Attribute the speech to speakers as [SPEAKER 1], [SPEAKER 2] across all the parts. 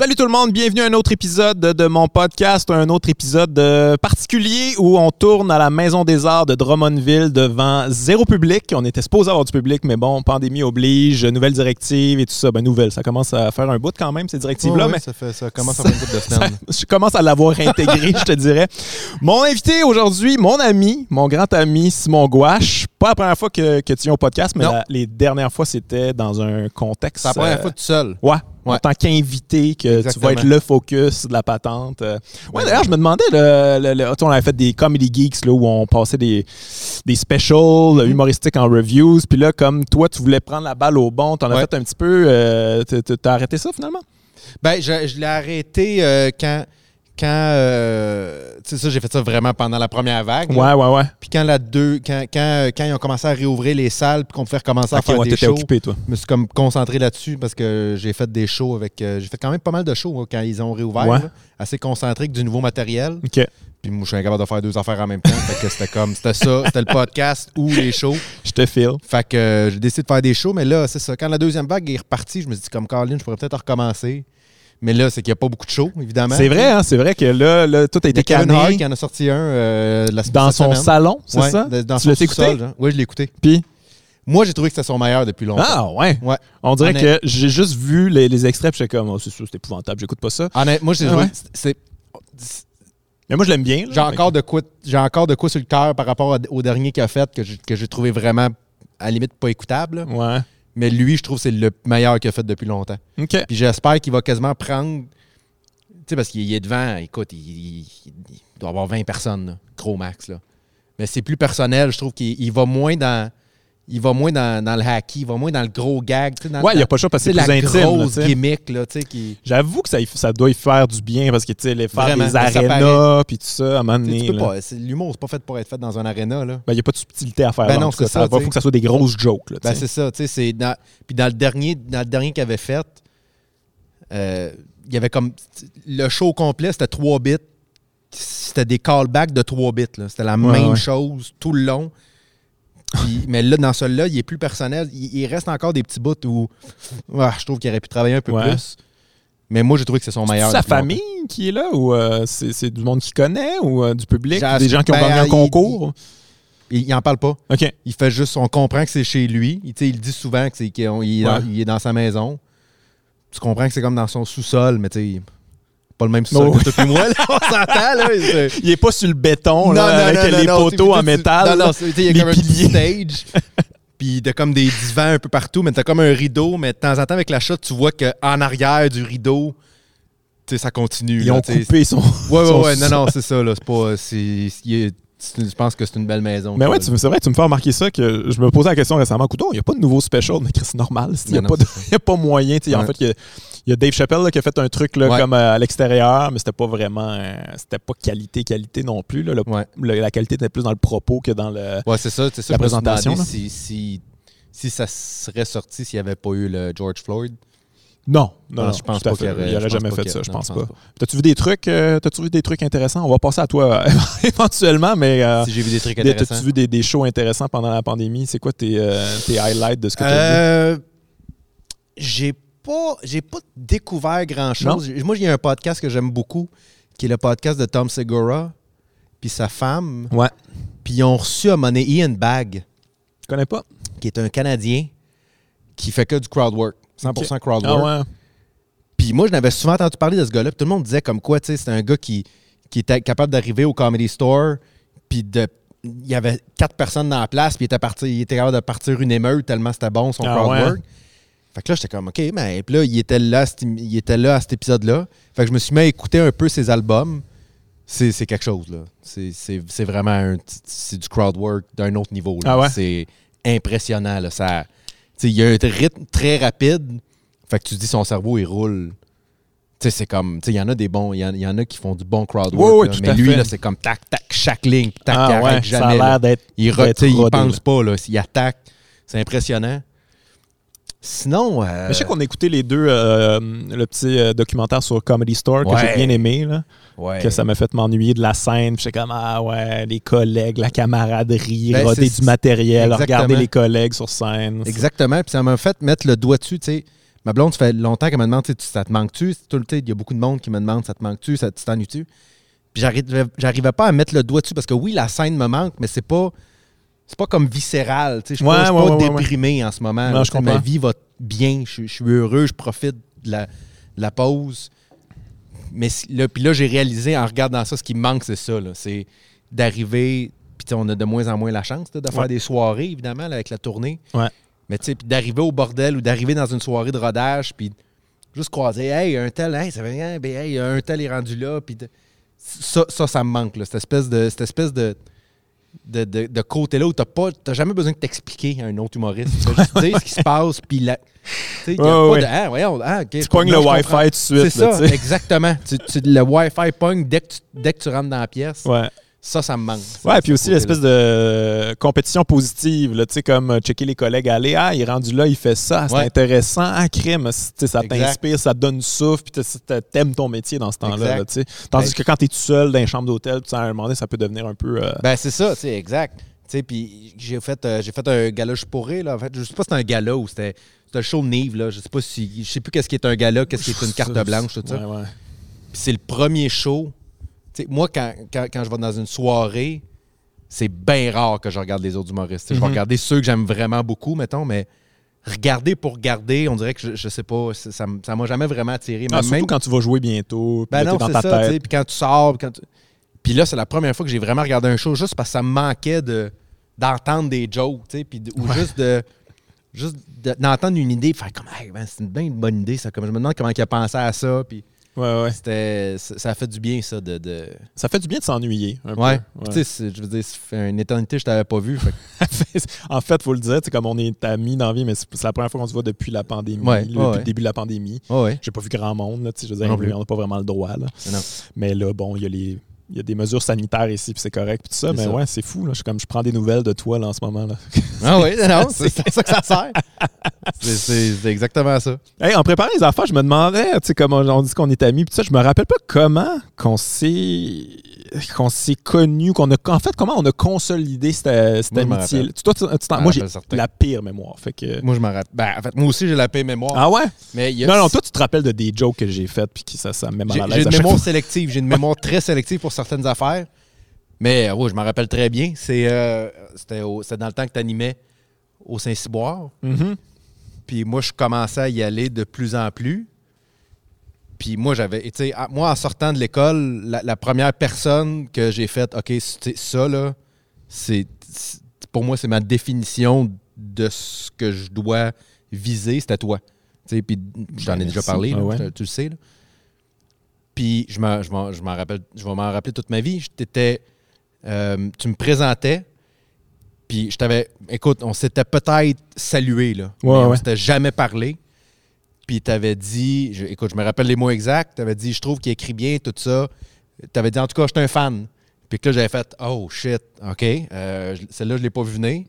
[SPEAKER 1] Salut tout le monde, bienvenue à un autre épisode de mon podcast, un autre épisode euh, particulier où on tourne à la Maison des Arts de Drummondville devant zéro public. On était supposé avoir du public, mais bon, pandémie oblige, nouvelles directives et tout ça. Ben nouvelle, ça commence à faire un bout quand même ces directives-là. Mais
[SPEAKER 2] ça, fait, ça commence à faire une couple de
[SPEAKER 1] je commence à l'avoir intégré, je te dirais. Mon invité aujourd'hui, mon ami, mon grand ami Simon Gouache. Pas la première fois que, que tu viens au podcast, mais la- les dernières fois, c'était dans un contexte.
[SPEAKER 2] C'est la première
[SPEAKER 1] euh,
[SPEAKER 2] fois tout seul.
[SPEAKER 1] Ouais. En tant qu'invité, que tu vas être le focus de la patente. Euh, Ouais, d'ailleurs, je me demandais, le, le- on avait fait des Comedy Geeks là, où on passait des, des specials
[SPEAKER 2] Mhm.
[SPEAKER 1] humoristiques en reviews. Puis là, comme toi, tu voulais prendre la balle au bon, t'en as fait un petit peu. euh, t'as arrêté ça finalement?
[SPEAKER 2] Ben, je, je l'ai arrêté euh, quand. Quand euh, tu sais, ça, j'ai fait ça vraiment pendant la première vague. là.
[SPEAKER 1] Ouais, ouais, ouais.
[SPEAKER 2] Puis quand la deux, quand, quand, quand ils ont commencé à réouvrir les salles, puis qu'on pouvait recommencer à faire
[SPEAKER 1] ouais,
[SPEAKER 2] des shows,
[SPEAKER 1] occupé, toi.
[SPEAKER 2] je me suis comme concentré là-dessus parce que j'ai fait des shows avec. euh, j'ai fait quand même pas mal de shows hein, quand ils ont réouvert.
[SPEAKER 1] Ouais.
[SPEAKER 2] là. assez concentré avec du nouveau matériel.
[SPEAKER 1] OK.
[SPEAKER 2] Puis moi, je suis incapable de faire deux affaires en même temps. fait que c'était comme. C'était ça, c'était le podcast ou les shows.
[SPEAKER 1] Je te file.
[SPEAKER 2] Fait que euh, j'ai décidé de faire des shows, mais là, c'est ça. Quand la deuxième vague est repartie, je me suis dit, comme Caroline, je pourrais peut-être recommencer. Mais là, c'est qu'il n'y a pas beaucoup de shows, évidemment.
[SPEAKER 1] C'est vrai, hein, c'est vrai que là, là tout a été
[SPEAKER 2] Hart qui en a sorti un euh, la
[SPEAKER 1] dans son
[SPEAKER 2] semaine.
[SPEAKER 1] salon, c'est
[SPEAKER 2] Ouais,
[SPEAKER 1] ça?
[SPEAKER 2] Dans
[SPEAKER 1] Tu
[SPEAKER 2] son
[SPEAKER 1] l'as écouté?
[SPEAKER 2] genre. Oui, je l'ai écouté.
[SPEAKER 1] Puis,
[SPEAKER 2] Moi, j'ai trouvé que c'était son meilleur depuis longtemps.
[SPEAKER 1] ah ouais.
[SPEAKER 2] Ouais.
[SPEAKER 1] On dirait
[SPEAKER 2] Honnête-
[SPEAKER 1] que j'ai juste vu les, les extraits, puis j'étais comme, oh, c'est sûr, c'est épouvantable, j'écoute pas ça.
[SPEAKER 2] Moi, j'ai
[SPEAKER 1] Ah
[SPEAKER 2] trouvé-
[SPEAKER 1] ouais?
[SPEAKER 2] c'est-
[SPEAKER 1] Mais moi, je l'aime bien.
[SPEAKER 2] j'ai encore de quoi encore de quoi sur le cœur par rapport au dernier qu'il a fait que j'ai que j'ai trouvé vraiment à la limite pas écoutable. là.
[SPEAKER 1] Ouais.
[SPEAKER 2] Mais lui, je trouve que c'est le meilleur qu'il a fait depuis longtemps. Puis j'espère qu'il va quasiment prendre. Tu sais, parce qu'il est devant, écoute, il, il- il doit avoir 20 personnes, là, gros max. Là. Mais c'est plus personnel, je trouve qu'il il va moins dans. Il va moins dans, dans le hacky, il va moins dans le gros gag. Dans,
[SPEAKER 1] Ouais, il n'y a pas le choix parce que c'est plus
[SPEAKER 2] la
[SPEAKER 1] intime.
[SPEAKER 2] grosse gimmick, là, qui.
[SPEAKER 1] J'avoue que ça, ça doit y faire du bien parce que tu les faire
[SPEAKER 2] Vraiment,
[SPEAKER 1] des arénas puis tout ça, à un moment donné.
[SPEAKER 2] L'humour, c'est pas fait pour être fait dans un aréna.
[SPEAKER 1] Ben, il n'y a pas de subtilité à faire.
[SPEAKER 2] Ben
[SPEAKER 1] là,
[SPEAKER 2] non, c'est ça, sais.
[SPEAKER 1] faut que ça soit des grosses jokes. Là,
[SPEAKER 2] Ben, c'est ça, tu sais, c'est dans- Puis dans le dernier, dans le dernier qu'il avait fait, euh, il y avait comme. Le show complet, c'était 3 bits. C'était des callbacks de 3 bits. C'était la
[SPEAKER 1] Ouais,
[SPEAKER 2] même
[SPEAKER 1] ouais.
[SPEAKER 2] chose tout le long. Puis- mais là, dans celui-là, il est plus personnel. Il, il reste encore des petits bouts où ah, je trouve qu'il aurait pu travailler un peu
[SPEAKER 1] Ouais.
[SPEAKER 2] plus. Mais moi, j'ai trouvé que c'est son
[SPEAKER 1] C'est
[SPEAKER 2] meilleur.
[SPEAKER 1] sa
[SPEAKER 2] depuis longtemps.
[SPEAKER 1] famille qui est là ou euh, c'est c'est du monde qui connaît ou euh, du public? Des gens qui ont
[SPEAKER 2] ben,
[SPEAKER 1] gagné un
[SPEAKER 2] il-
[SPEAKER 1] concours?
[SPEAKER 2] Il, il en parle pas.
[SPEAKER 1] OK.
[SPEAKER 2] Il fait juste, on comprend que c'est chez lui. Il, il dit souvent c'est- qu'il est, il est dans,
[SPEAKER 1] Ouais.
[SPEAKER 2] il est dans sa maison. Tu comprends que c'est comme dans son sous-sol, mais tu sais, pas le même sous-sol
[SPEAKER 1] Oh.
[SPEAKER 2] que toi et moi. Là, on s'entend, là.
[SPEAKER 1] Il est pas sur le béton là, avec les poteaux en métal.
[SPEAKER 2] Non, non, il y a
[SPEAKER 1] les
[SPEAKER 2] comme un petit
[SPEAKER 1] piliers.
[SPEAKER 2] stage. Puis t'as comme des divans un peu partout, mais t'as comme un rideau. Mais de temps en temps, avec la shot, tu vois qu'en arrière du rideau, ça continue.
[SPEAKER 1] Ils
[SPEAKER 2] là,
[SPEAKER 1] ont coupé son.
[SPEAKER 2] Ouais, ouais, ouais. Non, non, c'est ça. là. C'est pas. Je pense que c'est une belle maison.
[SPEAKER 1] Mais ouais, c'est vrai, tu me fais remarquer ça que je me posais la question récemment. Écoute, il n'y a pas de nouveau special, mais c'est normal. Il n'y a, pas a moyen. En fait, il y a, il y a Dave Chappelle là, qui a fait un truc là,
[SPEAKER 2] Ouais.
[SPEAKER 1] comme euh, à l'extérieur, mais c'était pas vraiment. euh, c'était pas qualité, qualité non plus. là. Le-
[SPEAKER 2] Ouais.
[SPEAKER 1] le- la qualité était plus dans le propos que dans le.
[SPEAKER 2] Ouais, c'est ça. Ça
[SPEAKER 1] La
[SPEAKER 2] je me suis
[SPEAKER 1] présentation.
[SPEAKER 2] Si, si, si ça serait sorti s'il n'y avait pas eu le George Floyd.
[SPEAKER 1] Non, non,
[SPEAKER 2] Non, je pense pas qu'il aurait-
[SPEAKER 1] jamais fait ça, je pense pas. T'as-tu vu des trucs, euh, t'as-tu vu des trucs intéressants? On va passer à toi euh, éventuellement, mais euh,
[SPEAKER 2] si j'ai vu des trucs intéressants.
[SPEAKER 1] t'as-tu vu des, des shows intéressants pendant la pandémie? C'est quoi tes, tes highlights de ce que t'as vu?
[SPEAKER 2] Euh, j'ai pas, j'ai pas découvert grand-chose. Moi, il y a un podcast que j'aime beaucoup, qui est le podcast de Tom Segura, puis sa femme.
[SPEAKER 1] Ouais.
[SPEAKER 2] Puis ils ont reçu à monnaie Ian Bag,
[SPEAKER 1] Je connais pas?
[SPEAKER 2] qui est un Canadien qui fait que du crowd work. 100% crowd
[SPEAKER 1] Ah ouais.
[SPEAKER 2] Puis moi, je n'avais souvent entendu parler de ce gars-là. puis Tout le monde disait comme quoi, tu sais, c'était un gars qui, qui était capable d'arriver au Comedy Store, puis de... Il y avait quatre personnes dans la place, puis il était, parti, il était capable de partir une émeute tellement c'était bon son
[SPEAKER 1] Ah
[SPEAKER 2] crowd
[SPEAKER 1] ouais.
[SPEAKER 2] work. Fait que là, j'étais comme, OK, mais puis là, il était là, à cet- il était là à cet épisode-là. Fait que je me suis mis à écouter un peu ses albums. C'est c'est quelque chose, là. C'est- C'est c'est vraiment un, c'est du crowd work d'un autre niveau. là.
[SPEAKER 1] Ah ouais?
[SPEAKER 2] C'est impressionnant, là. Ça, il y a un rythme très rapide. Fait que tu te dis, son cerveau, il roule. Tu sais, c'est comme, tu sais, il y en a des bons, il y, y en a qui font du bon crowd work.
[SPEAKER 1] ouais,
[SPEAKER 2] là.
[SPEAKER 1] tout
[SPEAKER 2] mais
[SPEAKER 1] à
[SPEAKER 2] lui,
[SPEAKER 1] fait.
[SPEAKER 2] là, c'est comme tac, tac, chaque ligne, tac,
[SPEAKER 1] Ah
[SPEAKER 2] il
[SPEAKER 1] ouais,
[SPEAKER 2] arrête
[SPEAKER 1] ça a
[SPEAKER 2] jamais.
[SPEAKER 1] l'air d'être.
[SPEAKER 2] Il, re- pense
[SPEAKER 1] là.
[SPEAKER 2] pas, là. Il attaque. C'est impressionnant. Sinon. euh,
[SPEAKER 1] Mais je sais qu'on a écouté les deux, euh, le petit euh, documentaire sur Comedy Store que
[SPEAKER 2] Ouais.
[SPEAKER 1] j'ai bien aimé, là,
[SPEAKER 2] ouais.
[SPEAKER 1] que ça m'a fait m'ennuyer de la scène. Puis J'étais comme, ah ouais, les collègues, la camaraderie,
[SPEAKER 2] Ben,
[SPEAKER 1] roder du matériel,
[SPEAKER 2] exactement.
[SPEAKER 1] regarder les collègues sur scène.
[SPEAKER 2] Exactement. Puis ça m'a fait mettre le doigt dessus, tu sais. Ma blonde, ça fait longtemps qu'elle me demande, ça te manque-tu? Tout le temps, il y a beaucoup de monde qui me demande, ça te manque-tu? Ça tu t'ennuies-tu? Puis j'arrivais, j'arrivais pas à mettre le doigt dessus parce que oui, la scène me manque, mais c'est pas, c'est pas comme viscéral. Tu sais, je suis
[SPEAKER 1] Ouais,
[SPEAKER 2] pas,
[SPEAKER 1] ouais,
[SPEAKER 2] pas
[SPEAKER 1] ouais,
[SPEAKER 2] déprimé en ce moment.
[SPEAKER 1] Non, je
[SPEAKER 2] ma vie va bien, je, suis- heureux, je profite de la, de la pause. Mais là, puis là, j'ai réalisé en regardant ça, ce qui me manque, c'est ça. C'est d'arriver. Puis on a de moins en moins la chance là, de faire des soirées, évidemment, là, avec la tournée.
[SPEAKER 1] Ouais.
[SPEAKER 2] Mais tu sais, puis d'arriver au bordel ou d'arriver dans une soirée de rodage, puis juste croiser, hey, un tel, hey, ça fait rien, ben, hey, un tel est rendu là, puis ça, ça, ça me manque, là, cette espèce de, cette espèce de, de, de- de côté-là où t'as pas, t'as jamais besoin de t'expliquer à un autre humoriste. Tu juste dire ce qui se passe, puis tu sais,
[SPEAKER 1] Ouais,
[SPEAKER 2] pas
[SPEAKER 1] ouais.
[SPEAKER 2] de, ah, ah.
[SPEAKER 1] Tu pognes le Wi-Fi tout de suite.
[SPEAKER 2] C'est
[SPEAKER 1] là,
[SPEAKER 2] ça,
[SPEAKER 1] tu sais.
[SPEAKER 2] exactement. Tu, tu- le Wi-Fi pogne dès que tu, dès que tu rentres dans la pièce.
[SPEAKER 1] Ouais.
[SPEAKER 2] Ça, ça me manque.
[SPEAKER 1] Ouais, puis aussi l'espèce de euh, compétition positive, tu sais, comme euh, checker les collègues aller, ah, il est rendu là, il fait ça, c'est
[SPEAKER 2] Ouais.
[SPEAKER 1] intéressant, ah, crime, tu sais, ça t'inspire, ça te donne du souffle, puis t'aimes ton métier dans ce temps-là, là, tu sais. Tandis
[SPEAKER 2] Ben-
[SPEAKER 1] que quand t'es tout seul dans une chambre d'hôtel, tu sais, à un moment donné, ça peut devenir un peu... euh,
[SPEAKER 2] Ben, c'est ça, tu sais, exact. Tu sais, puis j'ai fait, euh, j'ai fait un gala je pourrais, là. En fait, je sais pas si c'était un gala ou c'était le show de Nive, là. Je sais pas si. Je sais plus qu'est-ce qui est un gala, qu'est-ce qui est une carte blanche, tout ça.
[SPEAKER 1] Ouais, ouais.
[SPEAKER 2] Puis c'est le premier show. Moi, quand, quand, quand je vais dans une soirée, c'est bien rare que je regarde les autres humoristes. Je vais
[SPEAKER 1] Mhm.
[SPEAKER 2] regarder ceux que j'aime vraiment beaucoup, mettons, mais regarder pour regarder, on dirait que je, je sais pas, ça ça m'a jamais vraiment attiré.
[SPEAKER 1] Ah, surtout
[SPEAKER 2] même-
[SPEAKER 1] quand tu vas jouer bientôt, puis
[SPEAKER 2] ben non,
[SPEAKER 1] dans ta
[SPEAKER 2] ça,
[SPEAKER 1] tête.
[SPEAKER 2] Puis quand tu sors, puis quand tu- Puis là, c'est la première fois que j'ai vraiment regardé un show juste parce que ça me manquait de d'entendre des jokes, puis de- ou juste de juste de- d'entendre une idée, faire comme hey, ben, c'est une bien une bonne idée ça, comme je me demande comment il a pensé à ça, puis
[SPEAKER 1] Ouais, ouais.
[SPEAKER 2] c'était ça a fait du bien ça de, de...
[SPEAKER 1] Ça fait du bien de s'ennuyer, un
[SPEAKER 2] ouais.
[SPEAKER 1] peu.
[SPEAKER 2] Puis Tu sais, c'est- je veux dire, ça fait une éternité que je t'avais pas vu. fait
[SPEAKER 1] en fait, faut le dire, comme on est amis dans la vie, mais c'est la première fois qu'on se voit depuis la pandémie,
[SPEAKER 2] Ouais,
[SPEAKER 1] là, depuis
[SPEAKER 2] ouais, ouais.
[SPEAKER 1] le début de la pandémie.
[SPEAKER 2] Ouais, ouais.
[SPEAKER 1] J'ai pas vu grand monde, là, je veux dire, on n'a pas vraiment le droit, là.
[SPEAKER 2] Mais
[SPEAKER 1] là, bon, il y a les. Il y a des mesures sanitaires ici, puis c'est correct, puis tout ça. Mais
[SPEAKER 2] ça.
[SPEAKER 1] ouais, c'est fou. Là. Je, suis comme, je prends des nouvelles de toi là, en ce moment. Là.
[SPEAKER 2] Ah oui, non, c'est ça que ça sert. C'est- exactement ça.
[SPEAKER 1] Hey, en préparant les affaires, je me demandais, tu sais, comme on, on dit qu'on est amis, puis ça, je me rappelle pas comment qu'on s'est qu'on s'est connus, qu'on a en fait comment on a consolidé cette, cette
[SPEAKER 2] Moi,
[SPEAKER 1] amitié.
[SPEAKER 2] rappelle.
[SPEAKER 1] Toi, tu- tu moi j'ai la pire mémoire. Fait que
[SPEAKER 2] Moi, je m'en rappelle. Ben, en fait, moi aussi, j'ai la paix mémoire.
[SPEAKER 1] ah ouais?
[SPEAKER 2] mais a-
[SPEAKER 1] Non non, toi tu te rappelles de des jokes que j'ai faites puis qui ça ça me met mal
[SPEAKER 2] J'ai une mémoire
[SPEAKER 1] fois.
[SPEAKER 2] sélective. J'ai une mémoire très sélective pour certaines affaires. Mais euh, oui, je m'en rappelle très bien. C'est, euh, c'était, au- c'était dans le temps que tu animais au Saint-Cyboire.
[SPEAKER 1] Mhm.
[SPEAKER 2] Puis moi, je commençais à y aller de plus en plus. Puis moi, j'avais. et tu sais, à- moi, en sortant de l'école, la, la première personne que j'ai faite, OK, c'est- ça, là, c'est. c'est- Pour moi, c'est ma définition de ce que je dois viser, c'était toi. Tu sais, puis j'en ai
[SPEAKER 1] Ben,
[SPEAKER 2] déjà
[SPEAKER 1] merci.
[SPEAKER 2] parlé, là,
[SPEAKER 1] Ah ouais.
[SPEAKER 2] tu le sais. là. Puis je m'en, je m'en- je m'en rappelle, je vais m'en rappeler toute ma vie. Euh, tu me présentais, puis je t'avais, écoute, on s'était peut-être salué là, mais
[SPEAKER 1] Ouais,
[SPEAKER 2] on
[SPEAKER 1] ouais.
[SPEAKER 2] s'était jamais parlé. Puis t'avais dit, je- écoute, je me rappelle les mots exacts. T'avais dit, je trouve qu'il écrit bien tout ça. T'avais dit, en tout cas, je suis un fan. Puis que là, j'avais fait, oh shit, ok, euh, je- celle-là, je l'ai pas vu venir.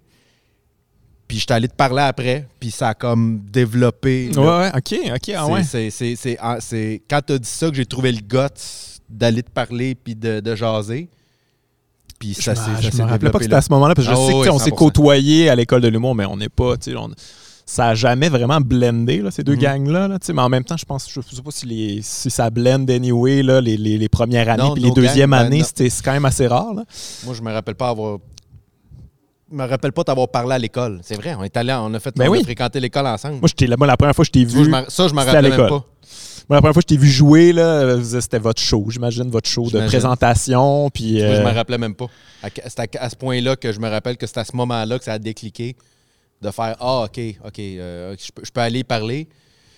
[SPEAKER 2] Puis j'étais allé te parler après, puis ça a comme développé. là.
[SPEAKER 1] Ouais ouais, OK, OK, ah ouais.
[SPEAKER 2] c'est- quand tu as dit ça que j'ai trouvé le guts d'aller te parler puis de, de jaser. Puis ça s'est
[SPEAKER 1] je me rappelais pas que c'était à ce moment-là, parce que je
[SPEAKER 2] Ah
[SPEAKER 1] sais
[SPEAKER 2] oui,
[SPEAKER 1] qu'on s'est
[SPEAKER 2] 100%.
[SPEAKER 1] côtoyés à l'école de l'humour, mais on n'est pas, tu sais, on- ça a jamais vraiment blendé, là, ces deux
[SPEAKER 2] Mhm.
[SPEAKER 1] gangs-là. là, mais en même temps, je pense, je sais pas si, les, si ça blend anyway, là, les, les, les premières années, puis les deuxièmes
[SPEAKER 2] gangs, ben
[SPEAKER 1] années, c'était c'est quand même assez rare. Là.
[SPEAKER 2] Moi, je me rappelle pas avoir. Je me rappelle pas t'avoir parlé à l'école. C'est vrai, on est allé, on a fait
[SPEAKER 1] Ben
[SPEAKER 2] on a fréquenté l'école ensemble.
[SPEAKER 1] Moi, j'étais moi, la première fois que je t'ai vu,
[SPEAKER 2] je m'en- ça, je me
[SPEAKER 1] c'était à
[SPEAKER 2] rappelle même pas.
[SPEAKER 1] moi, la première fois que je t'ai vu jouer, euh, c'était votre show, j'imagine, votre show de présentation. Puis,
[SPEAKER 2] vois, je
[SPEAKER 1] euh,
[SPEAKER 2] me rappelais même pas. À- C'est à, à ce point-là que je me rappelle que c'est à ce moment-là que ça a décliqué de faire Ah, OK, OK, euh, je, peux, je peux aller parler.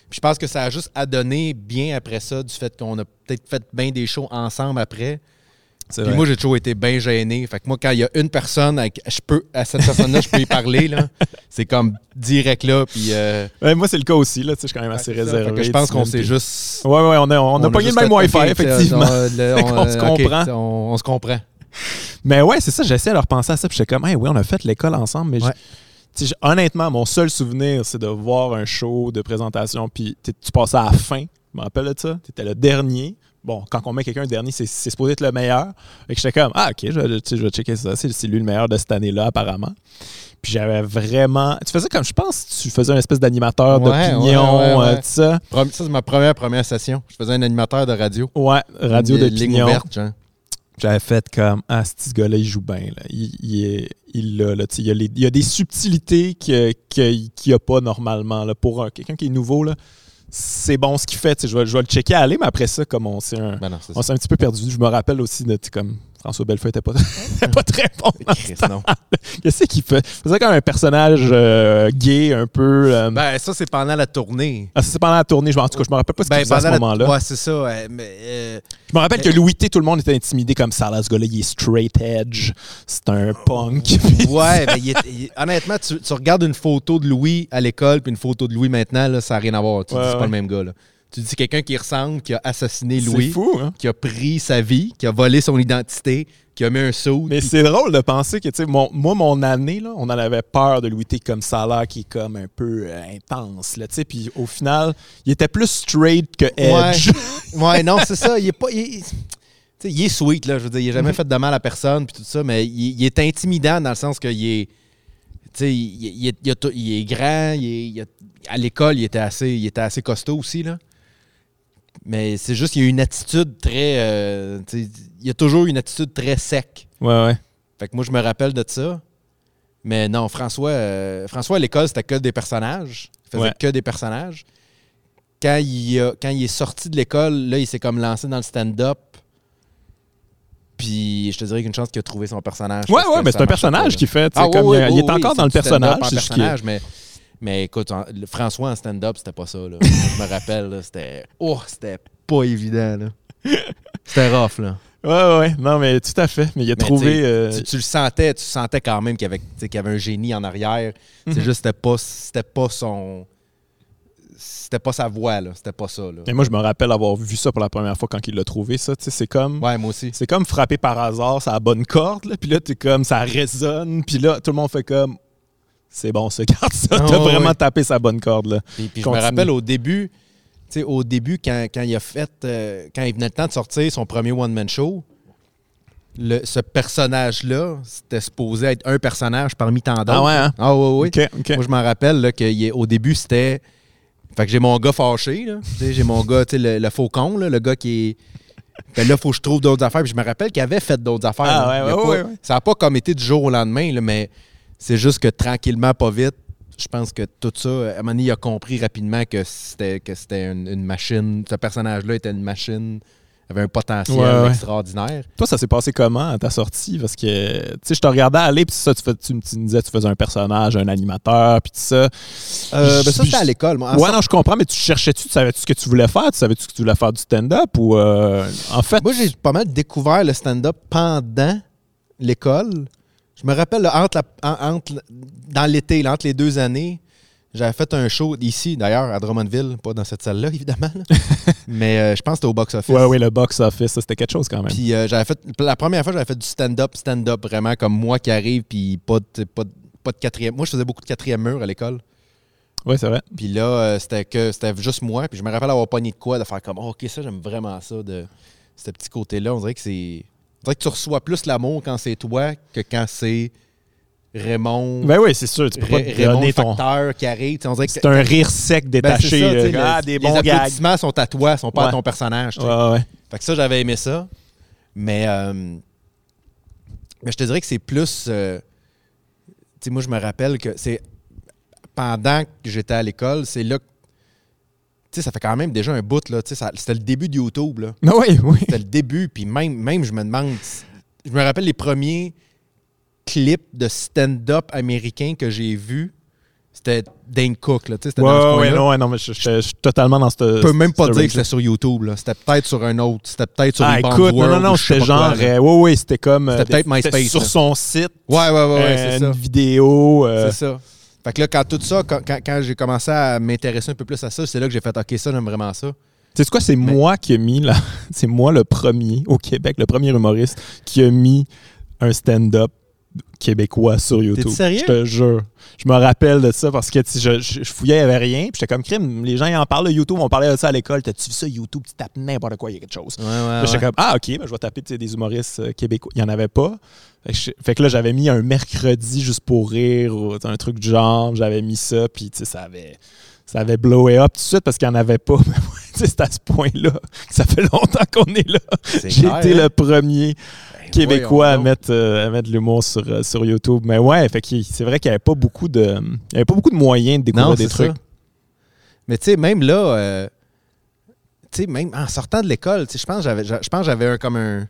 [SPEAKER 2] Puis je pense que ça a juste adonné bien après ça du fait qu'on a peut-être fait bien des shows ensemble après. Puis
[SPEAKER 1] vrai.
[SPEAKER 2] moi, j'ai toujours été bien gêné. Fait que moi, quand il y a une personne, avec, je peux, à cette personne-là, je peux y parler. là. C'est comme direct là. Puis, euh,
[SPEAKER 1] Ouais, moi, c'est le cas aussi. Là, tu sais, je suis quand même assez réservé.
[SPEAKER 2] Fait que je pense qu'on s'est juste.
[SPEAKER 1] Ouais, ouais, on a, on a pogné le même Wi-Fi,
[SPEAKER 2] OK,
[SPEAKER 1] effectivement.
[SPEAKER 2] on- le-
[SPEAKER 1] Fait qu'on se comprend.
[SPEAKER 2] on, on se comprend.
[SPEAKER 1] Mais ouais, c'est ça, j'essaie de repenser à ça. Puis j'étais comme, hey, oui, on a fait l'école ensemble. Mais je-
[SPEAKER 2] Ouais.
[SPEAKER 1] tu sais, je- honnêtement, mon seul souvenir, c'est de voir un show de présentation. Puis tu tu passais à la fin. Je me rappelle de ça. Tu étais le dernier. Bon, quand on met quelqu'un dernier, c'est supposé être le meilleur. Fait que j'étais comme, ah, ok, je, vais- je checker ça. C'est lui le meilleur de cette année-là, apparemment. Puis j'avais vraiment. Tu faisais comme, je pense, tu faisais une espèce d'animateur
[SPEAKER 2] Ouais,
[SPEAKER 1] d'opinion,
[SPEAKER 2] ouais, ouais,
[SPEAKER 1] euh, tout ça.
[SPEAKER 2] Ça, c'est ma première première session. Je faisais un animateur de radio.
[SPEAKER 1] Ouais, radio d'opinion. J'avais fait comme Ah, ce petit gars-là, il joue bien. Là. Il, il, est- il là, sais, il, y a les- il a des subtilités qu'il n'y a pas normalement. Là. Pour un- quelqu'un qui est nouveau, là, c'est bon ce qu'il fait. tu sais, Je vais, je vais le checker à aller, mais après ça, comme on s'est un,
[SPEAKER 2] Ben
[SPEAKER 1] un petit peu perdu. Je me rappelle aussi de comme François Bellefeuille était pas, très bon. Qu'est-ce qu'il fait? Il faisait comme un personnage euh, gay, un peu. euh,
[SPEAKER 2] Ben, ça, c'est pendant la tournée.
[SPEAKER 1] ah, ça, c'est pendant la tournée. Je, en tout cas, je me rappelle pas ce qu'il
[SPEAKER 2] Ben,
[SPEAKER 1] faisait à ce
[SPEAKER 2] la-
[SPEAKER 1] moment-là.
[SPEAKER 2] Ouais, c'est ça. ouais, mais, euh,
[SPEAKER 1] Je me rappelle que Louis T, tout le monde était intimidé comme ça. Là, ce gars-là, il est straight edge. C'est un punk.
[SPEAKER 2] Ouais, mais il est- il- honnêtement, tu, tu regardes une photo de Louis à l'école puis une photo de Louis maintenant, là, ça n'a rien à voir. Tu
[SPEAKER 1] Ouais,
[SPEAKER 2] dis, c'est
[SPEAKER 1] ouais.
[SPEAKER 2] pas le même gars. Là. Tu dis, quelqu'un qui ressemble, qui a assassiné Louis,
[SPEAKER 1] fou, hein?
[SPEAKER 2] qui a pris sa vie, qui a volé son identité, qui a mis un saut.
[SPEAKER 1] Mais c'est drôle de penser que, tu sais, mon- moi, mon année, là, on en avait peur de Louis T comme ça, là, qui est comme un peu euh, intense, là, tu sais. Puis au final, il était plus straight que edge.
[SPEAKER 2] Ouais, non, c'est ça. Il est pas. Il est, tu sais, il est sweet, là. Je veux dire, il n'a jamais
[SPEAKER 1] Mhm.
[SPEAKER 2] fait de mal à personne, puis tout ça, mais il, il est intimidant dans le sens qu'il est. Tu sais, il, il est, il il est grand, il est- il à l'école, il était assez, il était assez costaud aussi, là. Mais c'est juste qu'il a une attitude très. euh, il a toujours une attitude très sec.
[SPEAKER 1] Ouais, ouais.
[SPEAKER 2] Fait que moi, je me rappelle de ça. Mais non, François, euh, François à l'école, c'était que des personnages. Il faisait
[SPEAKER 1] Ouais.
[SPEAKER 2] que des personnages. Quand il, a- quand il est sorti de l'école, là, il s'est comme lancé dans le stand-up. Puis je te dirais qu'une chance qu'il a trouvé son personnage.
[SPEAKER 1] Ouais, ouais, mais c'est un personnage qu'il fait.
[SPEAKER 2] Ah, ouais,
[SPEAKER 1] comme,
[SPEAKER 2] ouais,
[SPEAKER 1] il, est encore dans le personnage. c'est
[SPEAKER 2] personnage, mais, mais écoute, en- le François en stand-up, c'était pas ça. Là. je me rappelle, c'était. Oh, c'était pas évident. là. C'était rough, là.
[SPEAKER 1] Ouais, ouais, ouais. Non, mais tout à fait. Mais il a
[SPEAKER 2] Mais
[SPEAKER 1] trouvé. euh,
[SPEAKER 2] tu, tu le sentais, tu sentais quand même qu'il y avait, t'sais, qu'il y avait un génie en arrière. C'est
[SPEAKER 1] Mhm.
[SPEAKER 2] juste c'était pas, c'était pas son, c'était pas sa voix là, c'était pas ça là.
[SPEAKER 1] Et moi, je me rappelle avoir vu ça pour la première fois quand il l'a trouvé, ça. Tu sais, c'est comme.
[SPEAKER 2] Ouais, moi aussi.
[SPEAKER 1] C'est comme frapper par hasard, ça a la bonne corde, là, puis là, t'es comme, ça résonne, puis là, tout le monde fait comme, c'est bon, ça, garde ça,
[SPEAKER 2] Ah,
[SPEAKER 1] t'as vraiment tapé sa bonne corde, là.
[SPEAKER 2] Puis, puis je me rappelle au début, tu sais, au début quand, quand il a fait, euh, quand il venait le temps de sortir son premier one man show. Le, ce personnage-là, c'était supposé être un personnage parmi tant d'autres.
[SPEAKER 1] Ah ouais, hein?
[SPEAKER 2] Ah ouais, ouais.
[SPEAKER 1] OK, OK.
[SPEAKER 2] Moi, je m'en rappelle là, qu'au début, c'était. Fait que j'ai mon gars fâché. là. Tu sais, J'ai mon gars, tu sais, le, le faucon, là, le gars qui est. Ben là, il faut que je trouve d'autres affaires. Puis je me rappelle qu'il avait fait d'autres affaires.
[SPEAKER 1] Ah, ouais,
[SPEAKER 2] pas-
[SPEAKER 1] ouais, ouais.
[SPEAKER 2] Ça n'a pas comme été du jour au lendemain, là, mais c'est juste que tranquillement, pas vite, je pense que tout ça, à un moment donné, il a compris rapidement que c'était que c'était une, une machine. Ce personnage-là était une machine, avait un potentiel
[SPEAKER 1] Ouais, ouais.
[SPEAKER 2] extraordinaire.
[SPEAKER 1] Toi, ça s'est passé comment à ta sortie? Parce que, tu sais, je te regardais aller, puis ça, tu, fais- tu, me- tu me disais que tu faisais un personnage, un animateur, puis tout ça.
[SPEAKER 2] Euh, ben ça, c'était à l'école. moi. En
[SPEAKER 1] ouais, non, je comprends, mais tu cherchais-tu, tu savais-tu ce que tu voulais faire? Tu savais-tu que tu voulais faire du stand-up? Ou, euh, en fait,
[SPEAKER 2] Moi, j'ai pas mal découvert le stand-up pendant l'école. Je me rappelle, là, entre la- en- entre- dans l'été, entre les deux années, j'avais fait un show ici, d'ailleurs, à Drummondville, pas dans cette salle-là, évidemment. là. Mais euh, je pense que c'était au box-office.
[SPEAKER 1] ouais, ouais, le box-office, c'était quelque chose quand même.
[SPEAKER 2] Puis euh, j'avais fait, la première fois, j'avais fait du stand-up, stand-up, vraiment comme moi qui arrive, puis pas de, pas, de, pas de quatrième. Moi, je faisais beaucoup de quatrième mur à l'école.
[SPEAKER 1] ouais, c'est vrai.
[SPEAKER 2] Puis là, euh, c'était que c'était juste moi. Puis je me rappelle avoir pogné de quoi, de faire comme, oh, OK, ça, j'aime vraiment ça, de ce petit côté-là. On dirait que c'est. Dirait que tu reçois plus l'amour quand c'est toi que quand c'est Raymond.
[SPEAKER 1] Ben oui, c'est sûr, tu peux pas te
[SPEAKER 2] Raymond
[SPEAKER 1] ton...
[SPEAKER 2] Facteur qui arrive.
[SPEAKER 1] C'est un rire sec,
[SPEAKER 2] Ben,
[SPEAKER 1] détaché.
[SPEAKER 2] ça,
[SPEAKER 1] ah,
[SPEAKER 2] les
[SPEAKER 1] gags.
[SPEAKER 2] applaudissements sont à toi, sont pas
[SPEAKER 1] Ouais.
[SPEAKER 2] à ton personnage.
[SPEAKER 1] Ouais, ouais.
[SPEAKER 2] Fait que ça, j'avais aimé ça. Mais, euh, mais je te dirais que c'est plus. euh, tu sais, moi, je me rappelle que c'est. Pendant que j'étais à l'école, c'est là que. Sais, ça fait quand même déjà un bout, là. C'était le début de YouTube, là.
[SPEAKER 1] Non, oui, oui.
[SPEAKER 2] C'était le début. Puis même, même, je me demande. Je me rappelle les premiers clips de stand-up américain que j'ai vus. C'était Dane Cook, là. Tu sais, c'était
[SPEAKER 1] Ouais,
[SPEAKER 2] dans ce
[SPEAKER 1] ouais,
[SPEAKER 2] coin-là.
[SPEAKER 1] non, ouais, non, mais je, je- je suis totalement dans cette.
[SPEAKER 2] Je peux même pas dire que c'était sur YouTube. là. C'était peut-être sur un autre. C'était peut-être sur
[SPEAKER 1] Ah,
[SPEAKER 2] une
[SPEAKER 1] écoute, non, non, non, c'était genre. euh, ouais, ouais, c'était comme. euh,
[SPEAKER 2] C'était peut-être
[SPEAKER 1] des-
[SPEAKER 2] MySpace,
[SPEAKER 1] Sur
[SPEAKER 2] là.
[SPEAKER 1] son site.
[SPEAKER 2] Ouais, ouais, ouais, ouais,
[SPEAKER 1] euh,
[SPEAKER 2] c'est
[SPEAKER 1] une vidéo. euh,
[SPEAKER 2] C'est ça. Fait que là, quand tout ça, quand, j'ai commencé à m'intéresser un peu plus à ça, c'est là que j'ai fait OK, ça, j'aime vraiment ça.
[SPEAKER 1] Tu sais quoi, c'est
[SPEAKER 2] Mais-
[SPEAKER 1] moi qui ai mis là. C'est moi le premier au Québec, le premier humoriste qui a mis un stand-up québécois sur YouTube.
[SPEAKER 2] sérieux?
[SPEAKER 1] Je te jure. Je me rappelle de ça parce que je, je, je fouillais, il n'y avait rien. Puis j'étais comme crime. Les gens ils en parlent de YouTube, on parlait de ça à l'école. T'as-tu vu ça YouTube? Tu tapes n'importe quoi, il y a quelque chose.
[SPEAKER 2] Ouais, ouais,
[SPEAKER 1] J'étais
[SPEAKER 2] ouais.
[SPEAKER 1] comme, ah, ok, ben, je vais taper des humoristes euh, québécois. Il n'y en avait pas. Fait que, là, j'avais mis un mercredi juste pour rire ou un truc du genre. J'avais mis ça, puis tu sais, ça avait, ça avait blowé up tout de suite parce qu'il n'y en avait pas. C'est à ce point-là que ça fait longtemps qu'on est là. J'ai été
[SPEAKER 2] hein?
[SPEAKER 1] le premier
[SPEAKER 2] Ben,
[SPEAKER 1] québécois à mettre, euh, à mettre de l'humour sur, euh, sur YouTube. Mais ouais, fait que c'est vrai qu'il n'y avait pas beaucoup de. Il y avait pas beaucoup de moyens de découvrir
[SPEAKER 2] Non,
[SPEAKER 1] des
[SPEAKER 2] c'est
[SPEAKER 1] trucs.
[SPEAKER 2] ça. Mais tu sais, même là, euh, tu sais, même en sortant de l'école, tu sais, je pense que j'avais, je pense que j'avais un, comme un.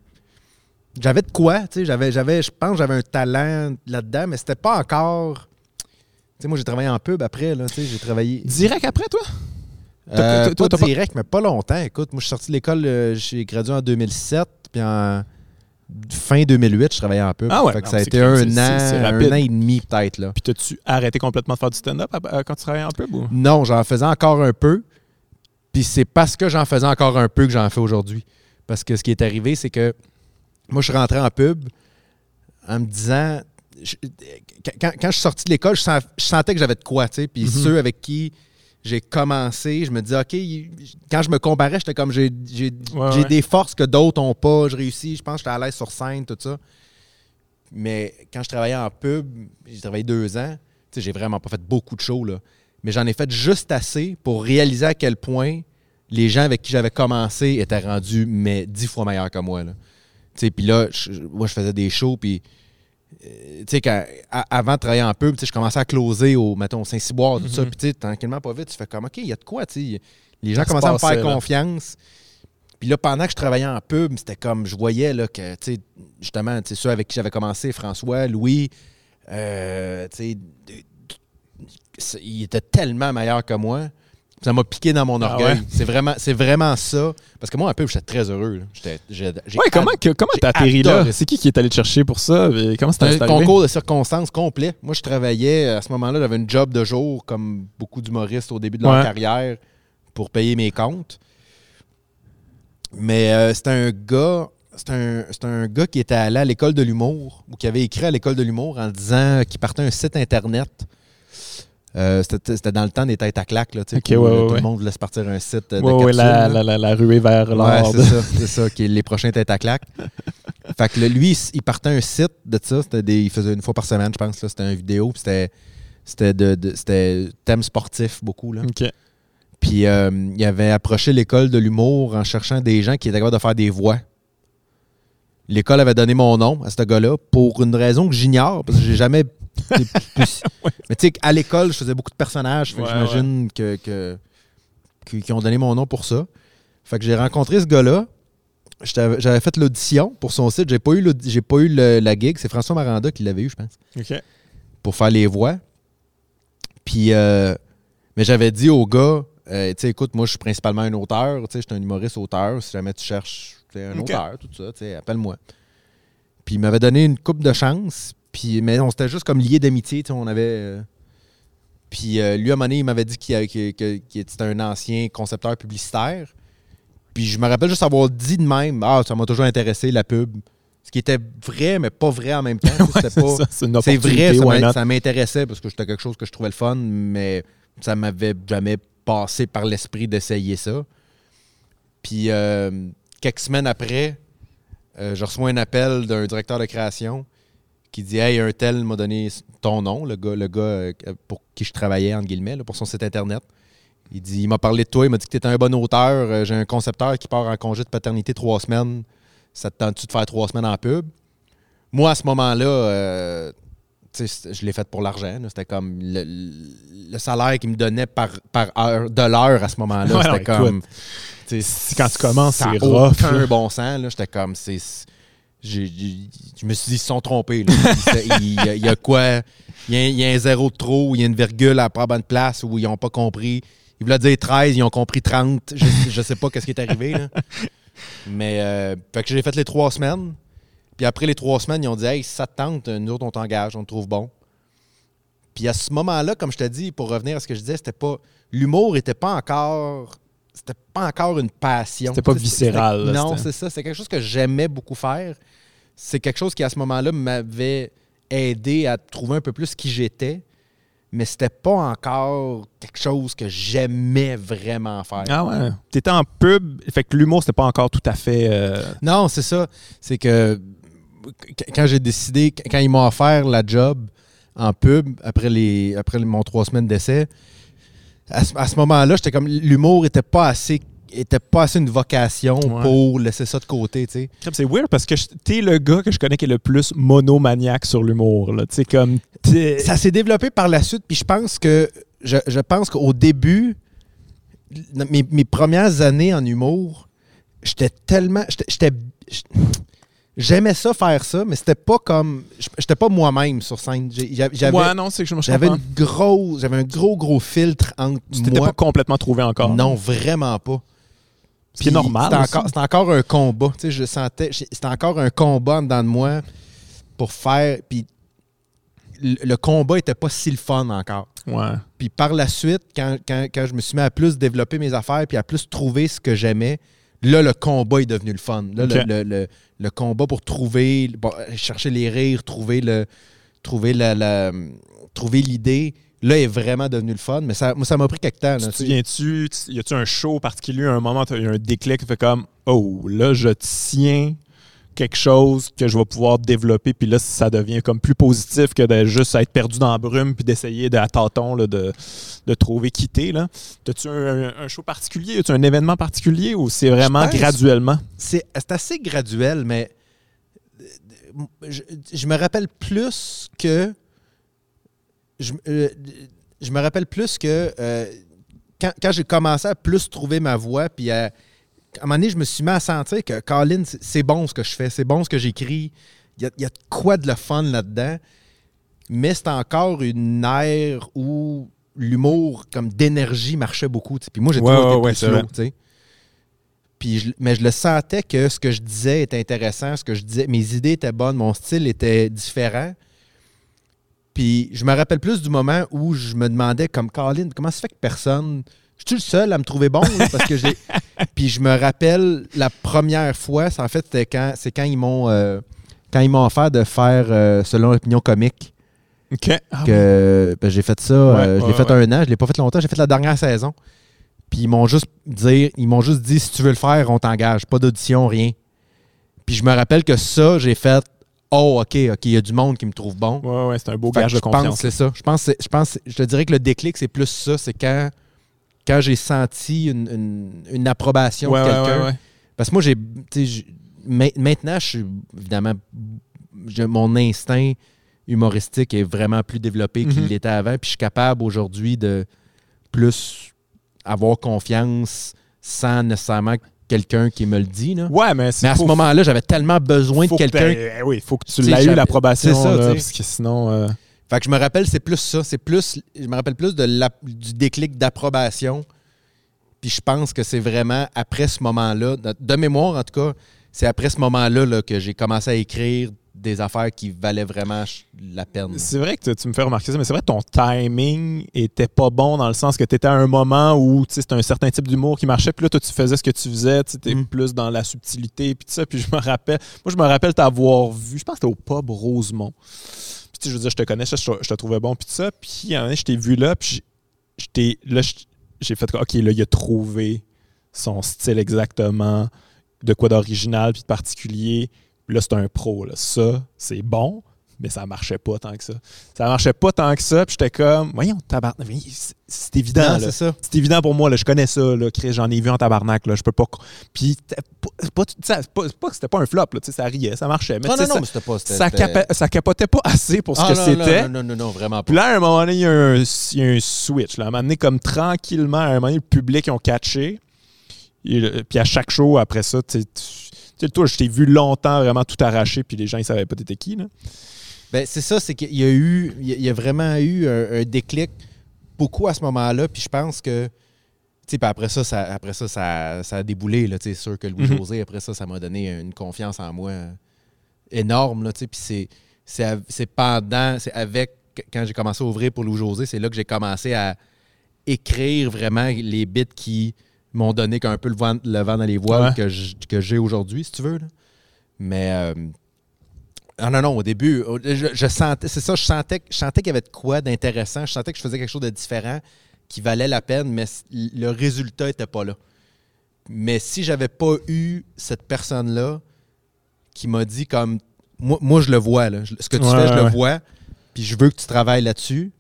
[SPEAKER 2] J'avais de quoi, tu sais, j'avais, j'avais, je pense que j'avais un talent là-dedans, mais c'était pas encore. Tu sais, moi, j'ai travaillé en pub après, là, tu sais, j'ai travaillé.
[SPEAKER 1] Direct après, toi?
[SPEAKER 2] Euh,
[SPEAKER 1] T'as- t'as-
[SPEAKER 2] pas
[SPEAKER 1] t'as pas-
[SPEAKER 2] direct, mais pas longtemps. Écoute, moi, je suis sorti de l'école, euh, j'ai gradué en 2007, puis en fin 2008, je travaillais en pub.
[SPEAKER 1] Ah ouais,
[SPEAKER 2] Fait que
[SPEAKER 1] non,
[SPEAKER 2] ça a été un an, un an et demi peut-être, là.
[SPEAKER 1] Puis t'as-tu arrêté complètement de faire du stand-up quand tu travaillais en pub? Ou?
[SPEAKER 2] Non, j'en faisais encore un peu. Puis c'est parce que j'en faisais encore un peu que j'en fais aujourd'hui. Parce que ce qui est arrivé, c'est que moi, je suis rentré en pub en me disant. je- quand, quand je suis sorti de l'école, je, sens- je sentais que j'avais de quoi, tu sais. Puis
[SPEAKER 1] Mhm.
[SPEAKER 2] ceux avec qui j'ai commencé, je me disais, OK, quand je me comparais, j'étais comme, j'ai
[SPEAKER 1] Ouais, ouais.
[SPEAKER 2] des forces que d'autres n'ont pas. Je réussis, je pense que j'étais à l'aise sur scène, tout ça. Mais quand je travaillais en pub, j'ai travaillé deux ans, tu sais, j'ai vraiment pas fait beaucoup de shows, là. Mais j'en ai fait juste assez pour réaliser à quel point les gens avec qui j'avais commencé étaient rendus mais dix fois meilleurs que moi. Là. Tu sais, Puis là, je- moi, je faisais des shows, puis tu sais, avant de travailler en pub, tu sais, je commençais à closer au, mettons, Saint-Cyboire, tout ça.
[SPEAKER 1] Mhm.
[SPEAKER 2] Puis, tranquillement, pas vite, tu fais comme, OK, il y a de quoi, tu sais. Les gens commençaient à me faire confiance. Puis là, pendant que je travaillais en pub, c'était comme, je voyais, là, que, tu sais, justement, tu sais, ceux avec qui j'avais commencé, François, Louis, euh, tu sais, de- c'est- il était tellement meilleur que moi. Ça m'a piqué dans mon
[SPEAKER 1] Ah
[SPEAKER 2] orgueil.
[SPEAKER 1] ouais?
[SPEAKER 2] C'est vraiment, c'est vraiment ça. Parce que moi, en pub, j'étais très heureux. là. J'étais- j'ai- j'ai
[SPEAKER 1] Ouais, comment, que- t'as atterri là? C'est qui qui est allé te chercher pour ça? Et comment
[SPEAKER 2] C'était
[SPEAKER 1] c'était
[SPEAKER 2] un
[SPEAKER 1] arrivé?
[SPEAKER 2] concours de circonstances complet. Moi, je travaillais, à ce moment-là, j'avais une job de jour, comme beaucoup d'humoristes au début de leur
[SPEAKER 1] Ouais.
[SPEAKER 2] carrière, pour payer mes comptes. Mais euh, c'était un gars. Un, c'était un gars qui était allé à l'école de l'humour, ou qui avait écrit à l'école de l'humour en disant qu'il partait un site internet. Euh, c'était, dans le temps des têtes à claques, là, tu sais,
[SPEAKER 1] Ok,
[SPEAKER 2] où,
[SPEAKER 1] ouais,
[SPEAKER 2] euh,
[SPEAKER 1] ouais,
[SPEAKER 2] tout le monde voulait se partir un site euh, de capsule,
[SPEAKER 1] la,
[SPEAKER 2] là.
[SPEAKER 1] la, la, la ruée vers l'or.
[SPEAKER 2] c'est ça, c'est ça, qui est les prochains têtes à claque. fait que là, lui, il partait un site de ça. Des, il faisait une fois par semaine, je pense. C'était une vidéo. C'était, c'était, de, de- c'était thème sportif beaucoup. Là. Puis euh, il avait approché l'école de l'humour en cherchant des gens qui étaient capables de faire des voix. L'école avait donné mon nom à ce gars-là pour une raison que j'ignore, parce que j'ai jamais. Mais tu sais, à l'école, je faisais beaucoup de personnages. que
[SPEAKER 1] Ouais,
[SPEAKER 2] j'imagine que, que- ont donné mon nom pour ça. Fait que j'ai rencontré ce gars-là. J'avais fait l'audition pour son site. J'ai pas eu, j'ai pas eu le- la gig. C'est François Maranda qui l'avait eu, je pense pour faire les voix. Puis, euh, mais j'avais dit au gars, euh, écoute, moi, je suis principalement un auteur, tu sais, je suis un humoriste auteur. Si jamais tu cherches un auteur, tout ça, appelle-moi. Puis il m'avait donné une coupe de chance. Puis, mais on s'était juste comme liés d'amitié, tu sais, on avait. euh, puis euh, lui, à un moment donné, il m'avait dit qu'il était un ancien concepteur publicitaire. Puis je me rappelle juste avoir dit de même, ah, ça m'a toujours intéressé, la pub. Ce qui était vrai, mais pas vrai en même temps.
[SPEAKER 1] Ouais, c'est
[SPEAKER 2] vrai, ça m'intéressait parce que c'était quelque chose que je trouvais le fun, mais ça m'avait jamais passé par l'esprit d'essayer ça. Puis euh, quelques semaines après, euh, je reçois un appel d'un directeur de création qui dit Hey, un tel m'a donné ton nom, le gars, le gars euh, pour qui je travaillais, entre guillemets, là, pour son site internet. Il dit Il m'a parlé de toi, il m'a dit que tu étais un bon auteur. Euh, J'ai un concepteur qui part en congé de paternité trois semaines. Ça te tente-tu de faire trois semaines en pub? Moi, à ce moment-là, euh, je l'ai fait pour l'argent. C'était comme le, le salaire qu'il me donnait par, par heure, de l'heure à ce moment-là.
[SPEAKER 1] Ouais,
[SPEAKER 2] c'était comme.
[SPEAKER 1] quand tu commences, c'est rough, là.
[SPEAKER 2] bon sens. J'étais comme. c'est Je me suis dit, ils se sont trompés. Il y, a- il y a quoi? Il y, a, il y a un zéro de trop, ou il y a une virgule à pas bonne place, où ils n'ont pas compris. Ils voulaient dire 13, ils ont compris 30. Je, je sais pas qu'est-ce qui est arrivé. là. Mais, euh, fait que j'ai fait les trois semaines. Puis après les trois semaines, ils ont dit Hey, ça te tente, nous autres, on t'engage, on te trouve bon. Puis à ce moment-là, comme je te dis, pour revenir à ce que je disais, c'était pas. L'humour était pas encore. C'était pas encore une passion.
[SPEAKER 1] C'était pas viscéral,
[SPEAKER 2] Non, c'est ça. C'est quelque chose que j'aimais beaucoup faire. C'est quelque chose qui, à ce moment-là, m'avait aidé à trouver un peu plus qui j'étais, mais c'était pas encore quelque chose que j'aimais vraiment faire.
[SPEAKER 1] Ah ouais. T'étais en pub, fait que l'humour, c'était pas encore tout à fait. euh,
[SPEAKER 2] Non, c'est ça. C'est que qu- quand j'ai décidé, quand ils m'ont offert la job en pub après, les, après mon trois semaines d'essai, à ce, à ce moment-là, j'étais comme l'humour était pas assez était pas assez une vocation
[SPEAKER 1] Ouais.
[SPEAKER 2] pour laisser ça de côté, tu sais.
[SPEAKER 1] C'est weird parce que t'es le gars que je connais qui est le plus monomaniaque sur l'humour. là. Tu comme.
[SPEAKER 2] Ça s'est développé par la suite, puis je pense que je, je pense qu'au début, mes, mes premières années en humour, j'étais tellement. j'étais- J'aimais ça faire ça, mais c'était pas comme. J'étais pas moi-même sur scène. J'avais
[SPEAKER 1] ouais, non, c'est que je me
[SPEAKER 2] j'avais
[SPEAKER 1] comprends.
[SPEAKER 2] une grosse. J'avais un gros, gros filtre entre
[SPEAKER 1] Tu t'étais pas complètement trouvé encore.
[SPEAKER 2] Non, vraiment pas.
[SPEAKER 1] Ce qui est
[SPEAKER 2] Puis
[SPEAKER 1] normal
[SPEAKER 2] C'était encore, un combat. Tu sais, je sentais. C'était encore un combat en dedans de moi pour faire. Puis le, le combat était pas si le fun encore.
[SPEAKER 1] Ouais.
[SPEAKER 2] Puis par la suite, quand, quand- quand je me suis mis à plus développer mes affaires puis à plus trouver ce que j'aimais, là, le combat est devenu le fun. Là, le- le, le- le combat pour trouver, bon, chercher les rires, trouver le trouver la, la- trouver l'idée, là, est vraiment devenu le fun. Mais ça, moi, ça m'a pris quelque temps. là,
[SPEAKER 1] Tu te
[SPEAKER 2] tu sais.
[SPEAKER 1] souviens-tu, tu- y a-tu un show particulier, un moment, il y a un déclic qui fait comme Oh, là, je tiens quelque chose que je vais pouvoir développer, puis là, ça devient comme plus positif que de juste être perdu dans la brume, puis d'essayer de, à tâtons là, de, de trouver quitter. Là. As-tu un, un show particulier? As-tu un événement particulier ou c'est vraiment graduellement?
[SPEAKER 2] c'est assez graduel, mais je, je me rappelle plus que. Je, euh, je me rappelle plus que euh, quand, quand j'ai commencé à plus trouver ma voix, puis à, à un moment donné, je me suis mis à sentir que Colin, c'est- bon ce que je fais, c'est bon ce que j'écris. Il y a, y quoi de le fun là-dedans, mais c'est encore une ère où l'humour, comme d'énergie, marchait beaucoup. Puis moi, j'ai
[SPEAKER 1] Ouais,
[SPEAKER 2] toujours
[SPEAKER 1] ouais,
[SPEAKER 2] été
[SPEAKER 1] ouais,
[SPEAKER 2] plus slow. Puis je- mais je le sentais que ce que je disais était intéressant, ce que je disais, mes idées étaient bonnes, mon style était différent. Puis je me rappelle plus du moment où je me demandais, comme Colin, comment ça fait que personne. Je suis le seul à me trouver bon, là, parce que j'ai. Puis je me rappelle la première fois, c'est en fait, c'était quand, c'est quand ils m'ont. euh, quand ils m'ont offert de faire euh, selon l'opinion comique,
[SPEAKER 1] OK. Ah,
[SPEAKER 2] que ben, j'ai fait ça, euh, je l'ai
[SPEAKER 1] ouais,
[SPEAKER 2] fait
[SPEAKER 1] ouais.
[SPEAKER 2] un an, je l'ai pas fait longtemps, j'ai fait la dernière saison. Puis ils m'ont juste dit, ils m'ont juste dit si tu veux le faire, on t'engage, pas d'audition, rien. Puis je me rappelle que ça, j'ai fait oh OK, OK, il y a du monde qui me trouve bon.
[SPEAKER 1] Ouais, ouais, c'est un beau
[SPEAKER 2] Fait
[SPEAKER 1] gage de confiance.
[SPEAKER 2] c'est ça. Je pense, je pense, je te dirais que le déclic, c'est plus ça. C'est quand, quand j'ai senti une, une- une approbation
[SPEAKER 1] Ouais,
[SPEAKER 2] de quelqu'un.
[SPEAKER 1] ouais.
[SPEAKER 2] Parce que moi, j'ai. Maintenant, je suis évidemment. mon instinct humoristique est vraiment plus développé qu'il
[SPEAKER 1] Mhm.
[SPEAKER 2] l'était avant. Puis je suis capable aujourd'hui de plus avoir confiance sans nécessairement quelqu'un qui me le dit. Là.
[SPEAKER 1] Ouais, mais
[SPEAKER 2] à ce moment-là, j'avais tellement besoin de
[SPEAKER 1] que
[SPEAKER 2] quelqu'un.
[SPEAKER 1] eh oui, faut que tu l'aies eu l'approbation,
[SPEAKER 2] c'est ça,
[SPEAKER 1] là, parce que sinon... euh,
[SPEAKER 2] Fait que je me rappelle, c'est plus ça. C'est plus. Je me rappelle plus de la- du déclic d'approbation. Puis je pense que c'est vraiment après ce moment-là, de, de mémoire en tout cas, c'est après ce moment-là là, que j'ai commencé à écrire des affaires qui valaient vraiment la peine.
[SPEAKER 1] C'est vrai que tu- me fais remarquer ça, mais c'est vrai que ton timing était pas bon dans le sens que tu étais à un moment où c'était un certain type d'humour qui marchait, puis là, toi, tu faisais ce que tu faisais, tu étais
[SPEAKER 2] Mm.
[SPEAKER 1] plus dans la subtilité, puis tout ça. Puis je me rappelle, moi, je me rappelle t'avoir vu, je pense que c'était au pub Rosemont. Puis tu sais, je veux dire, je te connais, je, te- je te trouvais bon, puis tout ça. Puis à un je t'ai vu là, puis t'ai- là, j'ai fait, OK, là, il a trouvé son style exactement, de quoi d'original, puis de particulier. Puis là, c'est un pro. Là. Ça, c'est bon, mais ça marchait pas tant que ça. Ça marchait pas tant que ça. Puis j'étais comme, voyons, tabarnak. C'est évident.
[SPEAKER 2] C'est ça.
[SPEAKER 1] C'est évident pour moi. Là. Je connais ça, là, Chris. J'en ai vu en tabarnak. Là. Je peux pas. Puis, c'est pas, pas, que c'était pas un flop. Là. Ça riait, ça marchait. Mais
[SPEAKER 2] non, non, non,
[SPEAKER 1] ça,
[SPEAKER 2] mais pas.
[SPEAKER 1] ça,
[SPEAKER 2] c'était-
[SPEAKER 1] capa- ça capotait pas assez pour ce
[SPEAKER 2] Ah,
[SPEAKER 1] que c'était.
[SPEAKER 2] Non, non, non, non, vraiment
[SPEAKER 1] Puis
[SPEAKER 2] pas.
[SPEAKER 1] là, à un moment donné, il y a un, y a un switch. Là. À un moment donné, comme tranquillement, à un moment donné, le public ils ont catché. Et le- puis à chaque show, après ça, tu sais, tu tu sais, toi, je t'ai vu longtemps vraiment tout arraché, puis les gens, ils savaient pas t'étais qui. Là.
[SPEAKER 2] Ben, c'est ça, c'est qu'il y a eu, il y a- vraiment eu un, un déclic beaucoup à ce moment-là. Puis je pense que, tu sais, puis après ça, ça, après ça, ça, ça a déboulé. Là, tu sais, sûr que Louis-José, après ça, ça m'a donné une confiance en moi énorme. Là, tu sais, puis c'est, c'est, c'est pendant, c'est avec, quand j'ai commencé à ouvrir pour Louis-José, c'est là que j'ai commencé à écrire vraiment les bits qui m'ont donné qu'un peu le vent, le vent dans les voiles
[SPEAKER 1] Ouais.
[SPEAKER 2] que, que j'ai aujourd'hui, si tu veux. là. Mais. euh, Ah non, non, au début, je, je sentais, c'est ça, je sentais, je sentais qu'il y avait de quoi d'intéressant. Je sentais que je faisais quelque chose de différent qui valait la peine, mais le résultat n'était pas là. Mais si j'avais pas eu cette personne-là qui m'a dit comme moi, moi je le vois, là, ce que tu
[SPEAKER 1] Ouais,
[SPEAKER 2] fais, je
[SPEAKER 1] ouais,
[SPEAKER 2] le vois, puis je veux que tu travailles là-dessus,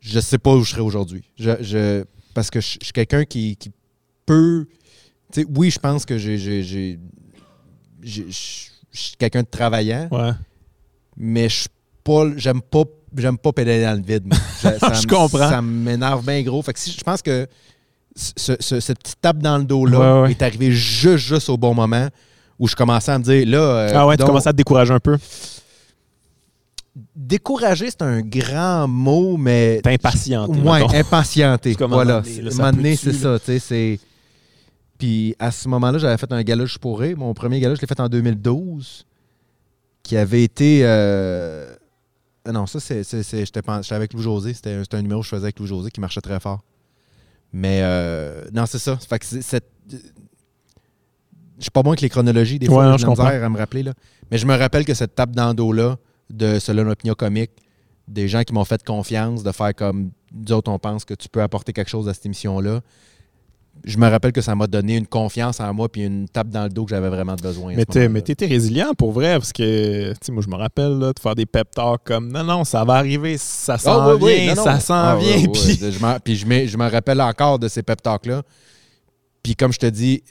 [SPEAKER 2] je sais pas où je serais aujourd'hui. Je, je- parce que je, je suis quelqu'un qui, qui peut. tu sais, oui, je pense que j'ai. je suis quelqu'un de travaillant,
[SPEAKER 1] Ouais.
[SPEAKER 2] mais je pas. J'aime pas. J'aime pas pédaler dans le vide. Je, ça
[SPEAKER 1] Je
[SPEAKER 2] me-
[SPEAKER 1] comprends.
[SPEAKER 2] Ça m'énerve bien gros. Fait que si, je pense que ce- ce- cette petite tape dans le dos-là
[SPEAKER 1] Ouais, ouais.
[SPEAKER 2] est arrivée juste, juste au bon moment où je commençais à me dire là. euh,
[SPEAKER 1] ah ouais, tu commences à te décourager un peu.
[SPEAKER 2] Décourager, c'est un grand mot, mais. Ouais,
[SPEAKER 1] mettons.
[SPEAKER 2] impatienté. Voilà.
[SPEAKER 1] peut-tu,
[SPEAKER 2] c'est ça. c'est. Puis à ce moment-là, j'avais fait un gala Je pourrais. Mon premier gala, je l'ai fait en 2012, qui avait été. euh, Non, ça, c'est. J'étais avec Louis-José. C'était c'était un numéro que je faisais avec Louis-José qui marchait très fort. Mais euh, non, c'est ça. Fait que Je suis pas bon avec les chronologies, des fois,
[SPEAKER 1] Ouais, non, je
[SPEAKER 2] misère à me rappeler. Là. Mais je me rappelle que cette tape dans le dos-là, de selon l'opinion comique, des gens qui m'ont fait confiance, de faire comme nous autres, on pense que tu peux apporter quelque chose à cette émission-là. Je me rappelle que ça m'a donné une confiance en moi puis une tape dans le dos que j'avais vraiment besoin.
[SPEAKER 1] Mais mais t'étais résilient pour vrai, parce que, tu sais, moi, je me rappelle, là, de faire des pep talks comme, non, non, ça va arriver, ça s'en
[SPEAKER 2] Ah, oui, oui,
[SPEAKER 1] vient,
[SPEAKER 2] non, non.
[SPEAKER 1] ça s'en
[SPEAKER 2] Ah,
[SPEAKER 1] vient,
[SPEAKER 2] oui,
[SPEAKER 1] puis...
[SPEAKER 2] Je m'en- Puis je me, je me rappelle encore de ces pep talks-là. Puis comme je te dis,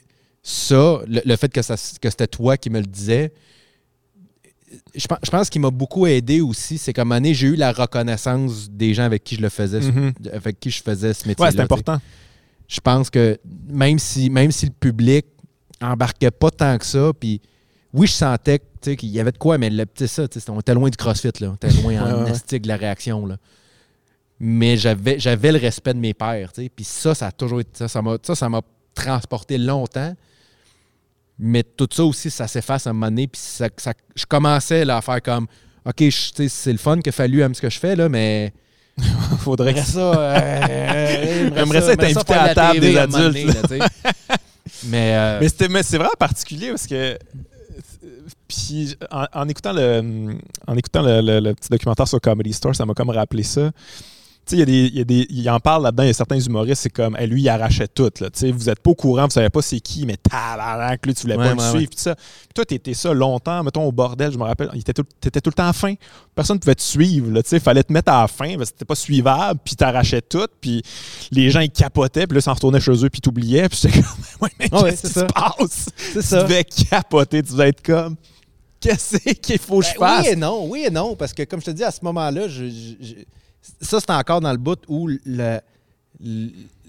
[SPEAKER 2] ça, le, le fait que, ça, que c'était toi qui me le disais, je pense, je pense qu'il m'a beaucoup aidé aussi. C'est comme année, j'ai eu la reconnaissance des gens avec qui je le faisais,
[SPEAKER 1] Mhm.
[SPEAKER 2] avec qui je faisais ce métier-là.
[SPEAKER 1] Ouais, c'est important.
[SPEAKER 2] Je pense que même si, même si le public embarquait pas tant que ça, puis oui, je sentais qu'il y avait de quoi, mais le petit ça, on était loin du CrossFit, là. On était loin en astique de la réaction, là. Mais j'avais, j'avais le respect de mes pères. Puis ça, ça a toujours été ça. Ça m'a, ça, ça m'a transporté longtemps. Mais tout ça aussi, ça s'efface à un moment donné. Puis ça, ça- je commençais là, à faire comme OK, c'est le fun qu'il a fallu à ce que je fais, là, mais
[SPEAKER 1] Faudrait que
[SPEAKER 2] ça. euh,
[SPEAKER 1] J'aimerais ça être
[SPEAKER 2] j'aimerais
[SPEAKER 1] invité à la table des adultes,
[SPEAKER 2] donné, là, mais, euh,
[SPEAKER 1] Mais, c'est vraiment particulier parce que. Puis en, en écoutant le en écoutant le, le- le petit documentaire sur Comedy Store, ça m'a comme rappelé ça. Sais, il y a des, il y a des- il en parle là-dedans, il y a certains humoristes, c'est comme, hey, lui, il arrachait tout. Là. Tu sais, vous êtes pas au courant, vous savez pas c'est qui, mais tabarnak, lui, tu voulais
[SPEAKER 2] Ouais,
[SPEAKER 1] pas le suivre. Puis ça. Puis toi, t'étais ça longtemps, mettons, au bordel, je me rappelle, il était tout- t'étais tout le temps à la fin. Personne ne pouvait te suivre. Là, tu sais, fallait te mettre à la fin, parce que t'étais pas suivable, puis t'arrachais tout, puis les gens, ils capotaient, puis là, ils s'en retournaient chez eux, puis t'oubliais. Puis j'étais comme, ouais, mais qu'est-ce qui se passe?
[SPEAKER 2] c'est
[SPEAKER 1] tu devais capoter, tu devais être comme qu'est-ce qu'il faut que je
[SPEAKER 2] Ben,
[SPEAKER 1] fasse?
[SPEAKER 2] Oui et non, oui et non, parce que comme je te dis, à ce moment-là, je- ça, c'était encore dans le bout où le-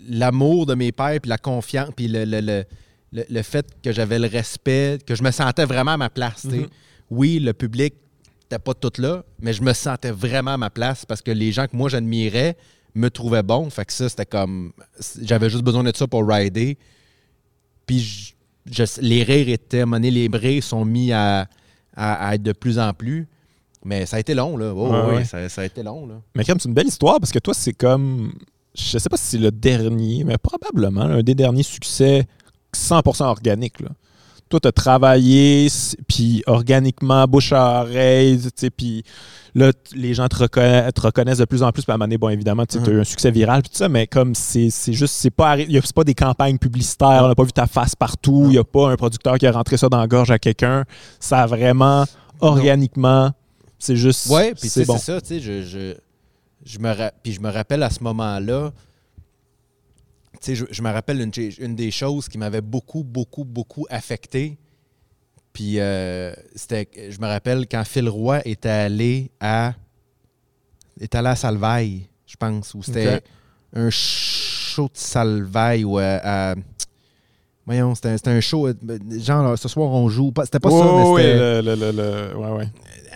[SPEAKER 2] l'amour de mes pères, puis la confiance, puis le, le- le- le- fait que j'avais le respect, que je me sentais vraiment à ma place.
[SPEAKER 1] Mhm.
[SPEAKER 2] Oui, le public n'était pas tout là, mais je me sentais vraiment à ma place parce que les gens que moi j'admirais me trouvaient bon. Fait que ça, c'était comme. J'avais juste besoin de ça pour rider. Puis je- je- les rires étaient. Donné, les rires sont mis à, à- à être de plus en plus. Mais ça a été long, là. Oh,
[SPEAKER 1] Ouais,
[SPEAKER 2] oui,
[SPEAKER 1] ouais.
[SPEAKER 2] Ça, ça a été long, là.
[SPEAKER 1] Mais comme c'est une belle histoire parce que toi, c'est comme. Je sais pas si c'est le dernier, mais probablement un des derniers succès 100% organique. Là. Toi, tu as travaillé, puis organiquement, bouche à oreille, tu sais, puis là, les gens te, reconna- te reconnaissent de plus en plus. Puis à un moment donné, bon, évidemment, tu as eu un succès viral, puis tout ça, mais comme c'est juste, c'est pas, pas des campagnes publicitaires, on n'a pas vu ta face partout, il n'y a pas un producteur qui a rentré ça dans la gorge à quelqu'un. Ça a vraiment, organiquement, c'est juste.
[SPEAKER 2] Ouais, puis
[SPEAKER 1] c'est bon.
[SPEAKER 2] ça, tu sais, je, je, je me ra- puis je me rappelle à ce moment-là, tu sais, je, je me rappelle une, une des choses qui m'avait beaucoup, beaucoup, beaucoup affecté. Puis euh, c'était, je me rappelle quand Phil Roy était allé à, était allé à Salvaille, je pense, où c'était un show de Salvaille ou à, à- voyons, c'était, un show, euh, genre ce soir on joue, c'était pas ça, mais c'était
[SPEAKER 1] le- le- le- le- ouais, ouais.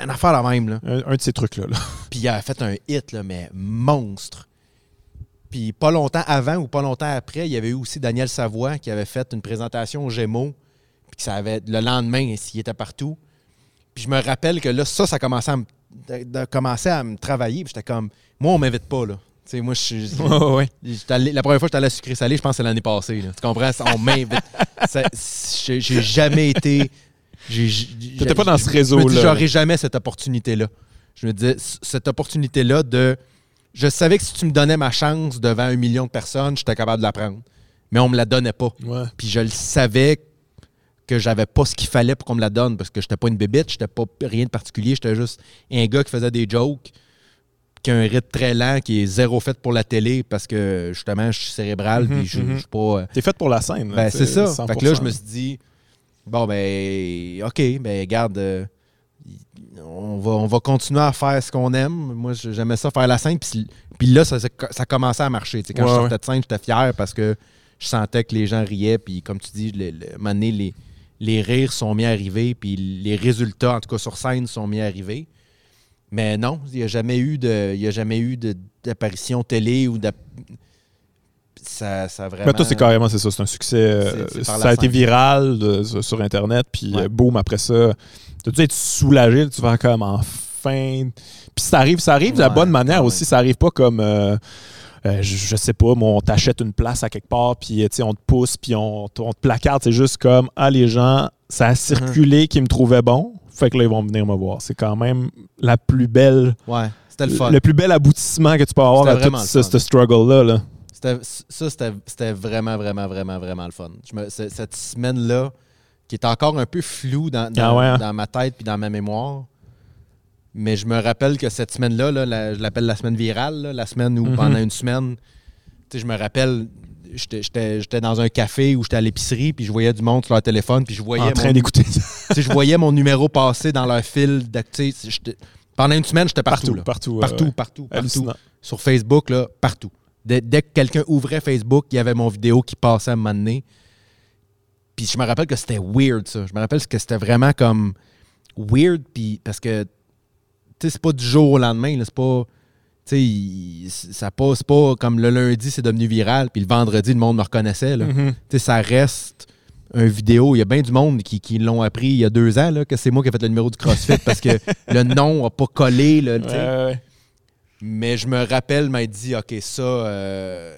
[SPEAKER 2] Une affaire la même là.
[SPEAKER 1] Un, un de ces trucs-là. là.
[SPEAKER 2] Puis il a fait un hit, là, mais monstre. Puis pas longtemps avant ou pas longtemps après, il y avait eu aussi Daniel Savoie qui avait fait une présentation aux Gémeaux. Puis que ça avait, le lendemain, il était partout. Puis je me rappelle que là, ça, ça commençait à me, de- de- commençait à me travailler. Puis j'étais comme, moi, on m'invite pas, là. Tu sais, moi, je suis.
[SPEAKER 1] Ouais,
[SPEAKER 2] la première fois que j'étais allé à Sucré Salé, je pense que c'est l'année passée. là. Tu comprends? On m'invite. J'ai jamais été.
[SPEAKER 1] T'étais pas dans ce réseau-là.
[SPEAKER 2] Je me dis, j'aurais jamais cette opportunité-là. Je me disais, cette opportunité-là de. Je savais que si tu me donnais ma chance devant un million de personnes, j'étais capable de la prendre. Mais on me la donnait pas. Puis je le savais que j'avais pas ce qu'il fallait pour qu'on me la donne parce que j'étais pas une bébête, j'étais pas rien de particulier, j'étais juste un gars qui faisait des jokes, qui a un rythme très lent, qui est zéro fait pour la télé parce que justement je suis cérébral puis je
[SPEAKER 1] mhm.
[SPEAKER 2] je suis pas. euh,
[SPEAKER 1] T'es fait pour la scène.
[SPEAKER 2] ben, c'est ça.
[SPEAKER 1] 100%.
[SPEAKER 2] Fait que là, je me suis dit, bon, ben, OK, ben, garde, euh, on, va, on va continuer à faire ce qu'on aime. Moi, j'aimais ça, faire la scène. Puis, puis là, ça, ça, ça commençait à marcher. Tu sais, quand
[SPEAKER 1] Ouais,
[SPEAKER 2] je sortais de scène, j'étais fier parce que je sentais que les gens riaient. Puis, comme tu dis, le, moment donné, les, les rires sont mis à arriver. Puis, les résultats, en tout cas sur scène, sont mis à arriver. Mais non, il n'y a jamais eu de, il y a jamais eu d'apparition télé ou ça, ça a vraiment.
[SPEAKER 1] Mais toi, c'est carrément, c'est ça, c'est un succès. euh, ça a été viral de- sur- Internet, puis
[SPEAKER 2] Ouais.
[SPEAKER 1] euh, boum, après ça, t'as dû être soulagé, tu vas comme enfin. Puis ça arrive, ça arrive de la
[SPEAKER 2] Ouais,
[SPEAKER 1] bonne manière
[SPEAKER 2] ouais.
[SPEAKER 1] aussi, ça arrive pas comme. euh, euh, je, je sais pas, moi, on t'achète une place à quelque part, puis tu sais, on te pousse, puis on, te placarde. C'est juste comme, ah, les gens, ça a circulé qui me trouvaient bon. Fait que là, ils vont venir me voir. C'est quand même la plus belle,
[SPEAKER 2] Ouais, c'était le fun.
[SPEAKER 1] le plus bel aboutissement que tu peux avoir à tout ce, ce struggle-là. Là.
[SPEAKER 2] Ça, c'était c'était vraiment, vraiment, vraiment, vraiment le fun. Je me- c- cette semaine-là, qui est encore un peu floue dans, dans,
[SPEAKER 1] Ah ouais, hein?
[SPEAKER 2] dans ma tête puis dans ma mémoire, mais je me rappelle que cette semaine-là, là, la- je l'appelle la semaine virale, là, la semaine où
[SPEAKER 1] Mhm.
[SPEAKER 2] pendant une semaine, je me rappelle, j'étais- j'étais j'étais dans un café où j'étais à l'épicerie, puis je voyais du monde sur leur téléphone, puis je voyais,
[SPEAKER 1] En train
[SPEAKER 2] mon,
[SPEAKER 1] d'écouter ça.
[SPEAKER 2] je voyais mon numéro passer dans leur fil j'étais- Pendant une semaine, j'étais partout.
[SPEAKER 1] Partout,
[SPEAKER 2] là.
[SPEAKER 1] partout.
[SPEAKER 2] Partout, partout, partout
[SPEAKER 1] Hallucinant.
[SPEAKER 2] sur Facebook, là, partout. Dès, dès que quelqu'un ouvrait Facebook, il y avait mon vidéo qui passait à un moment donné. Puis je me rappelle que c'était weird, ça. Je me rappelle que c'était vraiment comme weird, puis parce que, tu sais, c'est pas du jour au lendemain, c'est pas... Tu sais, ça passe pas comme le lundi, c'est devenu viral, puis le vendredi, le monde me reconnaissait, là.
[SPEAKER 1] Mhm.
[SPEAKER 2] Tu sais, ça reste un vidéo. Il y a bien du monde qui, qui l'ont appris il y a deux ans, là, que c'est moi qui ai fait le numéro du CrossFit parce que le nom n'a pas collé, là, tu sais.
[SPEAKER 1] Ouais, ouais.
[SPEAKER 2] Mais je me rappelle m'être dit, OK, ça, euh,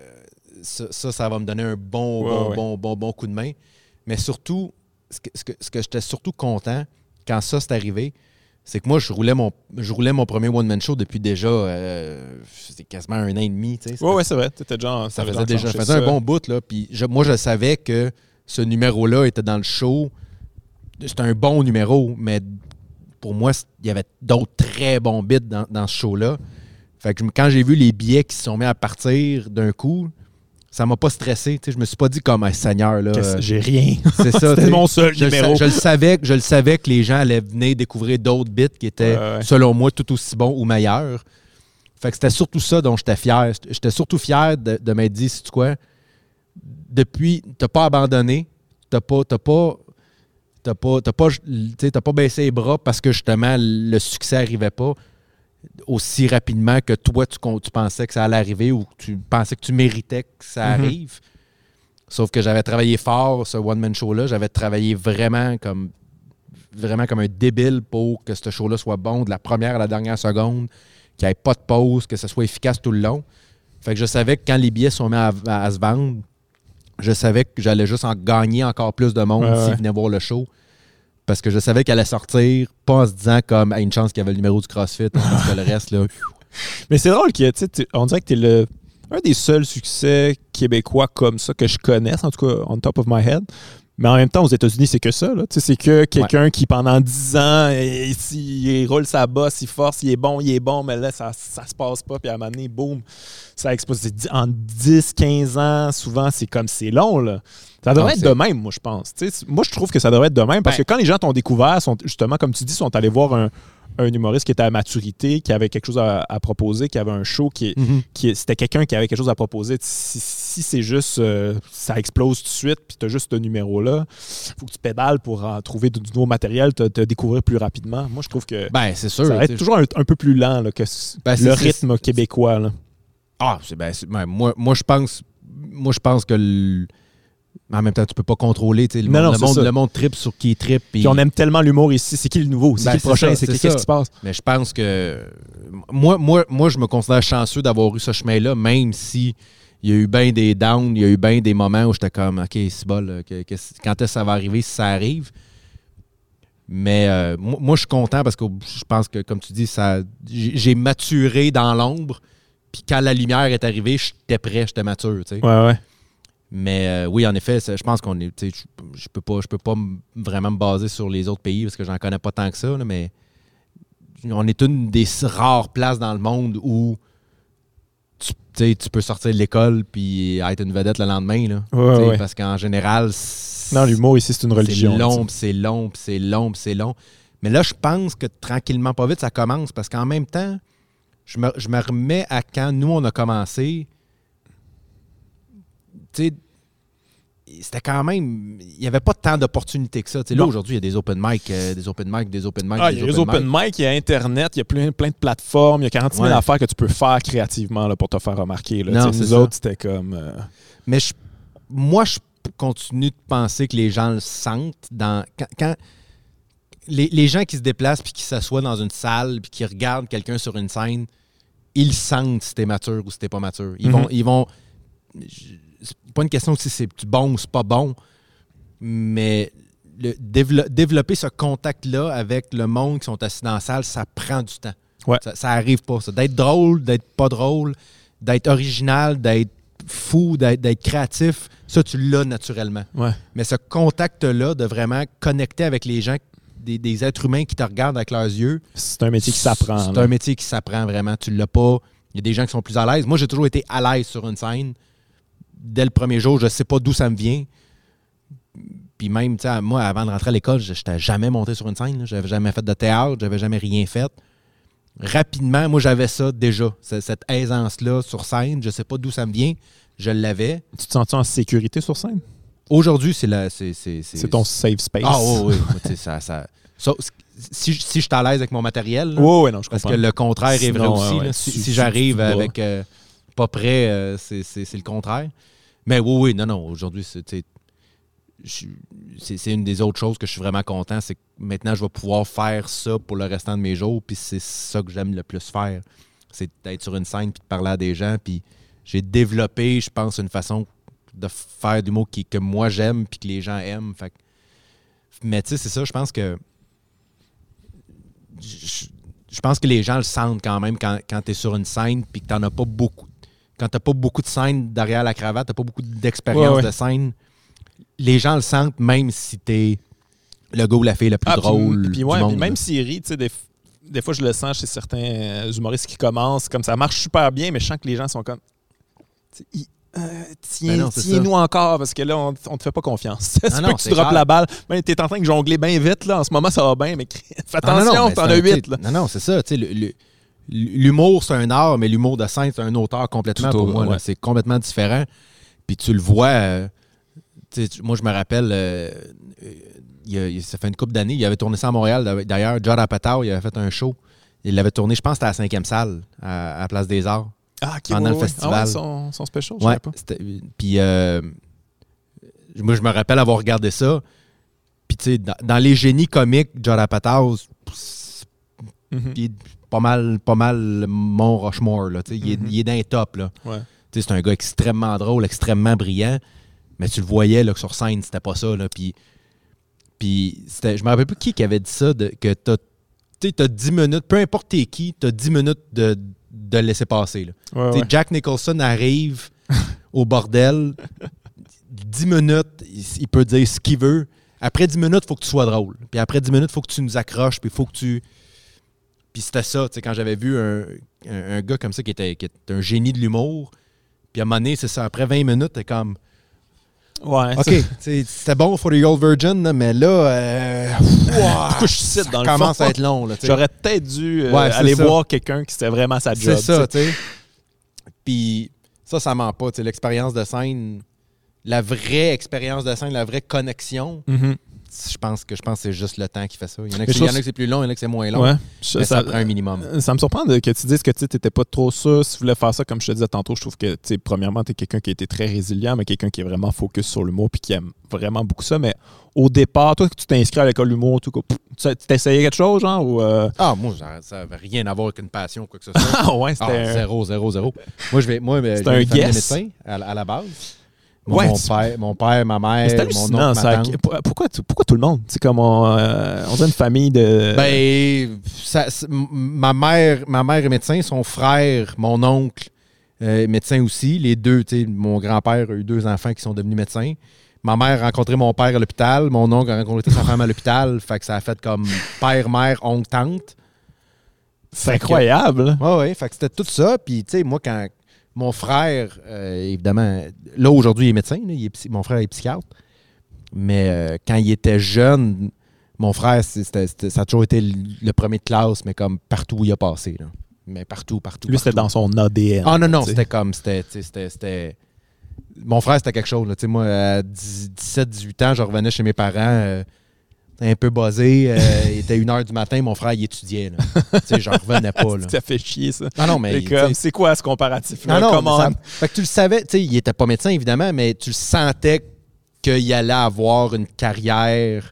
[SPEAKER 2] ça, ça, ça va me donner un bon,
[SPEAKER 1] Ouais,
[SPEAKER 2] bon,
[SPEAKER 1] ouais.
[SPEAKER 2] bon, bon, bon coup de main. Mais surtout, ce que, ce que, ce que j'étais surtout content quand ça s'est arrivé, c'est que moi, je roulais mon, je roulais mon premier one-man show depuis déjà, euh, c'est quasiment un an et demi. tu sais.
[SPEAKER 1] Ouais, ouais, c'est vrai. T'étais genre.
[SPEAKER 2] ça faisait déjà faisait un bon bout. Là, puis je- moi, je savais que ce numéro-là était dans le show. C'était un bon numéro, mais pour moi, il y avait d'autres très bons bits dans, dans ce show-là. Fait que quand j'ai vu les billets qui se sont mis à partir d'un coup, ça m'a pas stressé. Je me suis pas dit comme un seigneur. là, euh,
[SPEAKER 1] J'ai rien?
[SPEAKER 2] C'est ça.
[SPEAKER 1] C'était mon seul
[SPEAKER 2] je, le
[SPEAKER 1] numéro.
[SPEAKER 2] je le savais, que- je le savais que les gens allaient venir découvrir d'autres bits qui étaient,
[SPEAKER 1] Ouais, ouais.
[SPEAKER 2] selon moi, tout aussi bons ou meilleurs. Fait que c'était surtout ça dont j'étais fier. J'étais surtout fier de, de m'être dit, sais-tu quoi, depuis, t'as pas abandonné, t'as pas, t'as pas, t'as pas, t'as pas, t'as pas baissé les bras parce que justement le succès arrivait pas aussi rapidement que toi tu, pensais que ça allait arriver ou que tu pensais que tu méritais que ça
[SPEAKER 1] Mhm.
[SPEAKER 2] arrive. Sauf que j'avais travaillé fort ce one-man show-là. J'avais travaillé vraiment comme vraiment comme un débile pour que ce show-là soit bon de la première à la dernière seconde, qu'il n'y ait pas de pause, que ce soit efficace tout le long. Fait que je savais que quand les billets sont mis à, à- à se vendre, je savais que j'allais juste en gagner encore plus de monde
[SPEAKER 1] Ouais, ouais.
[SPEAKER 2] s'ils venaient voir le show. Parce que je savais qu'elle allait sortir, pas en se disant comme Ah, une chance qu'il y avait le numéro du CrossFit, parce que le reste, là,
[SPEAKER 1] Mais c'est drôle tu tu- on dirait que t'es le un des seuls succès québécois comme ça que je connaisse, en tout cas, on top of my head. Mais en même temps, aux États-Unis, c'est que ça. là. Tu sais, C'est que quelqu'un qui, pendant 10 ans, il, il roule sa bosse, il force, il est bon, il est bon, mais là, ça, ça se passe pas. Puis à un moment donné, boum, ça explose. En 10, 15 ans, souvent, c'est comme c'est long. Là. Ça devrait être de même, moi, je pense. Tu sais, moi, je trouve que ça devrait être de même parce
[SPEAKER 2] Ben-
[SPEAKER 1] que quand les gens t'ont découvert, sont, justement, comme tu dis, sont allés voir un, un humoriste qui était à maturité, qui avait quelque chose à, à proposer, qui avait un show, qui, qui c'était quelqu'un qui avait quelque chose à proposer. Si, si c'est juste euh, ça explose tout de suite, puis tu as juste ce numéro-là, faut que tu pédales pour en trouver du, nouveau matériel, te, te découvrir plus rapidement. Moi, je trouve que
[SPEAKER 2] ben c'est sûr.
[SPEAKER 1] ça va être toujours un, un peu plus lent là, que
[SPEAKER 2] Ben,
[SPEAKER 1] le rythme québécois. là.
[SPEAKER 2] Ah, c'est ben, moi, moi je pense moi je pense que le- en même temps tu peux pas contrôler le,
[SPEAKER 1] Non,
[SPEAKER 2] monde,
[SPEAKER 1] non,
[SPEAKER 2] le, monde, le monde tripe sur qui puis-
[SPEAKER 1] Puis on aime tellement l'humour ici. C'est qui le nouveau? C'est
[SPEAKER 2] Ben,
[SPEAKER 1] qui le prochain? C'est qu'est-ce qui se passe?
[SPEAKER 2] mais je pense que moi moi moi je me considère chanceux d'avoir eu ce chemin là même si il y a eu bien des downs, il y a eu bien des moments où j'étais comme OK, c'est bol, là, que- que- quand est-ce que ça va arriver si ça arrive? Mais euh, moi, moi, je suis content parce que je pense que, comme tu dis, ça, j'ai maturé dans l'ombre. Puis quand la lumière est arrivée, j'étais prêt, j'étais mature. tu sais.
[SPEAKER 1] Ouais, ouais.
[SPEAKER 2] Mais euh, oui, en effet, je pense qu'on est. Je peux pas, je peux pas vraiment me baser sur les autres pays parce que j'en connais pas tant que ça, là, mais on est une des rares places dans le monde où tu, tu peux sortir de l'école puis être une vedette le lendemain. Là,
[SPEAKER 1] Ouais, ouais.
[SPEAKER 2] Parce qu'en général,
[SPEAKER 1] Non, l'humour ici, c'est une religion.
[SPEAKER 2] c'est long, c'est long, c'est long, c'est long. Mais là, je pense que tranquillement, pas vite, ça commence parce qu'en même temps, je me, je me remets à quand nous, on a commencé. Tu c'était quand même. Il n'y avait pas tant d'opportunités que ça. Là, aujourd'hui, il y a des open mic, euh, des open mic, des open mic.
[SPEAKER 1] Ah,
[SPEAKER 2] des
[SPEAKER 1] il y a les open mic, il y a Internet, il y a plein, plein de plateformes, il y a 40 000
[SPEAKER 2] Ouais.
[SPEAKER 1] affaires que tu peux faire créativement là, pour te faire remarquer. Là.
[SPEAKER 2] Non,
[SPEAKER 1] nous
[SPEAKER 2] ça.
[SPEAKER 1] autres, c'était comme. euh,
[SPEAKER 2] Mais je- moi, je continue de penser que les gens le sentent dans. Quand, quand- les, les gens qui se déplacent puis qui s'assoient dans une salle puis qui regardent quelqu'un sur une scène, ils sentent si t'es mature ou si t'es pas mature. Ils
[SPEAKER 1] Mhm.
[SPEAKER 2] vont. Ils vont je- c'est pas une question si c'est bon ou c'est pas bon, mais le, développer ce contact-là avec le monde qui sont assis dans la salle, ça prend du temps.
[SPEAKER 1] Ouais.
[SPEAKER 2] Ça, ça arrive pas, ça. D'être drôle, d'être pas drôle, d'être original, d'être fou, d'être créatif, ça, tu l'as naturellement.
[SPEAKER 1] Ouais.
[SPEAKER 2] Mais ce contact-là, de vraiment connecter avec les gens, des, des êtres humains qui te regardent avec leurs yeux,
[SPEAKER 1] C'est un métier qui s'apprend.
[SPEAKER 2] c'est un métier qui s'apprend vraiment. Tu l'as pas. Il y a des gens qui sont plus à l'aise. Moi, j'ai toujours été à l'aise sur une scène. Dès le premier jour, je sais pas d'où ça me vient. Puis même, tu sais, moi, avant de rentrer à l'école, je n'étais jamais monté sur une scène. là. J'avais jamais fait de théâtre, j'avais jamais rien fait. Rapidement, moi, j'avais ça déjà, ce- cette aisance-là sur scène. Je sais pas d'où ça me vient. Je l'avais.
[SPEAKER 1] Tu te sens-tu en sécurité sur scène?
[SPEAKER 2] Aujourd'hui, c'est la. C'est
[SPEAKER 1] ton safe space.
[SPEAKER 2] Ah oui, oui. Sais, ça, ça, ça- si, je- si je suis à l'aise avec mon matériel, là,
[SPEAKER 1] Ouais, ouais, non, je
[SPEAKER 2] parce
[SPEAKER 1] comprends.
[SPEAKER 2] que le contraire est vrai
[SPEAKER 1] Sinon,
[SPEAKER 2] aussi.
[SPEAKER 1] ouais,
[SPEAKER 2] là. si j'arrive avec euh, pas prêt, euh, c'est le contraire. Mais oui, oui, non, non. Aujourd'hui, c'est une des autres choses que je suis vraiment content. C'est que maintenant, je vais pouvoir faire ça pour le restant de mes jours. Puis c'est ça que j'aime le plus faire. C'est d'être sur une scène puis de parler à des gens. Puis j'ai développé, je pense, une façon de faire du mot qui, que moi j'aime puis que les gens aiment. Fait mais tu sais, c'est ça, je pense que. Je, pense que les gens le sentent quand même quand, quand tu es sur une scène puis que tu as pas beaucoup. Quand tu pas beaucoup de scènes derrière la cravate, tu pas beaucoup d'expérience
[SPEAKER 1] Ouais, ouais.
[SPEAKER 2] de scène, les gens le sentent même si tu es le gars ou la fille la plus
[SPEAKER 1] Ah,
[SPEAKER 2] drôle.
[SPEAKER 1] Puis, ouais, puis
[SPEAKER 2] monde,
[SPEAKER 1] même s'il rit, tu sais, des, fois, je le sens chez certains euh, humoristes qui commencent, comme ça marche super bien, mais je sens que les gens sont comme. tu ils- euh, tiens-
[SPEAKER 2] Ben c'est
[SPEAKER 1] Tiens-nous encore, parce que là, on, on te fait pas confiance. Se
[SPEAKER 2] Ah
[SPEAKER 1] que tu
[SPEAKER 2] c'est
[SPEAKER 1] droppes la balle. Ben, t'es en train de jongler bien vite, là. En ce moment, ça va bien, mais fais
[SPEAKER 2] Ah,
[SPEAKER 1] attention, t'en
[SPEAKER 2] c'est
[SPEAKER 1] as
[SPEAKER 2] un-
[SPEAKER 1] huit,
[SPEAKER 2] tu
[SPEAKER 1] là.
[SPEAKER 2] sais, Non, non, c'est ça. tu sais, le- le- L'humour, c'est un art, mais l'humour de scène, c'est un autre art complètement
[SPEAKER 1] Tout
[SPEAKER 2] pour
[SPEAKER 1] au-
[SPEAKER 2] moi.
[SPEAKER 1] ouais.
[SPEAKER 2] C'est complètement différent. Puis tu le vois. euh, moi, je me rappelle, euh, euh, il y a- il- ça fait une couple d'années, il avait tourné ça à Montréal. D'ailleurs, John Apatow, il avait fait un show. Il l'avait tourné, je pense, c'était à la cinquième salle, à, à la Place des Arts.
[SPEAKER 1] Ah, ok,
[SPEAKER 2] pendant
[SPEAKER 1] ouais,
[SPEAKER 2] le
[SPEAKER 1] ouais.
[SPEAKER 2] festival.
[SPEAKER 1] Ah ouais, son, son special, je
[SPEAKER 2] Ouais,
[SPEAKER 1] pas.
[SPEAKER 2] Puis, euh, moi, je me rappelle avoir regardé ça. Puis, tu sais, dans, dans les génies comiques, John Apatow. Pas mal, pas mal mon Rushmore. Là, il, est,
[SPEAKER 1] Mhm.
[SPEAKER 2] est dans les tops. Là.
[SPEAKER 1] Ouais.
[SPEAKER 2] C'est un gars extrêmement drôle, extrêmement brillant. Mais tu le voyais là, que sur scène, c'était pas ça. Là. Puis, puis c'était- je me rappelle plus qui qui avait dit ça, de, que t'as as 10 minutes, peu importe t'es qui, t'as 10 minutes de, de laisser passer. Là.
[SPEAKER 1] Ouais, ouais.
[SPEAKER 2] Jack Nicholson arrive au bordel, 10 minutes, il, il peut dire ce qu'il veut. Après 10 minutes, il faut que tu sois drôle. Puis après 10 minutes, il faut que tu nous accroches, puis il faut que tu... Puis c'était ça, tu sais, quand j'avais vu un, un- un gars comme ça qui était, qui était un génie de l'humour, puis à un moment donné, c'est ça, après 20 minutes, t'es comme...
[SPEAKER 1] Ouais,
[SPEAKER 2] OK,
[SPEAKER 1] ça-
[SPEAKER 2] c'était bon for the old virgin, mais là, euh,
[SPEAKER 1] je cite dans le fond?
[SPEAKER 2] commence à être long. Là, tu sais.
[SPEAKER 1] J'aurais peut-être dû euh,
[SPEAKER 2] Ouais,
[SPEAKER 1] aller
[SPEAKER 2] ça.
[SPEAKER 1] voir quelqu'un qui c'était vraiment sa job.
[SPEAKER 2] C'est ça,
[SPEAKER 1] tu sais.
[SPEAKER 2] Puis ça, ça ment pas. tu sais, L'expérience de scène, la vraie expérience de scène, la vraie connexion,
[SPEAKER 1] Mhm.
[SPEAKER 2] Je pense que je pense c'est juste le temps qui fait ça. Il y en a
[SPEAKER 1] Mais
[SPEAKER 2] que
[SPEAKER 1] je
[SPEAKER 2] c'est- plus long, il y en a que c'est moins long.
[SPEAKER 1] Ouais.
[SPEAKER 2] Mais
[SPEAKER 1] Je-
[SPEAKER 2] ça, prend un minimum.
[SPEAKER 1] Ça me surprend de- que tu dises que tu n'étais pas trop sûr si tu voulais faire ça. Comme je te disais tantôt, je trouve que, premièrement, tu es quelqu'un qui a été très résilient, mais quelqu'un qui est vraiment focus sur l'humour puis qui aime vraiment beaucoup ça. Mais au départ, toi, que tu t'es inscrit à l'école d'humour, tout, tu t'essayais quelque chose, genre, ou. euh,
[SPEAKER 2] Ah, moi, ça- n'avait rien à voir avec une passion ou quoi que ce soit.
[SPEAKER 1] Ah ouais,
[SPEAKER 2] Ah,
[SPEAKER 1] c'était. un-
[SPEAKER 2] zéro, zéro, zéro. Moi, je vais, moi,
[SPEAKER 1] C'était
[SPEAKER 2] j'ai
[SPEAKER 1] un guess.
[SPEAKER 2] médecin à la base. Mon,
[SPEAKER 1] Ouais,
[SPEAKER 2] mon père, mon père, ma
[SPEAKER 1] c'est
[SPEAKER 2] mère, mon oncle, ma tante.
[SPEAKER 1] Pour- Pourquoi, tout- pourquoi tout le monde? C'est comme on, euh, on dirait une famille de.
[SPEAKER 2] Ben, ça- ma, mère, ma mère est médecin, son frère, mon oncle, euh, est médecin aussi. Les deux, tu sais, mon grand-père a eu deux enfants qui sont devenus médecins. Ma mère a rencontré mon père à l'hôpital. Mon oncle a rencontré sa femme à l'hôpital. Fait que ça a fait comme père, mère, oncle, tante.
[SPEAKER 1] c'est incroyable.
[SPEAKER 2] Ouais, ouais. Fait que c'était tout ça. Puis, tu sais, moi, quand mon frère, euh, évidemment, là, aujourd'hui, il est médecin. là, il est psy- mon frère est psychiatre. Mais euh, quand il était jeune, mon frère, ça a toujours été le le premier de classe, mais comme partout où il a passé. Là. Mais partout, partout.
[SPEAKER 1] Lui, c'était dans son ADN.
[SPEAKER 2] Ah non, non, c'était comme. C'était. Mon frère, c'était quelque chose. là. Moi, à 17-18 ans, je revenais chez mes parents. euh, un peu buzzé, euh, il était 1h du matin, mon frère il étudiait. là. tu sais, j'en revenais pas. Là.
[SPEAKER 1] Ça fait chier, ça.
[SPEAKER 2] Ah non, mais.
[SPEAKER 1] C'est quoi ce comparatif-là?
[SPEAKER 2] non, non, ça- fait que tu le savais, tu sais, il était pas médecin évidemment, mais tu le sentais qu'il allait avoir une carrière,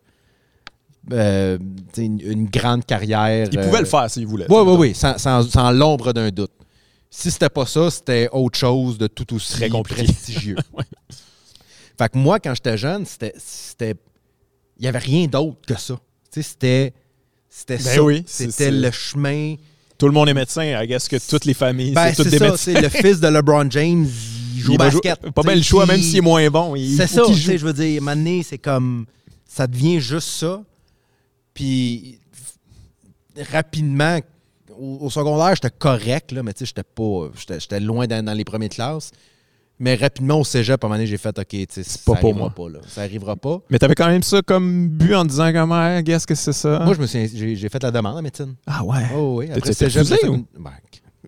[SPEAKER 2] euh, une, une grande carrière.
[SPEAKER 1] Il
[SPEAKER 2] euh,
[SPEAKER 1] pouvait le faire s'il voulait.
[SPEAKER 2] Oui, oui, oui, sans, sans- sans l'ombre d'un doute. Si c'était pas ça, c'était autre chose de tout aussi
[SPEAKER 1] Très compliqué.
[SPEAKER 2] prestigieux.
[SPEAKER 1] Ouais.
[SPEAKER 2] Fait que moi, quand j'étais jeune, c'était. Il n'y avait rien d'autre que ça. C'était. C'était
[SPEAKER 1] Ben
[SPEAKER 2] ça.
[SPEAKER 1] oui,
[SPEAKER 2] c'était le chemin.
[SPEAKER 1] Tout le monde est médecin. I guess que toutes les familles,
[SPEAKER 2] Ben,
[SPEAKER 1] c'est toutes
[SPEAKER 2] c'est
[SPEAKER 1] des
[SPEAKER 2] ça.
[SPEAKER 1] médecins.
[SPEAKER 2] Le fils de LeBron James, il joue
[SPEAKER 1] Il
[SPEAKER 2] basket.
[SPEAKER 1] Pas mal le choix, même s'il est moins bon.
[SPEAKER 2] C'est ça, je veux dire, donné, c'est comme. Ça devient juste ça. Puis, rapidement, au, au secondaire, j'étais correct, là, mais tu sais, j'étais pas. J'étais j'étais loin dans, dans les premières classes. Mais rapidement, au cégep, à un moment donné, j'ai fait, OK, ça
[SPEAKER 1] pas pour moi.
[SPEAKER 2] pas, là. Ça arrivera pas.
[SPEAKER 1] Mais t'avais quand même ça comme but en disant comment, I guess que c'est ça.
[SPEAKER 2] Moi, je me suis, j'ai, j'ai fait la demande en médecine.
[SPEAKER 1] Ah ouais.
[SPEAKER 2] Oh oui, après cégep, j'ai
[SPEAKER 1] refusé
[SPEAKER 2] fait
[SPEAKER 1] ou?
[SPEAKER 2] une- Ben,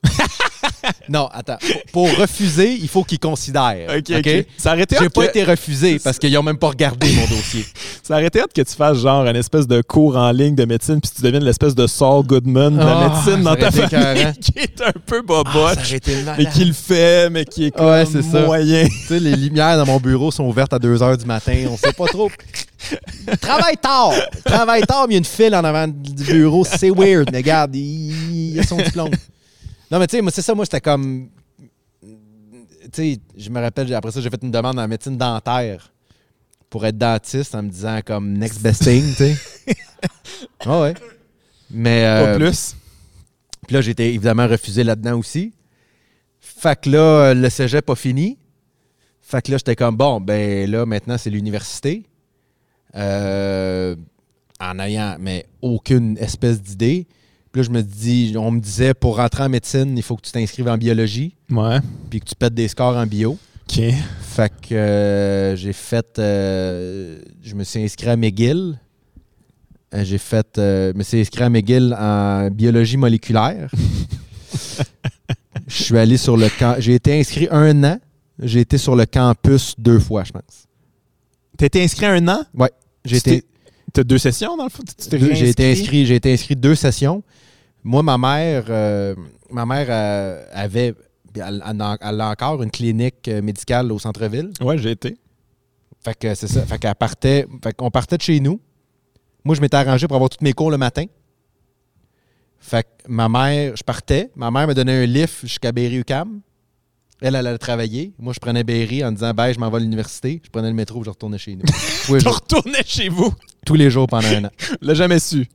[SPEAKER 2] non, attends. Pour, pour refuser, il faut qu'ils considèrent.
[SPEAKER 1] Ok, ok? Ça aurait été
[SPEAKER 2] J'ai pas
[SPEAKER 1] que-
[SPEAKER 2] été refusé parce qu'ils ont même pas regardé mon dossier.
[SPEAKER 1] Ça aurait été hâte que tu fasses genre une espèce de cours en ligne de médecine puis tu deviennes l'espèce de Saul Goodman de la
[SPEAKER 2] Ah,
[SPEAKER 1] médecine dans ta famille
[SPEAKER 2] écœurant.
[SPEAKER 1] qui est un peu
[SPEAKER 2] Ah,
[SPEAKER 1] boboche et
[SPEAKER 2] malade.
[SPEAKER 1] qui le fait mais qui est comme
[SPEAKER 2] Ouais, c'est ça.
[SPEAKER 1] moyen.
[SPEAKER 2] Tu sais, les lumières dans mon bureau sont ouvertes à 2 h du matin. On sait pas trop. Travaille tard. Travaille tard, mais il y a une file en avant du bureau. C'est weird, mais regarde, il, il a son diplôme. Non, mais tu sais, moi, c'est ça. Moi, j'étais comme. Tu sais, je me rappelle, après ça, j'ai fait une demande en médecine dentaire pour être dentiste en me disant comme next best thing, tu sais. Ah ouais. Mais.
[SPEAKER 1] Pas
[SPEAKER 2] euh,
[SPEAKER 1] plus.
[SPEAKER 2] puis là, j'ai été évidemment refusé là-dedans aussi. Fait que là, le cégep pas fini. Fait que là, j'étais comme, bon, ben là, maintenant, c'est l'université. Euh, en ayant, mais aucune espèce d'idée. Puis là, je me dis, on me disait, pour rentrer en médecine, il faut que tu t'inscrives en biologie,
[SPEAKER 1] Ouais.
[SPEAKER 2] puis que tu pètes des scores en bio.
[SPEAKER 1] OK.
[SPEAKER 2] Fait que euh, j'ai fait. euh, je me suis inscrit à McGill. Euh, j'ai fait. euh, je me suis inscrit à McGill en biologie moléculaire. Je suis allé sur le camp. J'ai été inscrit un an. J'ai été sur le campus deux fois, je pense.
[SPEAKER 1] T'as été inscrit un an?
[SPEAKER 2] J'ai
[SPEAKER 1] Tu
[SPEAKER 2] été,
[SPEAKER 1] T'as deux sessions dans le fond?
[SPEAKER 2] J'ai été inscrit. J'ai été inscrit deux sessions. Moi, ma mère, euh, ma mère euh, avait. Elle, elle a encore une clinique euh, médicale au centre-ville.
[SPEAKER 1] Ouais, j'ai été.
[SPEAKER 2] Fait que c'est ça. Fait qu'elle partait. Fait qu'on partait de chez nous. Moi, je m'étais arrangé pour avoir tous mes cours le matin. Fait que ma mère, je partais. Ma mère me donnait un lift jusqu'à Berry-UQAM. Elle, elle allait travailler. Moi, je prenais Berry en disant, ben, je m'en vais à l'université. Je prenais le métro, je retournais chez nous. Jours,
[SPEAKER 1] retournais chez vous?
[SPEAKER 2] tous les jours pendant un an.
[SPEAKER 1] L'a jamais su.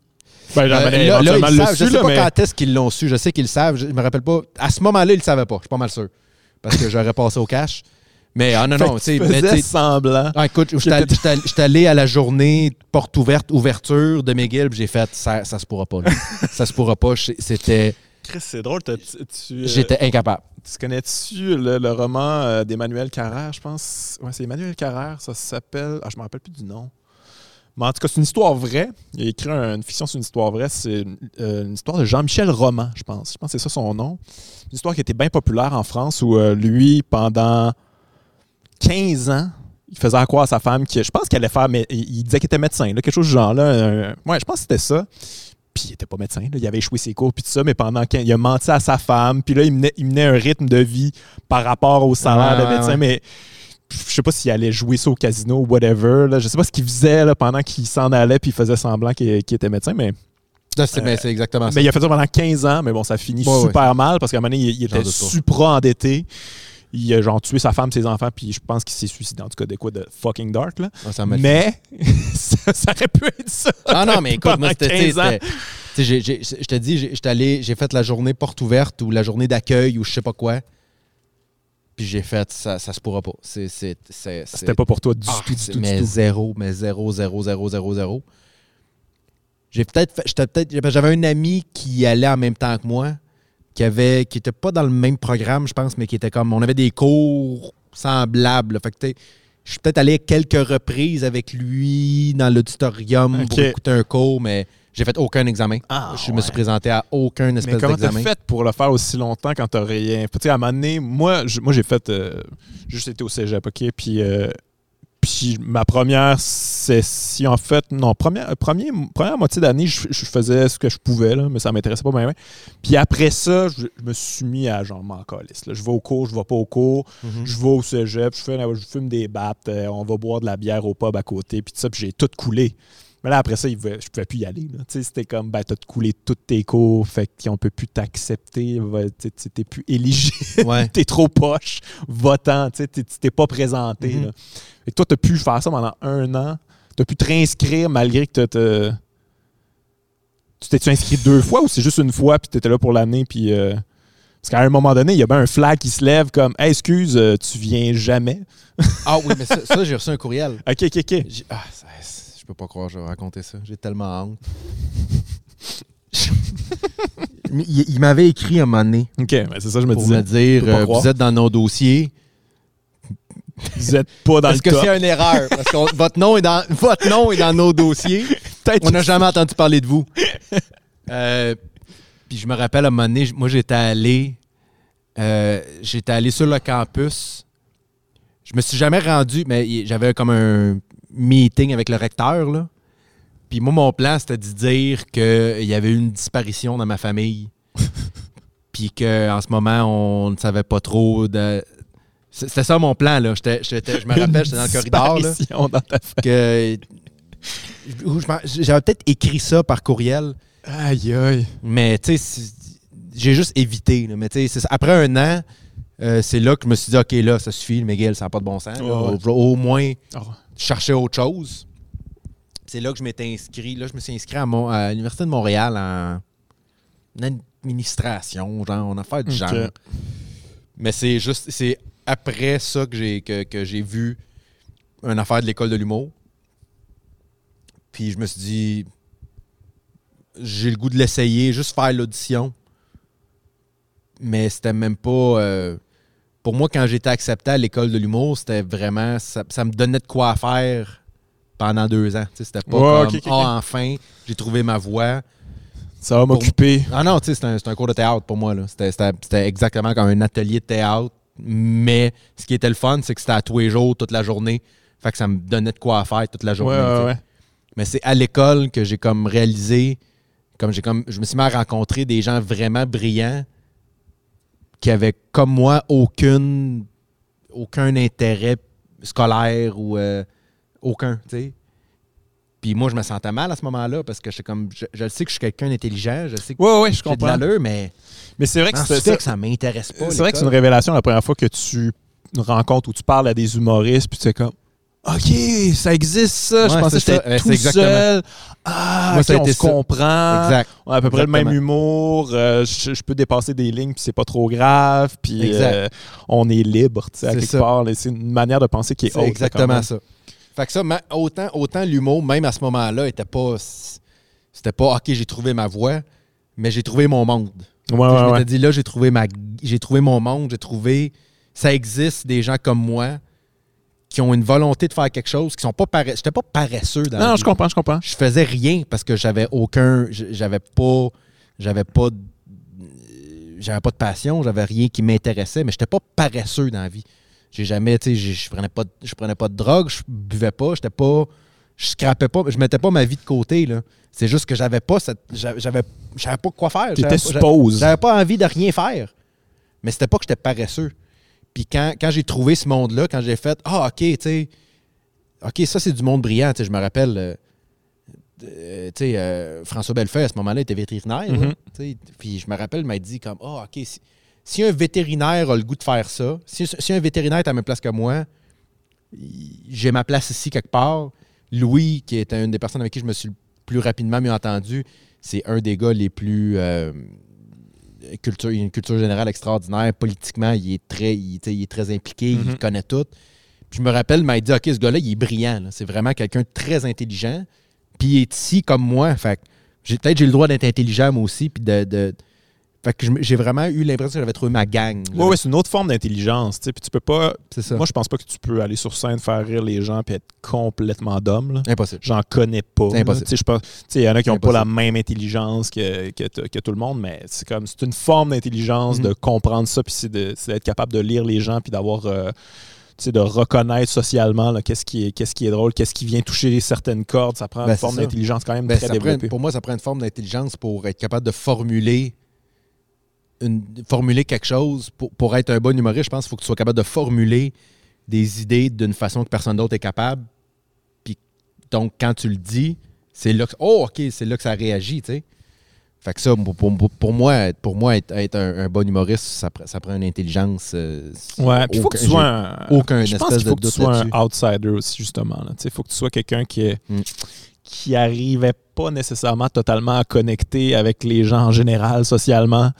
[SPEAKER 1] Ben,
[SPEAKER 2] Euh,
[SPEAKER 1] j'en
[SPEAKER 2] là, ils
[SPEAKER 1] le
[SPEAKER 2] savent.
[SPEAKER 1] su,
[SPEAKER 2] je sais
[SPEAKER 1] là,
[SPEAKER 2] pas
[SPEAKER 1] mais...
[SPEAKER 2] quand est-ce qu'ils l'ont su. Je sais qu'ils le savent. Je me rappelle pas. À ce moment-là, ils le savaient pas. Je suis pas mal sûr. Parce que j'aurais passé au cash. Mais ah non, non. tu sais,
[SPEAKER 1] semblant.
[SPEAKER 2] Ah, écoute, j'étais allé- à la journée porte ouverte, ouverture de McGill, puis j'ai fait ça, ça se pourra pas. là. ça se pourra pas. C'était.
[SPEAKER 1] Chris, c'est drôle. euh,
[SPEAKER 2] J'étais incapable.
[SPEAKER 1] tu connais-tu le, le roman euh, d'Emmanuel Carrère, je pense? Ouais, c'est Emmanuel Carrère. Ça s'appelle... Ah, je me rappelle plus du nom. Mais en tout cas, c'est une histoire vraie. Il a écrit un- une fiction sur une histoire vraie. C'est une, euh, une histoire de Jean-Michel Roman, je pense. Je pense que c'est ça son nom. Une histoire qui était bien populaire en France où euh, lui, pendant 15 ans, il faisait croire à sa femme que je pense qu'elle allait faire, mais il disait qu'il était médecin, là, quelque chose du genre là. ouais, je pense que c'était ça. Puis il était pas médecin, là, il avait échoué ses cours puis tout ça, mais pendant qu'il a menti à sa femme, puis là il menait, il menait un rythme de vie par rapport au salaire de médecin,
[SPEAKER 2] ouais.
[SPEAKER 1] mais je sais pas s'il allait jouer ça au casino ou whatever. Là. Je sais pas ce qu'il faisait là, pendant qu'il s'en allait puis il faisait semblant qu'il était médecin, mais,
[SPEAKER 2] Ça, C'est exactement ça.
[SPEAKER 1] mais il a fait ça pendant 15 ans, mais bon, ça finit
[SPEAKER 2] Ouais,
[SPEAKER 1] super mal parce qu'à un moment donné, il, il était supra-endetté. il a genre tué sa femme, ses enfants, puis je pense qu'il s'est suicidé. En tout cas, de quoi de fucking dark, là.
[SPEAKER 2] Ça
[SPEAKER 1] Mais ça, ça aurait pu être ça.
[SPEAKER 2] Ah non, mais écoute, moi, c'était. tu sais,
[SPEAKER 1] 15 ans.
[SPEAKER 2] c'était- tu sais, j'ai- j'ai- Je te dis, j'ai- j'étais allé- j'ai fait la journée porte ouverte ou la journée d'accueil ou je sais pas quoi. Puis j'ai fait, ça, ça se pourra pas.
[SPEAKER 1] C'était pas pour toi du
[SPEAKER 2] Ah,
[SPEAKER 1] tout, du tout, du
[SPEAKER 2] mais
[SPEAKER 1] tout.
[SPEAKER 2] zéro, mais zéro, zéro, zéro, zéro, zéro. J'ai peut-être fait- j'étais peut-être j'avais un ami qui allait en même temps que moi, qui avait qui était pas dans le même programme, je pense, mais qui était comme on avait des cours semblables. là. Fait que je suis peut-être allé quelques reprises avec lui dans l'auditorium pour écouter un cours, mais j'ai fait aucun examen.
[SPEAKER 1] Ah,
[SPEAKER 2] je me suis présenté à aucun
[SPEAKER 1] Mais
[SPEAKER 2] espèce
[SPEAKER 1] comment t'as
[SPEAKER 2] d'examen.
[SPEAKER 1] fait pour le faire aussi longtemps quand t'as rien? Tu sais, à un moment donné, moi, j'ai fait. euh, j'ai juste été au cégep, OK? Puis, euh, puis ma première session, en fait, non, première, premier, première moitié d'année, je, je faisais ce que je pouvais, là, mais ça m'intéressait pas bien. Puis après ça, je, je me suis mis à genre m'en. Je vais au cours, je vais pas au cours,
[SPEAKER 2] Mhm.
[SPEAKER 1] je vais au cégep, je, fais, je fume des battes, euh, on va boire de la bière au pub à côté, puis tout ça, puis j'ai tout coulé. Mais là, après ça, il pouvait- je pouvais plus y aller. Tu sais, C'était comme, ben, t'as coulé toutes tes cours, fait qu'on peut plus t'accepter, t'es plus éligible,
[SPEAKER 2] Ouais.
[SPEAKER 1] t'es trop poche, votant, tu sais, t'es- pas présenté. Là. Fait que toi, t'as pu faire ça pendant un an, t'as pu te réinscrire malgré que t'as- tu t'es-tu inscrit deux fois ou c'est juste une fois, puis t'étais là pour l'année, puis... euh, Parce qu'à un moment donné, il y a bien un flag qui se lève comme Hey, excuse, euh, tu viens jamais.
[SPEAKER 2] Ah oui, mais ça, ça, j'ai reçu un courriel.
[SPEAKER 1] Ok, ok, ok.
[SPEAKER 2] Ah, ça- peux pas croire que je vais raconter ça. J'ai tellement honte. il il m'avait écrit à un moment donné
[SPEAKER 1] Ok, ben c'est ça, que je me
[SPEAKER 2] pour
[SPEAKER 1] disais.
[SPEAKER 2] me dire euh, vous êtes dans nos dossiers.
[SPEAKER 1] Vous êtes pas dans
[SPEAKER 2] Est-ce
[SPEAKER 1] le
[SPEAKER 2] que
[SPEAKER 1] top.
[SPEAKER 2] c'est une erreur? Parce que votre, nom est dans, votre nom est dans nos dossiers.
[SPEAKER 1] Peut-être
[SPEAKER 2] On n'a jamais entendu parler de vous. Euh, puis je me rappelle à un moment donné, moi j'étais allé. euh, j'étais allé sur le campus. Je me suis jamais rendu, mais j'avais comme un meeting avec le recteur. Là. Puis moi, mon plan, c'était de dire qu'il y avait eu une disparition dans ma famille. Puis qu'en ce moment, on ne savait pas trop de. C'était ça mon plan, là. J'étais- j'étais- je me rappelle, j'étais dans le corridor, là
[SPEAKER 1] Disparition dans ta famille.
[SPEAKER 2] que j'avais peut-être écrit ça par courriel,
[SPEAKER 1] Aïe, aïe.
[SPEAKER 2] mais tu sais, j'ai juste évité. là. mais tu sais, après un an, euh, c'est là que je me suis dit, OK, là, ça suffit, le Miguel, ça n'a pas de bon sens.
[SPEAKER 1] ouais.
[SPEAKER 2] Au, au moins,
[SPEAKER 1] Oh.
[SPEAKER 2] Chercher autre chose. C'est là que je m'étais inscrit. Là, je me suis inscrit à, Mon- à l'Université de Montréal en administration, genre, en affaires du genre. Mais c'est juste, c'est après ça que j'ai que, que j'ai vu une affaire de l'école de l'humour. Puis je me suis dit, j'ai le goût de l'essayer, juste faire l'audition. Mais c'était même pas. euh, pour moi, quand j'étais accepté à l'école de l'humour, c'était vraiment. Ça, ça me donnait de quoi faire pendant deux ans. C'était pas comme
[SPEAKER 1] ok.
[SPEAKER 2] enfin, j'ai trouvé ma voie.
[SPEAKER 1] Ça va m'occuper.
[SPEAKER 2] Ah non, tu sais, c'est un, cours de théâtre pour moi. C'était exactement comme un atelier de théâtre. Mais ce qui était le fun, c'est que c'était à tous les jours, toute la journée. Fait que ça me donnait de quoi faire toute la journée.
[SPEAKER 1] ouais, ouais.
[SPEAKER 2] Mais c'est à l'école que j'ai comme réalisé, comme j'ai comme, je me suis mis à rencontrer des gens vraiment brillants qui avaient comme moi aucune, aucun intérêt scolaire ou euh, aucun, tu sais. Puis moi, je me sentais mal à ce moment-là parce que comme, je, sais que je suis quelqu'un d'intelligent, je sais que
[SPEAKER 1] Ouais, ouais, je
[SPEAKER 2] j'ai de l'allure, mais
[SPEAKER 1] Mais c'est vrai que c'est
[SPEAKER 2] fait que ça m'intéresse pas.
[SPEAKER 1] C'est vrai que c'est une révélation la première fois que tu rencontres ou tu parles à des humoristes, puis tu es comme OK, ça existe ça. je pensais que j'étais tout seul. Ah,
[SPEAKER 2] Moi, ça
[SPEAKER 1] on se
[SPEAKER 2] ça.
[SPEAKER 1] comprend.
[SPEAKER 2] Exact.
[SPEAKER 1] On a à peu près le même humour. euh, je, je peux dépasser des lignes, puis c'est pas trop grave. Puis euh, on est libre, tu sais, à
[SPEAKER 2] C'est
[SPEAKER 1] quelque
[SPEAKER 2] ça.
[SPEAKER 1] part. C'est une manière de penser qui est là, quand
[SPEAKER 2] exactement ça. Fait que ça, autant, autant l'humour, même à ce moment-là, était pas. C'était pas OK, j'ai trouvé ma voie, mais j'ai trouvé mon monde.
[SPEAKER 1] Ouais,
[SPEAKER 2] je
[SPEAKER 1] ouais,
[SPEAKER 2] m'étais
[SPEAKER 1] ouais.
[SPEAKER 2] dit là, j'ai trouvé ma j'ai trouvé mon monde, j'ai trouvé ça existe des gens comme moi qui ont une volonté de faire quelque chose, qui sont pas paresseux. J'étais pas paresseux dans la
[SPEAKER 1] Non,
[SPEAKER 2] vie.
[SPEAKER 1] je comprends, je comprends.
[SPEAKER 2] Je faisais rien parce que j'avais aucun j'avais pas j'avais pas de- j'avais pas de passion, j'avais rien qui m'intéressait, mais j'étais pas paresseux dans la vie. J'ai jamais, tu sais, je prenais pas de- je prenais pas de drogue, je buvais pas, j'étais pas je scrapais pas, je mettais pas ma vie de côté là. C'est juste que j'avais pas j'avais j'avais pas quoi faire.
[SPEAKER 1] T'étais suppose.
[SPEAKER 2] j'avais pas envie de rien faire. Mais c'était pas que j'étais paresseux. Puis quand, quand j'ai trouvé ce monde-là, quand j'ai fait Ah, OK, tu sais, OK, ça, c'est du monde brillant. Tu sais, je me rappelle, euh, euh, tu sais, euh, François Bellefeuille, à ce moment-là, était vétérinaire.
[SPEAKER 1] Mhm.
[SPEAKER 2] tu sais. Puis je me rappelle, il m'a dit comme Ah, OK, si- si un vétérinaire a le goût de faire ça, si, si un vétérinaire est à la même place que moi, j'ai ma place ici quelque part. Louis, qui est une des personnes avec qui je me suis le plus rapidement mieux entendu, c'est un des gars les plus. Culture, il a une culture générale extraordinaire. Politiquement, il est très, il, est très impliqué,
[SPEAKER 1] Mhm.
[SPEAKER 2] il connaît tout. Puis je me rappelle, il m'a dit Ok, ce gars-là, il est brillant. C'est vraiment quelqu'un de très intelligent. Puis il est ici comme moi. Fait que j'ai- peut-être j'ai le droit d'être intelligent moi aussi. Puis de, de- fait que j'ai vraiment eu l'impression que j'avais trouvé ma gang. là.
[SPEAKER 1] Ouais, c'est une autre forme d'intelligence. Puis tu peux pas.
[SPEAKER 2] ça.
[SPEAKER 1] Moi, je pense pas que tu peux aller sur scène, faire rire les gens puis être complètement d'homme.
[SPEAKER 2] Impossible.
[SPEAKER 1] J'en connais pas.
[SPEAKER 2] Impossible.
[SPEAKER 1] Il y en a qui n'ont pas la même intelligence que, que, tout le monde, mais c'est comme c'est une forme d'intelligence de comprendre ça, puis c'est d'être capable de lire les gens, puis d'avoir. euh, de reconnaître socialement qu'est-ce qui, qui est drôle, qu'est-ce qui vient toucher certaines cordes. Ça prend
[SPEAKER 2] Ben,
[SPEAKER 1] une
[SPEAKER 2] c'est
[SPEAKER 1] forme d'intelligence quand même
[SPEAKER 2] Ben,
[SPEAKER 1] très développée.
[SPEAKER 2] pour moi, ça prend une forme d'intelligence pour être capable de formuler une, formuler quelque chose. Pour, pour être un bon humoriste, je pense qu'il faut que tu sois capable de formuler des idées d'une façon que personne d'autre est capable. Puis donc, quand tu le dis, c'est là que, oh, OK, c'est là que ça réagit, tu sais. Fait que ça, pour, pour- pour moi, pour moi être, être un, un bon humoriste, ça, ça prend une intelligence. euh,
[SPEAKER 1] Ouais, puis il faut que tu sois un.
[SPEAKER 2] aucun
[SPEAKER 1] je pense
[SPEAKER 2] espèce
[SPEAKER 1] qu'il faut
[SPEAKER 2] de
[SPEAKER 1] que tu sois un outsider aussi, justement. Il faut que tu sois quelqu'un qui, est-
[SPEAKER 2] Mm.
[SPEAKER 1] Qui arrivait pas nécessairement totalement à connecter avec les gens en général, socialement.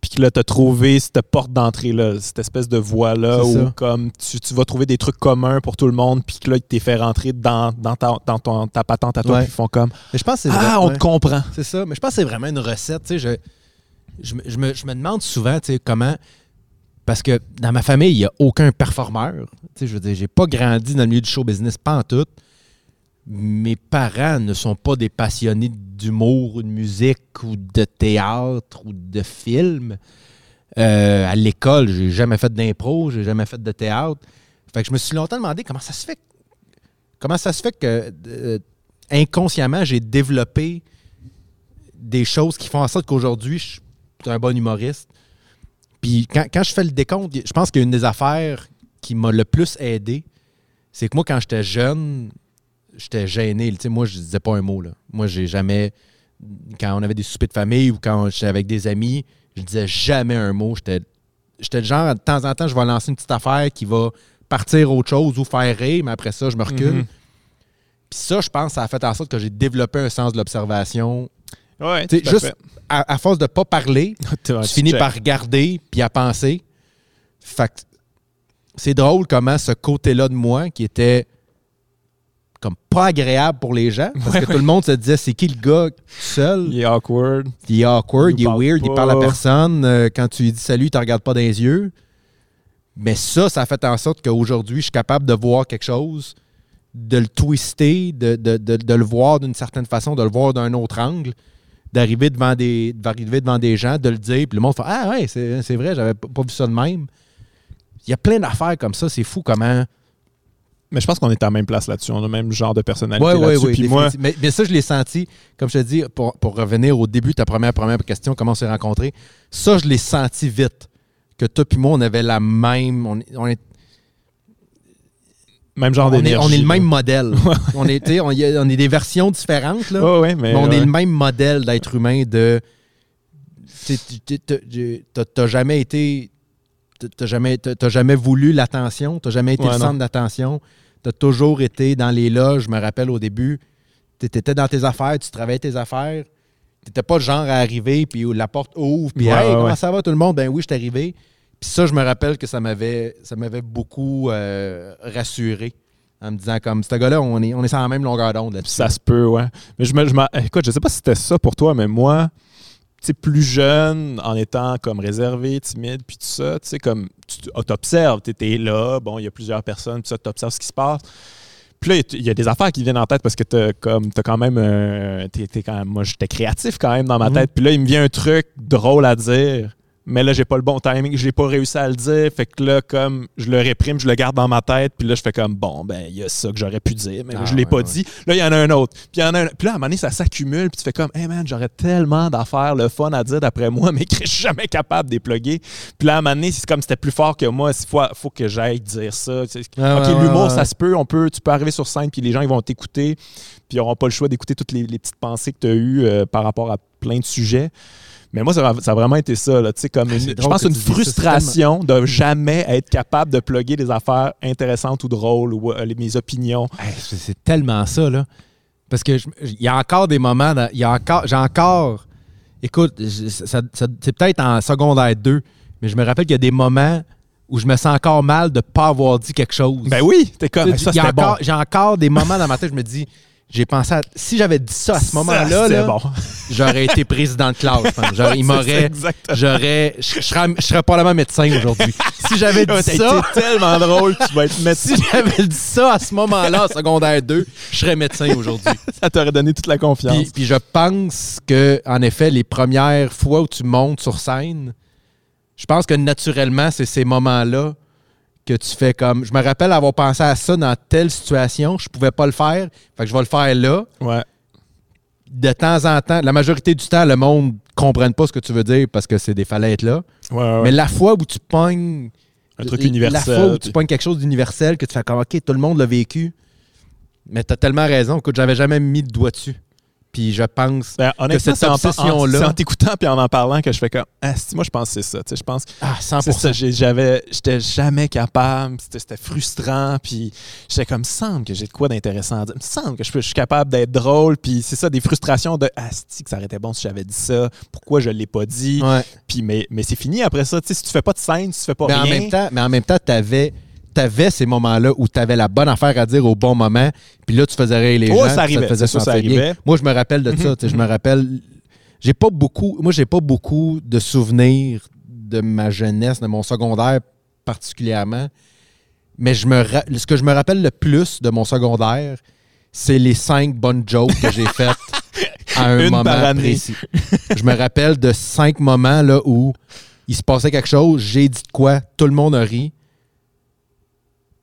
[SPEAKER 1] Puis que là, tu as trouvé cette porte d'entrée-là, cette espèce de voie-là où
[SPEAKER 2] ça.
[SPEAKER 1] comme tu, tu vas trouver des trucs communs pour tout le monde, puis que là, ils t'es fait rentrer dans, dans, ta, dans ton- ta patente à toi,
[SPEAKER 2] Ouais.
[SPEAKER 1] puis ils font comme
[SPEAKER 2] Mais je pense
[SPEAKER 1] Ah,
[SPEAKER 2] vrai,
[SPEAKER 1] on
[SPEAKER 2] ouais.
[SPEAKER 1] te comprend.
[SPEAKER 2] C'est ça. Mais je pense que c'est vraiment une recette. Tu sais, je, je, me- je me, je me demande souvent tu sais, comment. Parce que dans ma famille, il n'y a aucun performeur. Tu sais, je veux dire, j'ai pas grandi dans le milieu du show business, pas en tout. Mes parents ne sont pas des passionnés d'humour ou de musique ou de théâtre ou de film. Euh, à l'école, j'ai jamais fait d'impro, j'ai jamais fait de théâtre. Fait que je me suis longtemps demandé comment ça se fait. Comment ça se fait que euh, inconsciemment, j'ai développé des choses qui font en sorte qu'aujourd'hui, je suis un bon humoriste. Puis quand, quand je fais le décompte, je pense qu'une des affaires qui m'a le plus aidé, c'est que moi, quand j'étais jeune, j'étais gêné. Tu sais, moi, je disais pas un mot. Là. Moi, j'ai jamais. Quand on avait des soupers de famille ou quand j'étais avec des amis, je disais jamais un mot. J'étais j'étais le genre, de temps en temps, je vais lancer une petite affaire qui va partir autre chose ou faire rire, mais après ça, je me recule.
[SPEAKER 1] Mhm.
[SPEAKER 2] Puis ça, je pense, ça a fait en sorte que j'ai développé un sens de l'observation.
[SPEAKER 1] Ouais, tout à
[SPEAKER 2] juste
[SPEAKER 1] fait.
[SPEAKER 2] à, à force de pas parler,
[SPEAKER 1] Tu
[SPEAKER 2] finis
[SPEAKER 1] check.
[SPEAKER 2] par regarder puis à penser. Fait que c'est drôle comment ce côté-là de moi, qui était comme pas agréable pour les gens, parce
[SPEAKER 1] Ouais,
[SPEAKER 2] que tout le monde se disait c'est qui le gars seul,
[SPEAKER 1] Il est awkward.
[SPEAKER 2] il est awkward,
[SPEAKER 1] Il
[SPEAKER 2] il est weird, il parle à personne. Euh, quand tu lui dis salut, il te regarde pas dans les yeux. Mais ça, ça a fait en sorte qu'aujourd'hui, je suis capable de voir quelque chose, de le twister, de, de- de- de le voir d'une certaine façon, de le voir d'un autre angle, d'arriver devant des d'arriver devant des gens, de le dire, puis le monde fait Ah ouais, c'est vrai, j'avais pas vu ça de même. Il y a plein d'affaires comme ça, c'est fou comment.
[SPEAKER 1] Mais je pense qu'on est à la même place là-dessus. On a le même genre de personnalité
[SPEAKER 2] Oui, oui,
[SPEAKER 1] là-dessus.
[SPEAKER 2] oui.
[SPEAKER 1] Puis moi,
[SPEAKER 2] mais, mais ça, je l'ai senti, comme je te dis, pour, pour revenir au début de ta première, première question, comment on s'est rencontrés, ça, je l'ai senti vite. Que toi puis moi, on avait la même. On, on est,
[SPEAKER 1] même genre
[SPEAKER 2] on, est,
[SPEAKER 1] d'énergie.
[SPEAKER 2] on est le même modèle. on, est, on, est des versions différentes, là.
[SPEAKER 1] Ouais, ouais, mais,
[SPEAKER 2] mais on
[SPEAKER 1] ouais.
[SPEAKER 2] est le même modèle d'être humain de. t'as jamais été. T'as- jamais, t'as- jamais voulu l'attention, t'as jamais été
[SPEAKER 1] Ouais,
[SPEAKER 2] le centre d'attention? T'as toujours été dans les loges, je me rappelle au début. T'étais dans tes affaires, tu travaillais tes affaires. T'étais pas le genre à arriver, puis la porte ouvre, puis
[SPEAKER 1] Ouais,
[SPEAKER 2] Hey,
[SPEAKER 1] ouais,
[SPEAKER 2] comment ça va tout le monde? Ben oui, je suis arrivé. Puis ça, je me rappelle que ça m'avait, ça m'avait beaucoup euh, rassuré. En me disant, comme, ce gars-là, on est, on est sur la même longueur d'onde là-dessus.
[SPEAKER 1] Ça se peut, ouais. Mais je me, je écoute, je sais pas si c'était ça pour toi, mais moi, plus jeune, en étant comme réservé, timide, puis tout ça, tu sais, comme, tu tu- t'observes, tu étais là, bon, il y a plusieurs personnes, puis ça, tu observes ce qui se passe. Puis là, il y a des affaires qui viennent en tête parce que t'as comme t'as quand même euh, t'es- t'es quand même moi j'étais créatif quand même dans ma
[SPEAKER 2] Mhm.
[SPEAKER 1] tête puis là il me vient un truc drôle à dire mais là j'ai pas le bon timing j'ai pas réussi à le dire fait que là comme je le réprime je le garde dans ma tête puis là je fais comme bon ben il y a ça que j'aurais pu dire mais
[SPEAKER 2] Ah,
[SPEAKER 1] je l'ai
[SPEAKER 2] ouais,
[SPEAKER 1] pas
[SPEAKER 2] ouais.
[SPEAKER 1] dit là il y en a un autre puis y en a un puis là à un moment donné ça s'accumule puis tu fais comme hey man j'aurais tellement d'affaires le fun à dire d'après moi mais que je suis jamais capable d'épluguer puis là à un moment donné c'est comme c'était plus fort que moi il faut, faut que j'aille dire ça.
[SPEAKER 2] Ouais,
[SPEAKER 1] ok
[SPEAKER 2] ouais,
[SPEAKER 1] l'humour ça se peut on peut tu peux arriver sur scène puis les gens ils vont t'écouter puis ils n'auront pas le choix d'écouter toutes les, les petites pensées que tu as eues euh, par rapport à plein de sujets. Mais moi, ça, a- ça a vraiment été ça. Là, tu sais, comme
[SPEAKER 2] Ah,
[SPEAKER 1] une- je pense
[SPEAKER 2] que
[SPEAKER 1] une frustration de jamais être capable de plugger des affaires intéressantes ou drôles ou euh, les- mes opinions.
[SPEAKER 2] Hey, c'est tellement ça, là. Parce que il y a encore des moments, dans- il y a encore, j'ai encore, écoute, c'est peut-être en secondaire 2, mais je me rappelle qu'il y a des moments où je me sens encore mal de ne pas avoir dit quelque chose.
[SPEAKER 1] Ben oui, t'es comme ça, bon.
[SPEAKER 2] J'ai encore des moments dans ma tête, je me dis, j'ai pensé à, si j'avais dit ça à ce moment-là,
[SPEAKER 1] c'était
[SPEAKER 2] là,
[SPEAKER 1] bon.
[SPEAKER 2] j'aurais été président de classe. il
[SPEAKER 1] C'est
[SPEAKER 2] m'aurait,
[SPEAKER 1] exactement.
[SPEAKER 2] j'aurais, je serais, probablement médecin aujourd'hui. Si j'avais dit ça,
[SPEAKER 1] été tellement drôle, tu vas être médecin.
[SPEAKER 2] si j'avais dit ça à ce moment-là, en secondaire 2, je serais médecin aujourd'hui.
[SPEAKER 1] Ça t'aurait donné toute la confiance.
[SPEAKER 2] Puis, puis je pense que, en effet, les premières fois où tu montes sur scène, je pense que naturellement, c'est ces moments-là que tu fais comme. Je me rappelle avoir pensé à ça dans telle situation, je pouvais pas le faire, fait que je vais le faire là.
[SPEAKER 1] Ouais.
[SPEAKER 2] De temps en temps, la majorité du temps, le monde ne comprenne pas ce que tu veux dire parce que c'est des fallaites là.
[SPEAKER 1] Ouais, ouais.
[SPEAKER 2] Mais la fois où tu pognes.
[SPEAKER 1] un truc
[SPEAKER 2] La fois où tu pognes quelque chose d'universel, que tu fais comme, OK, tout le monde l'a vécu. Mais tu as tellement raison. Écoute, j'avais jamais mis le doigt dessus. Puis je pense.
[SPEAKER 1] Ben, honnêtement,
[SPEAKER 2] cette
[SPEAKER 1] en- en-
[SPEAKER 2] obsession-là-
[SPEAKER 1] C'est en t'écoutant puis en en parlant que je fais comme Ah, si, moi je pense que c'est ça. Tu sais, je pense que
[SPEAKER 2] Ah, 100
[SPEAKER 1] c'est ça. j'ai- J'avais, j'étais jamais capable. C'était, frustrant. Puis j'étais comme, semble que j'ai de quoi d'intéressant à dire. Il me semble que je, suis capable d'être drôle. Puis c'est ça, des frustrations de Ah, si, que ça aurait été bon si j'avais dit ça. Pourquoi je l'ai pas dit?
[SPEAKER 2] Ouais.
[SPEAKER 1] Puis mais, mais c'est fini après ça. Tu sais, si tu fais pas de scène, si tu fais pas
[SPEAKER 2] Mais en
[SPEAKER 1] rien.
[SPEAKER 2] même temps, mais en même temps, t'avais avais ces moments-là où tu avais la bonne affaire à dire au bon moment, puis là, tu faisais rire les
[SPEAKER 1] Ouais,
[SPEAKER 2] gens.
[SPEAKER 1] ça arrivait.
[SPEAKER 2] te faisait
[SPEAKER 1] Ça, ça
[SPEAKER 2] bien. Moi, je me rappelle de ça. tu Je me rappelle. J'ai pas beaucoup. Moi, j'ai pas beaucoup de souvenirs de ma jeunesse, de mon secondaire particulièrement. Mais je me ra- ce que je me rappelle le plus de mon secondaire, c'est les cinq bonnes jokes que j'ai faites à un
[SPEAKER 1] Une
[SPEAKER 2] moment précis. Je me rappelle de cinq moments là, où il se passait quelque chose, j'ai dit de quoi, tout le monde a ri.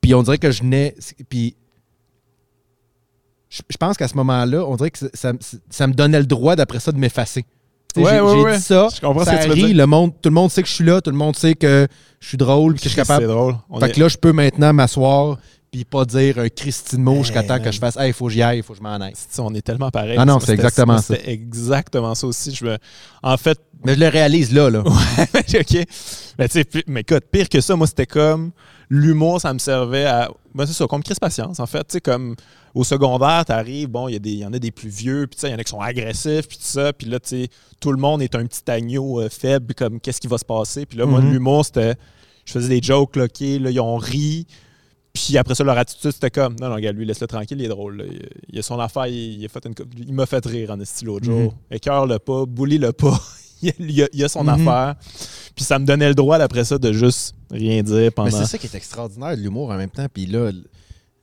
[SPEAKER 2] Puis on dirait que je n'ai. Puis je, je pense qu'à ce moment-là, on dirait que ça, me donnait le droit d'après ça de m'effacer.
[SPEAKER 1] Ouais,
[SPEAKER 2] j'ai
[SPEAKER 1] ouais, ouais.
[SPEAKER 2] dit ça,
[SPEAKER 1] Je comprends ce
[SPEAKER 2] ça
[SPEAKER 1] que tu veux
[SPEAKER 2] rit,
[SPEAKER 1] dire.
[SPEAKER 2] le monde, tout le monde sait que je suis là, tout le monde sait que je suis drôle, que je suis capable.
[SPEAKER 1] C'est drôle. On
[SPEAKER 2] Fait
[SPEAKER 1] est-
[SPEAKER 2] que là, je peux maintenant m'asseoir puis pas dire un Christine mot jusqu'à temps que je fasse Hey, il faut que j'y aille, il faut que je m'en aille.
[SPEAKER 1] C'est- on est tellement pareil.
[SPEAKER 2] Ah non, c'est exactement ça.
[SPEAKER 1] C'était exactement ça aussi. Je me... En fait,
[SPEAKER 2] Mais je le réalise là, là.
[SPEAKER 1] OK. Mais, tu sais, mais écoute, pire que ça, moi, c'était comme l'humour, ça me servait à. Ben, c'est ça, comme Chris Patience, en fait. Tu sais, comme au secondaire, t'arrives, bon, il y, y en a des plus vieux, puis tu sais, il y en a qui sont agressifs, puis tout ça. Puis là, tu sais, tout le monde est un petit agneau euh, faible, comme qu'est-ce qui va se passer? Puis là, moi,
[SPEAKER 2] Mhm.
[SPEAKER 1] l'humour, c'était. Je faisais des jokes, là, OK, là, ils ont ri. Puis après ça, leur attitude, c'était comme Non, non, regarde, lui, laisse-le tranquille, il est drôle. là. Il, il a son affaire, il, il a fait une m'a fait rire en style l'autre
[SPEAKER 2] Mhm.
[SPEAKER 1] jour. Écœure-le pas, bully-le pas. il, a, il a- son
[SPEAKER 2] Mhm.
[SPEAKER 1] affaire. Puis ça me donnait le droit, après ça, de juste rien dire
[SPEAKER 2] Mais
[SPEAKER 1] pendant.
[SPEAKER 2] c'est ça qui est extraordinaire l'humour en même temps. Puis là,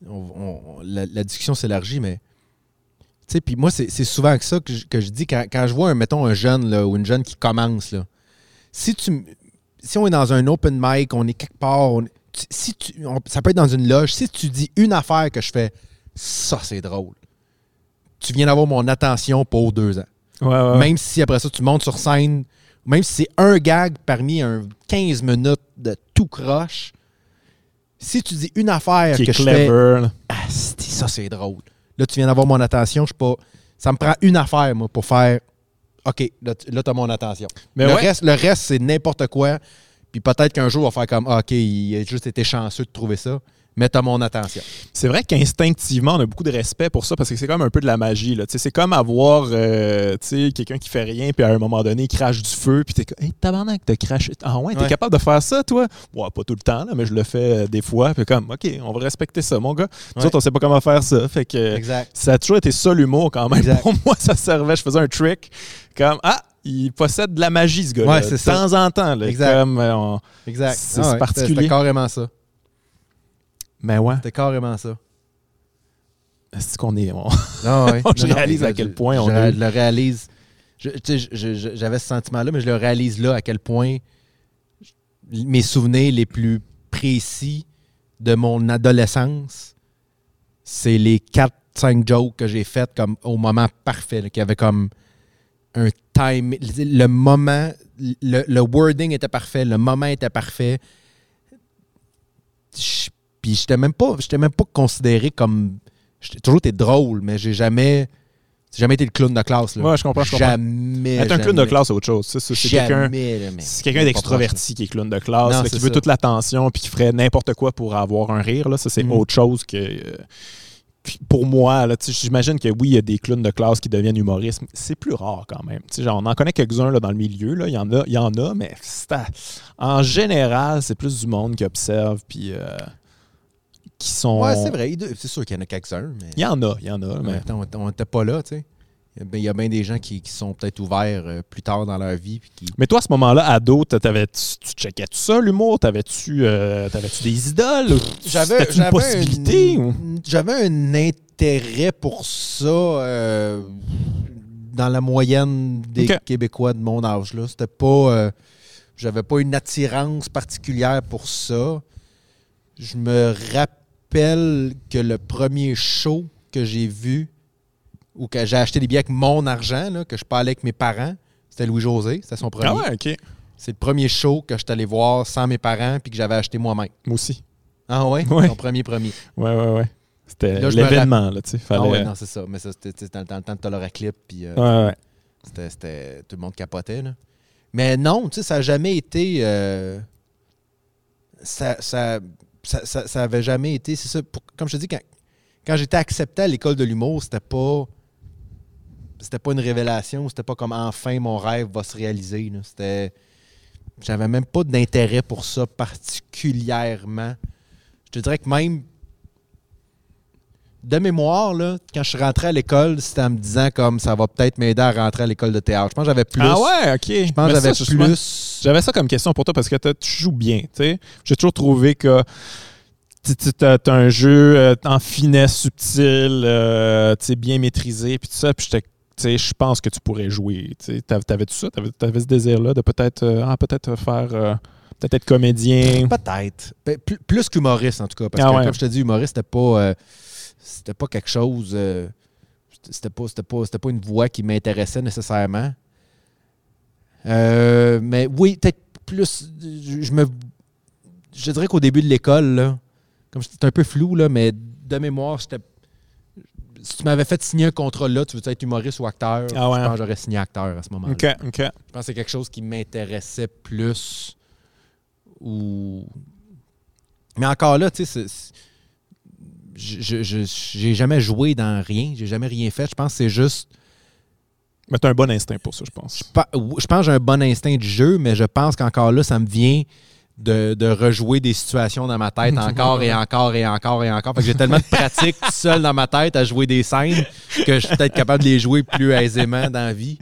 [SPEAKER 2] on- on- la, la discussion s'élargit, mais. Tu sais, puis moi, c'est souvent que ça que je, que je dis quand, quand je vois, un, mettons, un jeune là, ou une jeune qui commence. Là, si, tu, si on est dans un open mic, on est quelque part, on- si tu, on- ça peut être dans une loge, si tu dis une affaire que je fais, ça, c'est drôle. Tu viens d'avoir mon attention pour deux ans.
[SPEAKER 1] Ouais, ouais, ouais.
[SPEAKER 2] Même si après ça, tu montes sur scène, même si c'est un gag parmi un 15 minutes de tout croche, si tu dis une affaire
[SPEAKER 1] qui
[SPEAKER 2] que
[SPEAKER 1] est
[SPEAKER 2] je fais,
[SPEAKER 1] clever.
[SPEAKER 2] ah, ça c'est drôle. Là, tu viens d'avoir mon attention, je suis pas. Ça me prend une affaire, moi, pour faire OK, là, tu as mon attention.
[SPEAKER 1] Mais
[SPEAKER 2] le,
[SPEAKER 1] ouais.
[SPEAKER 2] reste, le reste, c'est n'importe quoi. Puis peut-être qu'un jour, on va faire comme ah, OK, il a juste été chanceux de trouver ça. Mais t'as mon attention.
[SPEAKER 1] C'est vrai qu'instinctivement, on a beaucoup de respect pour ça parce que c'est comme un peu de la magie. Tu C'est comme avoir euh, tu quelqu'un qui fait rien, puis à un moment donné, il crache du feu, puis t'es comme, hey, tabarnak, t'as craché. Ah ouais, t'es
[SPEAKER 2] Ouais.
[SPEAKER 1] capable de faire ça, toi? Ouais, pas tout le temps, là, mais je le fais euh, des fois. Puis comme, OK, on va respecter ça, mon gars. Nous
[SPEAKER 2] Ouais.
[SPEAKER 1] autres, on sait pas comment faire ça. Fait que
[SPEAKER 2] Exact.
[SPEAKER 1] ça a toujours été ça l'humour quand même.
[SPEAKER 2] Exact.
[SPEAKER 1] Pour moi, ça servait. Je faisais un trick comme, ah, il possède de la magie, ce gars-là.
[SPEAKER 2] Ouais, c'est
[SPEAKER 1] de
[SPEAKER 2] ça.
[SPEAKER 1] temps en temps. Là,
[SPEAKER 2] Exact.
[SPEAKER 1] Comme, euh, on-
[SPEAKER 2] Exact.
[SPEAKER 1] C'est-
[SPEAKER 2] Ah
[SPEAKER 1] c'est
[SPEAKER 2] ouais,
[SPEAKER 1] particulier.
[SPEAKER 2] C'était carrément ça.
[SPEAKER 1] Mais ouais,
[SPEAKER 2] C'était carrément ça.
[SPEAKER 1] c'est qu'on est. on-
[SPEAKER 2] ouais.
[SPEAKER 1] Je réalise à quel point on
[SPEAKER 2] je le réalise. J'avais ce sentiment-là, mais je le réalise là à quel point mes souvenirs les plus précis de mon adolescence, c'est les 4-5 jokes que j'ai faites comme au moment parfait, qui avait comme un time. Le moment, le, le wording était parfait, le moment était parfait. Je- Puis j'étais même pas, j'étais même pas considéré comme. J'ai toujours été drôle, mais j'ai jamais. J'ai jamais été le clown de classe. Là.
[SPEAKER 1] Ouais, je comprends, je comprends.
[SPEAKER 2] Jamais.
[SPEAKER 1] Être un clown de classe, c'est autre chose. C'est quelqu'un d'extroverti qui est clown de classe,
[SPEAKER 2] Non,
[SPEAKER 1] là,
[SPEAKER 2] c'est
[SPEAKER 1] qui veut
[SPEAKER 2] ça.
[SPEAKER 1] toute l'attention puis qui ferait n'importe quoi pour avoir un rire. Là. Ça, c'est
[SPEAKER 2] Mhm.
[SPEAKER 1] autre chose que. euh, pour moi, j'imagine que oui, il y a des clowns de classe qui deviennent humoristes. mais C'est plus rare quand même. Genre, on en connaît quelques-uns dans le milieu. Il y en a, y en a mais en général, c'est plus du monde qui observe puis euh, qui sont.
[SPEAKER 2] Ouais, c'est vrai. C'est sûr qu'il y en a quelques-uns. Mais...
[SPEAKER 1] Il y en a, il y en a. Mais...
[SPEAKER 2] temps, on n'était pas là, tu sais. Il y a bien- bien des gens qui, qui sont peut-être ouverts euh, plus tard dans leur vie. qui...
[SPEAKER 1] Mais toi, à ce moment-là, ado, t'a- t'avais-tu- tu checkais tout ça, l'humour? T'avais-tu euh, t'avais-tu des idoles? C'était une possibilité?
[SPEAKER 2] j'avais un intérêt pour ça euh, dans la moyenne des. Québécois de mon âge. Là. C'était pas. euh, j'avais pas une attirance particulière pour ça. Je me rappelle que le premier show que j'ai vu, ou que j'ai acheté des billets avec mon argent, là, que je parlais avec mes parents, c'était Louis-José, c'était son premier.
[SPEAKER 1] Ah ouais, OK.
[SPEAKER 2] C'est le premier show que je suis allé voir sans mes parents puis que j'avais acheté moi-même.
[SPEAKER 1] Moi aussi.
[SPEAKER 2] Ah ouais?
[SPEAKER 1] Ouais.
[SPEAKER 2] Son premier premier.
[SPEAKER 1] Ouais, ouais, ouais. C'était l'événement, là, tu sais. Fallait...
[SPEAKER 2] Ah ouais, non, c'est ça. Mais ça, c'était dans, dans le temps de Tolera Clip puis euh,
[SPEAKER 1] Ouais, ouais.
[SPEAKER 2] c'était- c'était- tout le monde capotait. Là. Mais non, tu sais, ça n'a jamais été. euh, ça, ça, ça, ça, jamais été. C'est ça. comme je te dis, quand, j'étais accepté à l'école de l'humour, c'était pas. C'était pas une révélation, c'était pas comme enfin mon rêve va se réaliser. C'était. J'avais même pas d'intérêt pour ça particulièrement. Je te dirais que même de mémoire, là, quand je suis rentré à l'école, c'était en me disant comme ça va peut-être m'aider à rentrer à l'école de théâtre. Je pense que j'avais plus.
[SPEAKER 1] Ah ouais, OK.
[SPEAKER 2] Je pense que j'avais plus.
[SPEAKER 1] J'avais ça comme question pour toi parce que tu joues bien. J'ai toujours trouvé que tu as, un jeu euh, en finesse subtile, euh, bien maîtrisé, puis tout ça, puis je pense que tu pourrais jouer. T'avais- T'avais-tu ça? T'avais avais ce désir-là de peut-être euh, ah, peut-être faire... euh, peut-être être comédien?
[SPEAKER 2] Peut-être. Plus, plus qu'humoriste, en tout cas. Parce
[SPEAKER 1] Ah
[SPEAKER 2] que,
[SPEAKER 1] ouais.
[SPEAKER 2] comme je te dis, humoriste, c'était pas. C'était pas quelque chose. euh, c'était pas, c'était pas, c'était pas une voix qui m'intéressait nécessairement. Euh, mais oui, peut-être plus. Je, me. Je dirais qu'au début de l'école, comme c'était un peu flou, là, mais de mémoire, j'étais. Si tu m'avais fait signer un contrat là, tu veux être humoriste ou acteur,
[SPEAKER 1] Ah ouais,
[SPEAKER 2] je pense que j'aurais signé acteur à ce moment-là.
[SPEAKER 1] OK, OK.
[SPEAKER 2] Je pense que c'est quelque chose qui m'intéressait plus. Ou. Mais encore là, tu sais, c'est- je- j'ai jamais joué dans rien. J'ai jamais rien fait. Je pense que c'est juste.
[SPEAKER 1] Mais t'as un bon instinct pour ça, je pense.
[SPEAKER 2] Je pense que j'ai un bon instinct du jeu, mais je pense qu'encore là, ça me vient de, de rejouer des situations dans ma tête encore et encore et encore et encore. Fait que j'ai tellement de pratique tout seul dans ma tête à jouer des scènes que je suis peut-être capable de les jouer plus aisément dans la vie.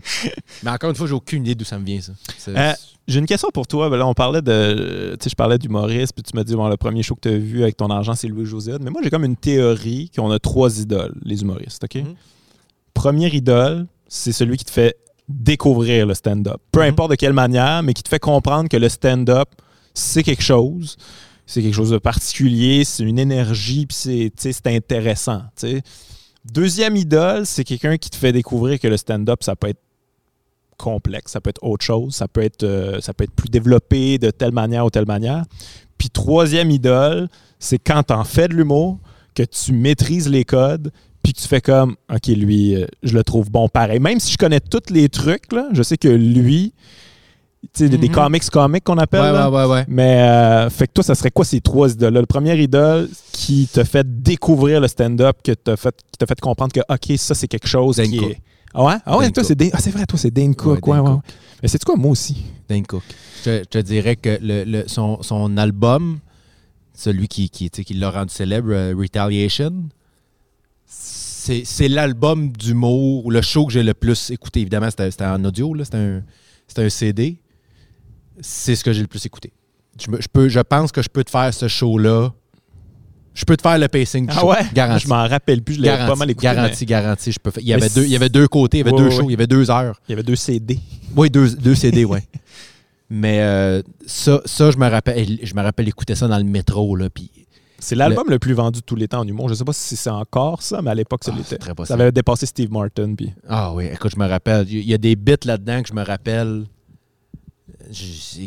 [SPEAKER 2] Mais encore une fois, j'ai aucune idée d'où ça me vient, ça.
[SPEAKER 1] Euh, J'ai une question pour toi. Ben là, on parlait de. Tu sais, je parlais d'humoriste, puis tu m'as dit, bon, le premier show que tu as vu avec ton argent, c'est Louis-José. Mais moi, j'ai comme une théorie qu'on a trois idoles, les humoristes, OK?
[SPEAKER 2] Mhm.
[SPEAKER 1] Première idole, c'est celui qui te fait découvrir le stand-up. Peu
[SPEAKER 2] Mhm.
[SPEAKER 1] importe de quelle manière, mais qui te fait comprendre que le stand-up, c'est quelque chose. C'est quelque chose de particulier, c'est une énergie, puis c'est, intéressant. Deuxième idole, c'est quelqu'un qui te fait découvrir que le stand-up, ça peut être complexe, ça peut être autre chose, ça peut être, euh, ça peut être plus développé de telle manière ou telle manière. Puis troisième idole, c'est quand tu en fais de l'humour, que tu maîtrises les codes, puis que tu fais comme, OK, lui, euh, je le trouve bon pareil. Même si je connais tous les trucs, je sais que lui, des
[SPEAKER 2] Mhm.
[SPEAKER 1] comics comics qu'on appelle.
[SPEAKER 2] Ouais,
[SPEAKER 1] là.
[SPEAKER 2] ouais, ouais.
[SPEAKER 1] Mais, euh, fait que toi, ça serait quoi ces trois idoles Le premier idole qui t'a fait découvrir le stand-up, fait, qui t'a fait comprendre que, OK, ça, c'est quelque chose
[SPEAKER 2] Dane
[SPEAKER 1] qui
[SPEAKER 2] Cook.
[SPEAKER 1] est. Ah ouais? Ah ouais,
[SPEAKER 2] Dane
[SPEAKER 1] toi, c'est Ah, vrai, toi, c'est Dane Cook.
[SPEAKER 2] Ouais, Dane Cook.
[SPEAKER 1] Mais c'est quoi, moi aussi?
[SPEAKER 2] Dane Cook. Je, te- te dirais que le, le- son, son album, celui qui, qui, qui l'a rendu célèbre, euh, Retaliation, c'est l'album d'humour, le show que j'ai le plus écouté. Évidemment, c'était en audio, c'était un, c'était un CD. C'est ce que j'ai le plus écouté. Je, me- je peux, je pense que je peux te faire ce show-là. Je peux te faire le pacing du
[SPEAKER 1] Ah
[SPEAKER 2] show.
[SPEAKER 1] ouais?
[SPEAKER 2] Garanti.
[SPEAKER 1] Je m'en rappelle plus, je
[SPEAKER 2] Garanti,
[SPEAKER 1] pas mal écouté.
[SPEAKER 2] garanti, garanti, je peux faire- Il y,
[SPEAKER 1] Mais
[SPEAKER 2] avait deux, il y avait deux côtés, il y avait
[SPEAKER 1] Ouais,
[SPEAKER 2] deux shows,
[SPEAKER 1] ouais.
[SPEAKER 2] il y avait deux heures.
[SPEAKER 1] mais Il y avait deux CD.
[SPEAKER 2] Oui, deux, deux CD, ouais. Mais euh, ça, ça, je me rappelle, je me rappelle écouter ça dans le métro, là, puis
[SPEAKER 1] C'est l'album le... plus vendu de tous les temps en humour. Je sais pas si c'est encore ça, mais à l'époque, ça
[SPEAKER 2] Ah,
[SPEAKER 1] l'était. Ça avait dépassé Steve Martin. Puis...
[SPEAKER 2] Ah oui, écoute, je me rappelle. Il y a des bits là-dedans que je me rappelle. Je-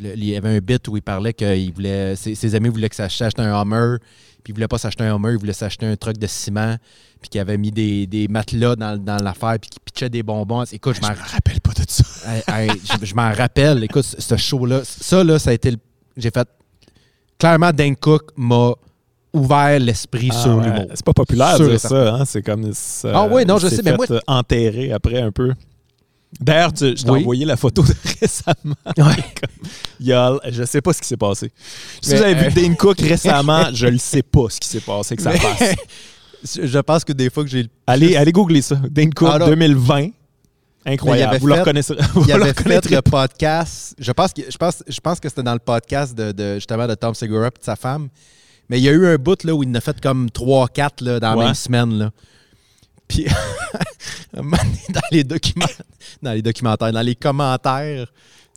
[SPEAKER 2] il y avait un bit où il parlait que voulait, ses, ses amis voulaient que ça s'achète un Hummer, puis il voulait pas s'acheter un Hummer, il voulait s'acheter un truc de ciment, puis qu'il avait mis des, des matelas dans, dans l'affaire, puis qu'il pitchait des bonbons. Écoute, je
[SPEAKER 1] Je
[SPEAKER 2] m'en
[SPEAKER 1] me rappelle pas de ça.
[SPEAKER 2] Hey, hey, je, je m'en rappelle. Écoute, ce show-là, ça, là, ça a été. le- J'ai fait. Clairement, Dan Cook m'a ouvert l'esprit
[SPEAKER 1] Ah,
[SPEAKER 2] sur
[SPEAKER 1] ouais.
[SPEAKER 2] l'humour.
[SPEAKER 1] C'est pas populaire de dire ça, hein? C'est comme. ça-
[SPEAKER 2] Ah ouais, non, je
[SPEAKER 1] il s'est
[SPEAKER 2] sais, mais moi-
[SPEAKER 1] euh, enterré après un peu. D'ailleurs, je t'ai
[SPEAKER 2] Oui.
[SPEAKER 1] envoyé la photo de récemment.
[SPEAKER 2] Ouais.
[SPEAKER 1] Il y a- je sais pas ce qui s'est passé. Si
[SPEAKER 2] Mais,
[SPEAKER 1] vous avez
[SPEAKER 2] euh,
[SPEAKER 1] vu Dane Cook récemment, je ne sais pas ce qui s'est passé sa
[SPEAKER 2] Mais-
[SPEAKER 1] face.
[SPEAKER 2] je pense que des fois que j'ai le
[SPEAKER 1] Allez, allez googler ça. Dane Cook
[SPEAKER 2] Ah, là.
[SPEAKER 1] 2020.
[SPEAKER 2] Mais il
[SPEAKER 1] Incroyable. Vous le
[SPEAKER 2] fait-
[SPEAKER 1] vous
[SPEAKER 2] il
[SPEAKER 1] le
[SPEAKER 2] avait fait le podcast. Je pense que, je pense, je pense que c'était dans le podcast de, de- justement de Tom Segura et de sa femme. Mais il y a eu un bout là, où il en a fait comme 3-4 là, dans la même semaine. Là. Puis, dans les, documents, dans les documentaires, dans les commentaires,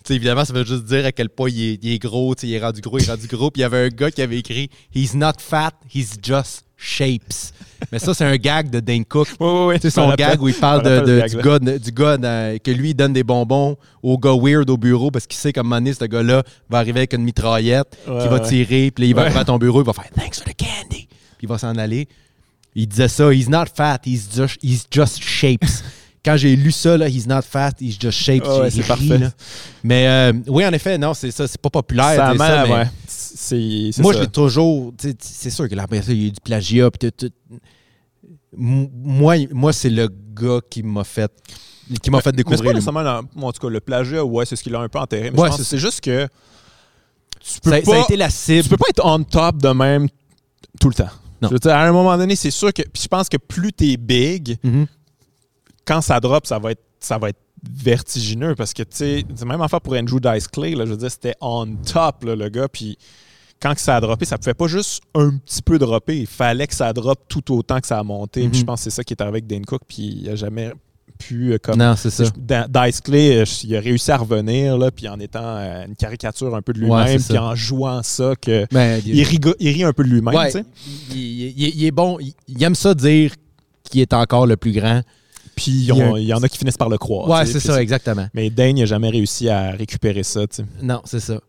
[SPEAKER 2] évidemment, ça veut juste dire à quel point il est, il est gros, il est rendu gros, il est rendu gros. Puis il y avait un gars qui avait écrit He's not fat, he's just shapes. Mais ça, c'est un gag de Dane Cook.
[SPEAKER 1] Oui, oui, oui.
[SPEAKER 2] Son gag où il parle de, du gars, du gars euh, que lui, il donne des bonbons au gars weird au bureau parce qu'il sait moment donné, ce gars-là va arriver avec une mitraillette,
[SPEAKER 1] Ouais,
[SPEAKER 2] qui va tirer, puis là, il va arriver à ton bureau, il va faire Thanks for the candy. Puis il va s'en aller. Il disait ça, He's not fat, he's just, he's just shapes. Quand j'ai lu ça, là, He's not fat, he's just shapes,
[SPEAKER 1] ouais,
[SPEAKER 2] j'ai
[SPEAKER 1] c'est parfait.
[SPEAKER 2] là. Mais euh, oui, en effet, non, c'est ça, c'est pas populaire.
[SPEAKER 1] Ça
[SPEAKER 2] mais
[SPEAKER 1] ouais.
[SPEAKER 2] Moi,
[SPEAKER 1] ça.
[SPEAKER 2] je l'ai toujours. C'est sûr que là, il y a eu du plagiat. tout, tout. Moi, moi c'est le gars qui m'a fait qui m'a fait
[SPEAKER 1] Mais
[SPEAKER 2] découvrir
[SPEAKER 1] pas
[SPEAKER 2] le
[SPEAKER 1] nécessairement, dans- en tout cas, le plagiat, ouais, c'est ce qui l'a un peu enterré. Mais
[SPEAKER 2] Ouais,
[SPEAKER 1] je pense que
[SPEAKER 2] c'est
[SPEAKER 1] c'est juste que tu peux
[SPEAKER 2] ça,
[SPEAKER 1] pas,
[SPEAKER 2] ça a été la cible.
[SPEAKER 1] tu peux pas être on top de même tout le temps.
[SPEAKER 2] Non.
[SPEAKER 1] Je veux dire, à un moment donné, c'est sûr que. Puis je pense que plus t'es big,
[SPEAKER 2] Mhm.
[SPEAKER 1] quand ça drop, ça va être, ça va être vertigineux parce que, tu sais, c'est même affaire pour Andrew Dice Clay, là, je veux dire, c'était on top, là, le gars. Puis quand ça a droppé, ça pouvait pas juste un petit peu dropper. Il fallait que ça drop tout autant que ça a monté. Puis je pense que c'est ça qui est arrivé avec Dane Cook. Puis il a jamais pu, euh, comme.
[SPEAKER 2] Non, c'est ça.
[SPEAKER 1] Dice Clay, euh, il a réussi à revenir, là, puis en étant euh, une caricature un peu de lui-même, puis en jouant ça, que
[SPEAKER 2] Ben,
[SPEAKER 1] il, rigo- il rit un peu de lui-même.
[SPEAKER 2] ouais, il, il- est bon. Il, aime ça dire qu'il est encore le plus grand.
[SPEAKER 1] Puis il
[SPEAKER 2] y un-
[SPEAKER 1] en a qui finissent par le croire.
[SPEAKER 2] Ouais, c'est ça, exactement.
[SPEAKER 1] Mais Dane n'a jamais réussi à récupérer ça.
[SPEAKER 2] Non, c'est ça.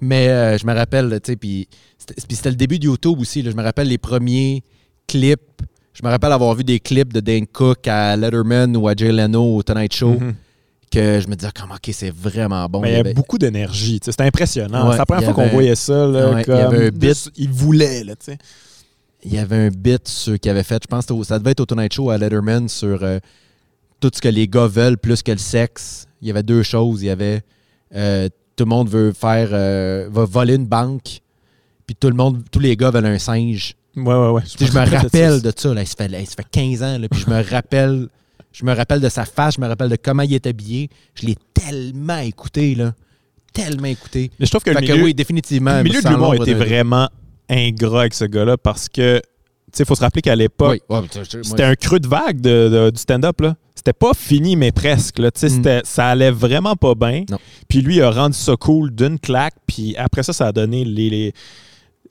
[SPEAKER 2] Mais euh, je me rappelle, tu sais, puis c'était puis c'était le début de YouTube aussi. là. Je me rappelle les premiers clips. Je me rappelle avoir vu des clips de Dane Cook à Letterman ou à Jay Leno au Tonight Show.
[SPEAKER 1] Mhm.
[SPEAKER 2] que je me disais, comme, OK, c'est vraiment bon.
[SPEAKER 1] Mais il y avait beaucoup d'énergie. C'était impressionnant.
[SPEAKER 2] Ouais,
[SPEAKER 1] c'est la première fois qu'on voyait ça. Là,
[SPEAKER 2] Ouais, il y
[SPEAKER 1] comme,
[SPEAKER 2] avait un bit.
[SPEAKER 1] il voulait. Là, tu sais.
[SPEAKER 2] il y avait un bit sur, qu'il avait fait, je pense que ça devait être au Tonight Show à Letterman sur euh, tout ce que les gars veulent plus que le sexe. Il y avait deux choses. Il y avait euh, tout le monde veut faire euh, va voler une banque, puis tout le monde, tous les gars veulent un singe.
[SPEAKER 1] Ouais, ouais, ouais.
[SPEAKER 2] Sais, je me
[SPEAKER 1] rappelle de ça.
[SPEAKER 2] Là, il, se fait, là, il se fait 15 ans, là, puis je me rappelle. Je me rappelle de sa face, je me rappelle de comment il est habillé. Je l'ai tellement écouté, là. Tellement écouté.
[SPEAKER 1] Mais je trouve que,
[SPEAKER 2] Fait
[SPEAKER 1] le
[SPEAKER 2] que
[SPEAKER 1] milieu,
[SPEAKER 2] oui, définitivement.
[SPEAKER 1] le milieu de l'humour était vraiment ingrat avec ce gars-là parce que, tu sais, il faut se rappeler qu'à l'époque,
[SPEAKER 2] Oui, ouais, je- je-
[SPEAKER 1] C'était un creux de vague de, de- du stand-up. là. C'était pas fini, mais presque. Là. Tu sais,
[SPEAKER 2] Mm.
[SPEAKER 1] Ça allait vraiment pas bien. Puis lui, il a rendu ça cool d'une claque. Puis après ça, ça a donné les, les,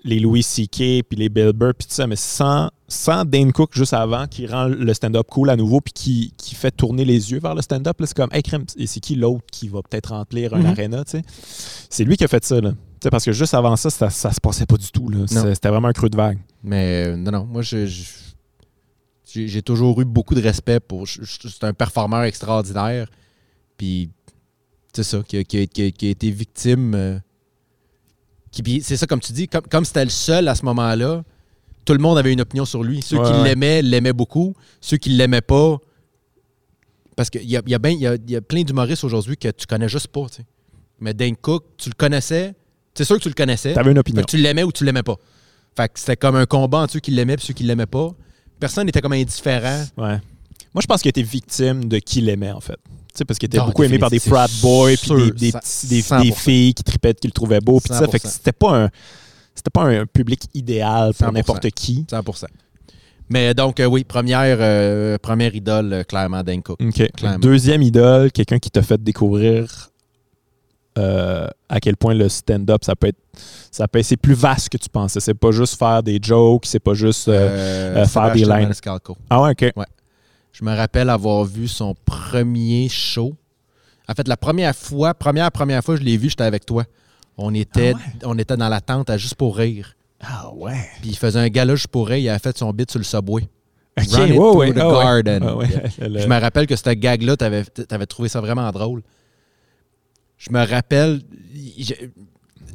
[SPEAKER 1] les Louis C.K. puis les Bill Burr, puis tout ça. Mais sans, sans Dane Cook juste avant, qui rend le stand-up cool à nouveau, puis qui, qui fait tourner les yeux vers le stand-up. C'est comme, hey, crème, et c'est qui l'autre qui va peut-être remplir un aréna, tu sais? C'est lui qui a fait ça, là. Tu sais, parce que juste avant ça, ça, ça se passait pas du tout. là. C'était vraiment un creux de vague.
[SPEAKER 2] Mais euh, non, non, moi, je- je- j'ai toujours eu beaucoup de respect pour. C'est un performeur extraordinaire. Puis, c'est ça, qui a, qui a- qui a- qui a été victime. Qui- puis c'est ça, comme tu dis, comme comme c'était le seul à ce moment-là, tout le monde avait une opinion sur lui. Ceux
[SPEAKER 1] Ouais,
[SPEAKER 2] qui
[SPEAKER 1] ouais.
[SPEAKER 2] l'aimaient, l'aimaient beaucoup. Ceux qui l'aimaient pas. Parce qu'il y a, il y, a ben- y a- il y a plein d'humoristes aujourd'hui que tu connais juste pas. tu. Mais Dane Cook, tu le connaissais. C'est sûr que tu le connaissais.
[SPEAKER 1] T'avais une
[SPEAKER 2] Fait
[SPEAKER 1] opinion.
[SPEAKER 2] que tu l'aimais ou tu l'aimais pas. Fait que c'était comme un combat entre ceux qui l'aimaient et ceux qui l'aimaient pas. Personne n'était comme indifférent.
[SPEAKER 1] Ouais. Moi, je pense qu'il été victime de qui l'aimait, en fait. Tu sais, parce qu'il était
[SPEAKER 2] Non,
[SPEAKER 1] beaucoup aimé par des frat boys, puis des, des,
[SPEAKER 2] cent-
[SPEAKER 1] petits- des,
[SPEAKER 2] 100%.
[SPEAKER 1] des filles qui tripaient, qui le trouvaient beau, puis ça. Fait que
[SPEAKER 2] 100%.
[SPEAKER 1] c'était pas un. C'était pas un public idéal pour
[SPEAKER 2] 100%.
[SPEAKER 1] n'importe qui.
[SPEAKER 2] 100% Mais donc, euh, oui, première, euh, première idole, euh, clairement, Dan Cook.
[SPEAKER 1] OK.
[SPEAKER 2] Clairement.
[SPEAKER 1] Deuxième idole, quelqu'un qui t'a fait découvrir à quel point le stand-up, ça peut être. Ça peut c'est plus vaste que tu pensais. C'est pas juste faire des jokes, c'est pas juste. faire des lines.
[SPEAKER 2] Maniscalco.
[SPEAKER 1] Ah ouais, OK.
[SPEAKER 2] Je me rappelle avoir vu son premier show En fait, la première fois, première, première fois que je l'ai vu, j'étais avec toi. On était,
[SPEAKER 1] Ah ouais?
[SPEAKER 2] on était dans la tente à Juste pour rire.
[SPEAKER 1] Ah ouais.
[SPEAKER 2] Puis il faisait un gala Juste pour rire, il avait fait son bit sur le subway.
[SPEAKER 1] Ok,
[SPEAKER 2] Run it through the
[SPEAKER 1] ah
[SPEAKER 2] garden.
[SPEAKER 1] Ah
[SPEAKER 2] Je me rappelle que ce gag-là, t'avais avais trouvé ça vraiment drôle. Je me rappelle. je-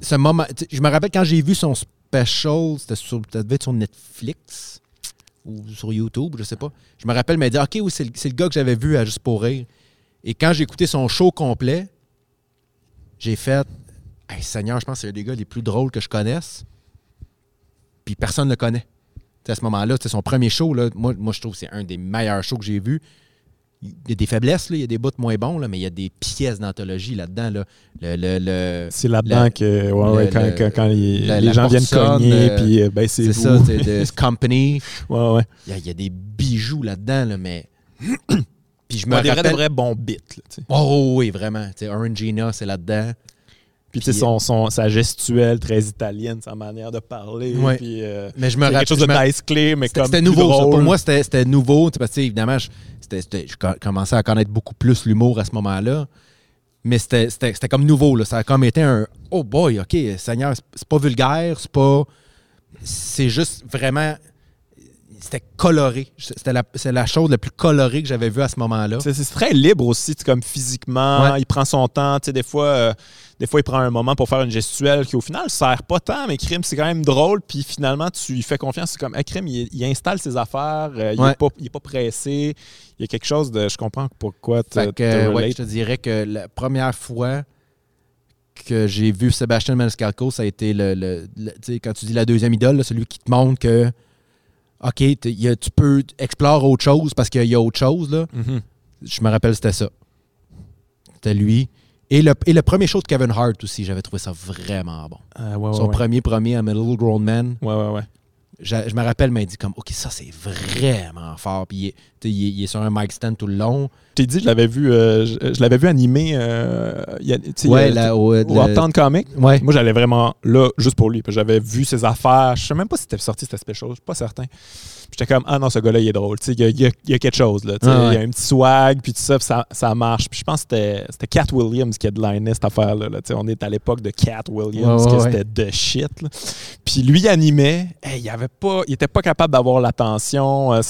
[SPEAKER 2] ce moment. tu Je me rappelle quand j'ai vu son special, c'était sur, ça devait être sur Netflix ou sur YouTube, je sais pas. Je me rappelle me dire OK, oui, c'est le, gars que j'avais vu à Juste pour rire. Et quand j'ai écouté son show complet, j'ai fait Hey, Seigneur, je pense que c'est un des gars les plus drôles que je connaisse. Puis personne ne le connaît. À ce moment-là, c'est son premier show. Là, moi, moi, je trouve que c'est un des meilleurs shows que j'ai vus. Il y a des faiblesses, là, il y a des bouts moins bons, là, mais il y a des pièces d'anthologie là-dedans. Là. Le, le, le-
[SPEAKER 1] C'est là-dedans que ouais, quand, quand, quand les,
[SPEAKER 2] la-
[SPEAKER 1] les
[SPEAKER 2] la
[SPEAKER 1] gens viennent cogner,
[SPEAKER 2] euh,
[SPEAKER 1] puis euh, ben c'est
[SPEAKER 2] ça, c'est de company.
[SPEAKER 1] ouais, ouais.
[SPEAKER 2] Il y, a, il y a des bijoux là-dedans, là, mais. Puis je me
[SPEAKER 1] Ouais, des vrais,
[SPEAKER 2] rappelle.
[SPEAKER 1] des vrais bons bits. Là.
[SPEAKER 2] Oh oui, vraiment. Orangina, c'est là-dedans.
[SPEAKER 1] Puis, tu sais,
[SPEAKER 2] Puis,
[SPEAKER 1] son, son, sa gestuelle très italienne, sa manière de parler.
[SPEAKER 2] Ouais.
[SPEAKER 1] Puis, euh,
[SPEAKER 2] Mais je me rappelle.
[SPEAKER 1] quelque chose de nice clear, mais comme
[SPEAKER 2] c'était nouveau, ça. Pour moi, c'était nouveau. tu sais, Parce que, évidemment, je, c'était- je co- commençais à connaître beaucoup plus l'humour à ce moment-là. Mais c'était- comme nouveau. Là. Ça a comme été un Oh boy, OK, Seigneur, c'est- pas vulgaire, c'est pas. C'est juste vraiment. C'était coloré. C'était la, la chose la plus colorée que j'avais vue à ce moment-là.
[SPEAKER 1] C'est très libre aussi, comme physiquement.
[SPEAKER 2] Ouais.
[SPEAKER 1] Il prend son temps. Tu sais, des fois, euh, des fois, il prend un moment pour faire une gestuelle qui, au final, sert pas tant, mais Crime, c'est quand même drôle. Puis finalement, tu lui fais confiance. C'est comme, hey, Crime, il, il installe ses affaires. euh, il,
[SPEAKER 2] Ouais.
[SPEAKER 1] est pas, il est pas pressé. Il y a quelque chose de. Je comprends pourquoi tu
[SPEAKER 2] ouais, je te dirais que la première fois que j'ai vu Sébastien Maniscalco, ça a été le, le- le- tu sais, quand tu dis la deuxième idole, là, celui qui te montre que OK, y a- tu peux explorer autre chose parce qu'il y a autre chose. Là. Je me rappelle, c'était ça. C'était lui. Et le, et le premier show de Kevin Hart aussi, j'avais trouvé ça vraiment bon.
[SPEAKER 1] Euh, ouais, ouais,
[SPEAKER 2] Son
[SPEAKER 1] ouais.
[SPEAKER 2] premier premier à Little Grown Man.
[SPEAKER 1] Ouais, ouais, ouais.
[SPEAKER 2] Je, je me rappelle, m'a dit comme OK, ça c'est vraiment fort. Puis est, il est- il est sur un mic stand tout le long.
[SPEAKER 1] Je t'ai dit, je l'avais vu, euh, je, je l'avais vu animé. euh, y a-
[SPEAKER 2] Ouais,
[SPEAKER 1] y a-
[SPEAKER 2] au,
[SPEAKER 1] Uptown Comic.
[SPEAKER 2] ouais.
[SPEAKER 1] Moi, j'allais vraiment là juste pour lui. J'avais vu ses affaires. Je sais même pas si c'était sorti cet aspect chose. Je suis pas certain. J'étais comme, ah non, ce gars-là, il est drôle. Il y, a- il y a- il y a quelque chose. Là.
[SPEAKER 2] Ah.
[SPEAKER 1] Il y a un petit swag, puis tout ça, puis ça, ça marche. Puis je pense que c'était- Cat Williams qui a de cette affaire-là. là. On est à l'époque de Cat Williams, que c'était de shit. Puis lui, il animait. Hey, il avait pas, il était pas capable d'avoir l'attention. Euh,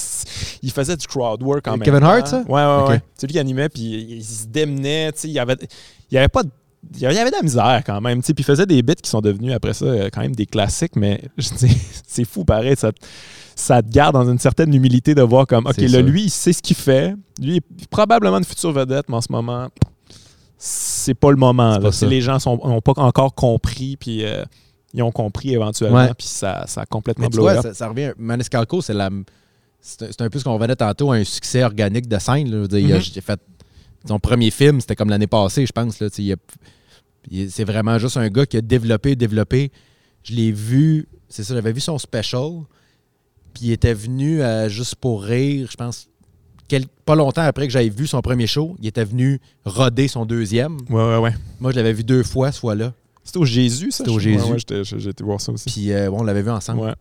[SPEAKER 1] il faisait du crowd work en même
[SPEAKER 2] Kevin
[SPEAKER 1] temps.
[SPEAKER 2] Hart, ça?
[SPEAKER 1] Ouais, ouais, ouais. C'est lui qui animait, puis il, se démenait. tu sais, Il y avait, il avait pas de il y avait de la misère quand même. tu sais, Puis il faisait des bits qui sont devenus après ça euh, quand même des classiques, mais c'est fou pareil. Ça, te- ça te garde dans une certaine humilité de voir comme, OK, là, lui, il sait ce qu'il fait. Lui, il est probablement une future vedette, mais en ce moment, c'est pas le moment. Là.
[SPEAKER 2] pas
[SPEAKER 1] les gens n'ont pas encore compris, puis euh, ils ont compris éventuellement, puis ça, ça a complètement
[SPEAKER 2] Mais tu vois, ça, ça revient. Maniscalco, c'est la. C'est un- peu ce qu'on revenait tantôt, un succès organique de scène. là. Il a-
[SPEAKER 1] Mhm.
[SPEAKER 2] j'ai fait son premier film, c'était comme l'année passée, je pense. C'est vraiment juste un gars qui a développé, développé. Je l'ai vu, c'est ça, j'avais vu son special, puis il était venu à juste pour rire, je pense, quel- pas longtemps après que j'avais vu son premier show, il était venu roder son deuxième.
[SPEAKER 1] Ouais, ouais, ouais.
[SPEAKER 2] Moi, je l'avais vu deux fois ce fois-là.
[SPEAKER 1] C'était au Jésus, ça?
[SPEAKER 2] C'était au Jésus.
[SPEAKER 1] Ouais, ouais, j'étais- j'ai j'ai été voir ça aussi.
[SPEAKER 2] Puis euh, bon, on l'avait vu ensemble.
[SPEAKER 1] Ouais.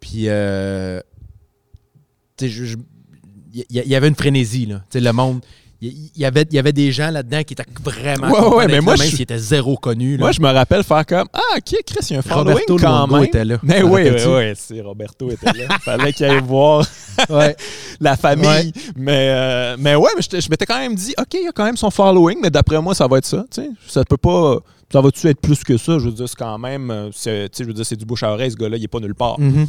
[SPEAKER 2] Puis, euh, tu sais, je- je- il y, avait une frénésie, là. Le monde. Il y, avait, il y avait des gens là-dedans qui étaient vraiment.
[SPEAKER 1] Ouais, ouais, mais moi, je-
[SPEAKER 2] s'ils étaient zéro connus. là.
[SPEAKER 1] Moi, je me rappelle faire comme Ah, ok, Chris, il y a un following
[SPEAKER 2] Roberto
[SPEAKER 1] quand
[SPEAKER 2] Luongo
[SPEAKER 1] même.
[SPEAKER 2] était là.
[SPEAKER 1] Mais oui, oui, oui, c'est Roberto était là. Fallait qu'il aille voir
[SPEAKER 2] Ouais.
[SPEAKER 1] la famille. Mais, euh, mais ouais, mais je m'étais quand même dit Ok, il y a quand même son following, mais d'après moi, ça va être ça. tu sais. Ça peut pas. Ça va-tu être plus que ça? Je veux dire, c'est quand même. euh, Je veux dire, c'est du bouche à oreille, ce gars-là, il est pas nulle part.
[SPEAKER 2] Mhm.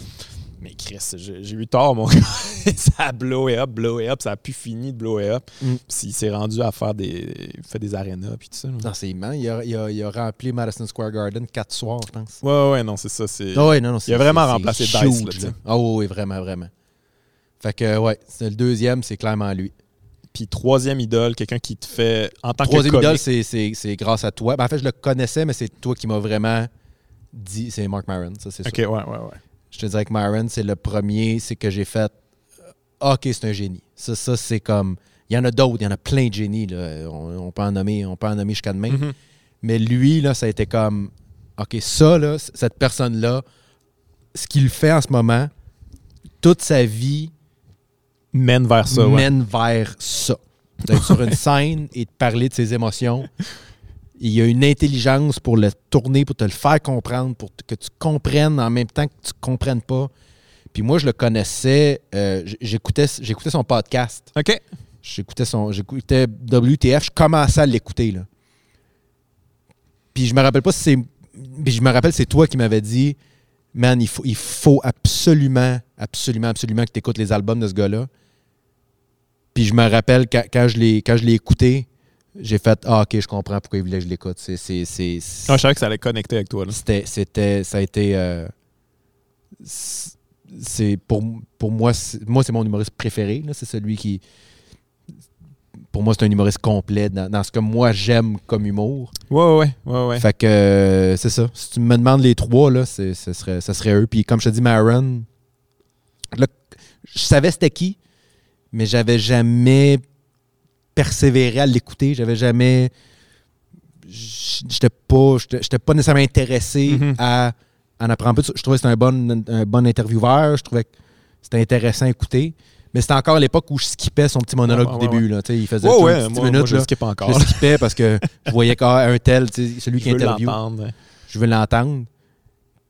[SPEAKER 1] Mais Chris, j'ai eu tort, mon gars. ça a blowé up, blowé up, ça a pu finir de blower up.
[SPEAKER 2] Mm.
[SPEAKER 1] Puis il s'est rendu à faire des. Il fait des arénas, puis tout ça. là.
[SPEAKER 2] Non, c'est immense. Il a, il, a, il a rempli Madison Square Garden quatre soirs, je pense.
[SPEAKER 1] Ouais, ouais, non, c'est ça. C'est.
[SPEAKER 2] Ah ouais, non, non, c'est-
[SPEAKER 1] a vraiment remplacé Dice.
[SPEAKER 2] Ah oui, oui, vraiment, vraiment. Fait que, ouais, c'est le deuxième, c'est clairement lui.
[SPEAKER 1] Puis troisième idole, quelqu'un qui te fait en tant
[SPEAKER 2] Troisième
[SPEAKER 1] que
[SPEAKER 2] idole, c'est- c'est c'est grâce à toi. Ben, en fait, je le connaissais, mais c'est toi qui m'as vraiment dit. C'est Mark Maron, ça, c'est
[SPEAKER 1] Ok,
[SPEAKER 2] sûr.
[SPEAKER 1] ouais, ouais, ouais.
[SPEAKER 2] Je te dirais que Myron, c'est le premier, c'est que j'ai fait euh, OK, c'est un génie. Ça, ça c'est comme. Il y en a d'autres, il y en a plein de génies. Là. On, on peut en nommer, on peut en nommer jusqu'à demain.
[SPEAKER 1] Mhm.
[SPEAKER 2] Mais lui, là, ça a été comme OK, ça, là, cette personne-là, ce qu'il fait en ce moment, toute sa vie
[SPEAKER 1] Mène vers ça, ouais.
[SPEAKER 2] mène vers ça. d'être sur une scène et de parler de ses émotions. Il y a une intelligence pour le tourner, pour te le faire comprendre, pour que tu comprennes en même temps que tu ne comprennes pas. Puis moi, je le connaissais, euh, j'écoutais, j'écoutais son podcast.
[SPEAKER 1] OK.
[SPEAKER 2] J'écoutais son. J'écoutais WTF, je commençais à l'écouter. Là. Puis je me rappelle pas si c'est. Puis je me rappelle, c'est toi qui m'avais dit Man, il faut, il faut absolument, absolument, absolument que tu écoutes les albums de ce gars-là. Puis je me rappelle quand, quand je l'ai écouté, j'ai fait Ah, ok, je comprends pourquoi il voulait que je l'écoute. C'est, c'est, c'est,
[SPEAKER 1] ah, je savais que ça allait connecter avec toi. Là.
[SPEAKER 2] C'était, c'était, ça a été. Euh, c'est pour, pour moi, moi c'est mon humoriste préféré. C'est celui qui. Pour moi, c'est un humoriste complet dans, ce que moi j'aime comme humour.
[SPEAKER 1] Ouais, ouais, ouais, ouais.
[SPEAKER 2] Fait que euh, c'est ça. Si tu me demandes les trois, là, ce serait, ça serait eux. Puis comme je te dis, Maron, là, je savais c'était qui, mais j'avais jamais persévéré à l'écouter. J'avais jamais. J'étais pas, j'étais pas nécessairement intéressé mm-hmm. à en apprendre plus. Je trouvais que c'était un bon, un bon intervieweur. Je trouvais que c'était intéressant à écouter. Mais c'était encore l'époque où je skippais son petit monologue du début. Là. Il faisait
[SPEAKER 1] oh, ouais, minutes. Moi, je là, skippe encore.
[SPEAKER 2] Je skippais parce que je voyais qu'un tel, celui qui interviewe. Je veux l'entendre.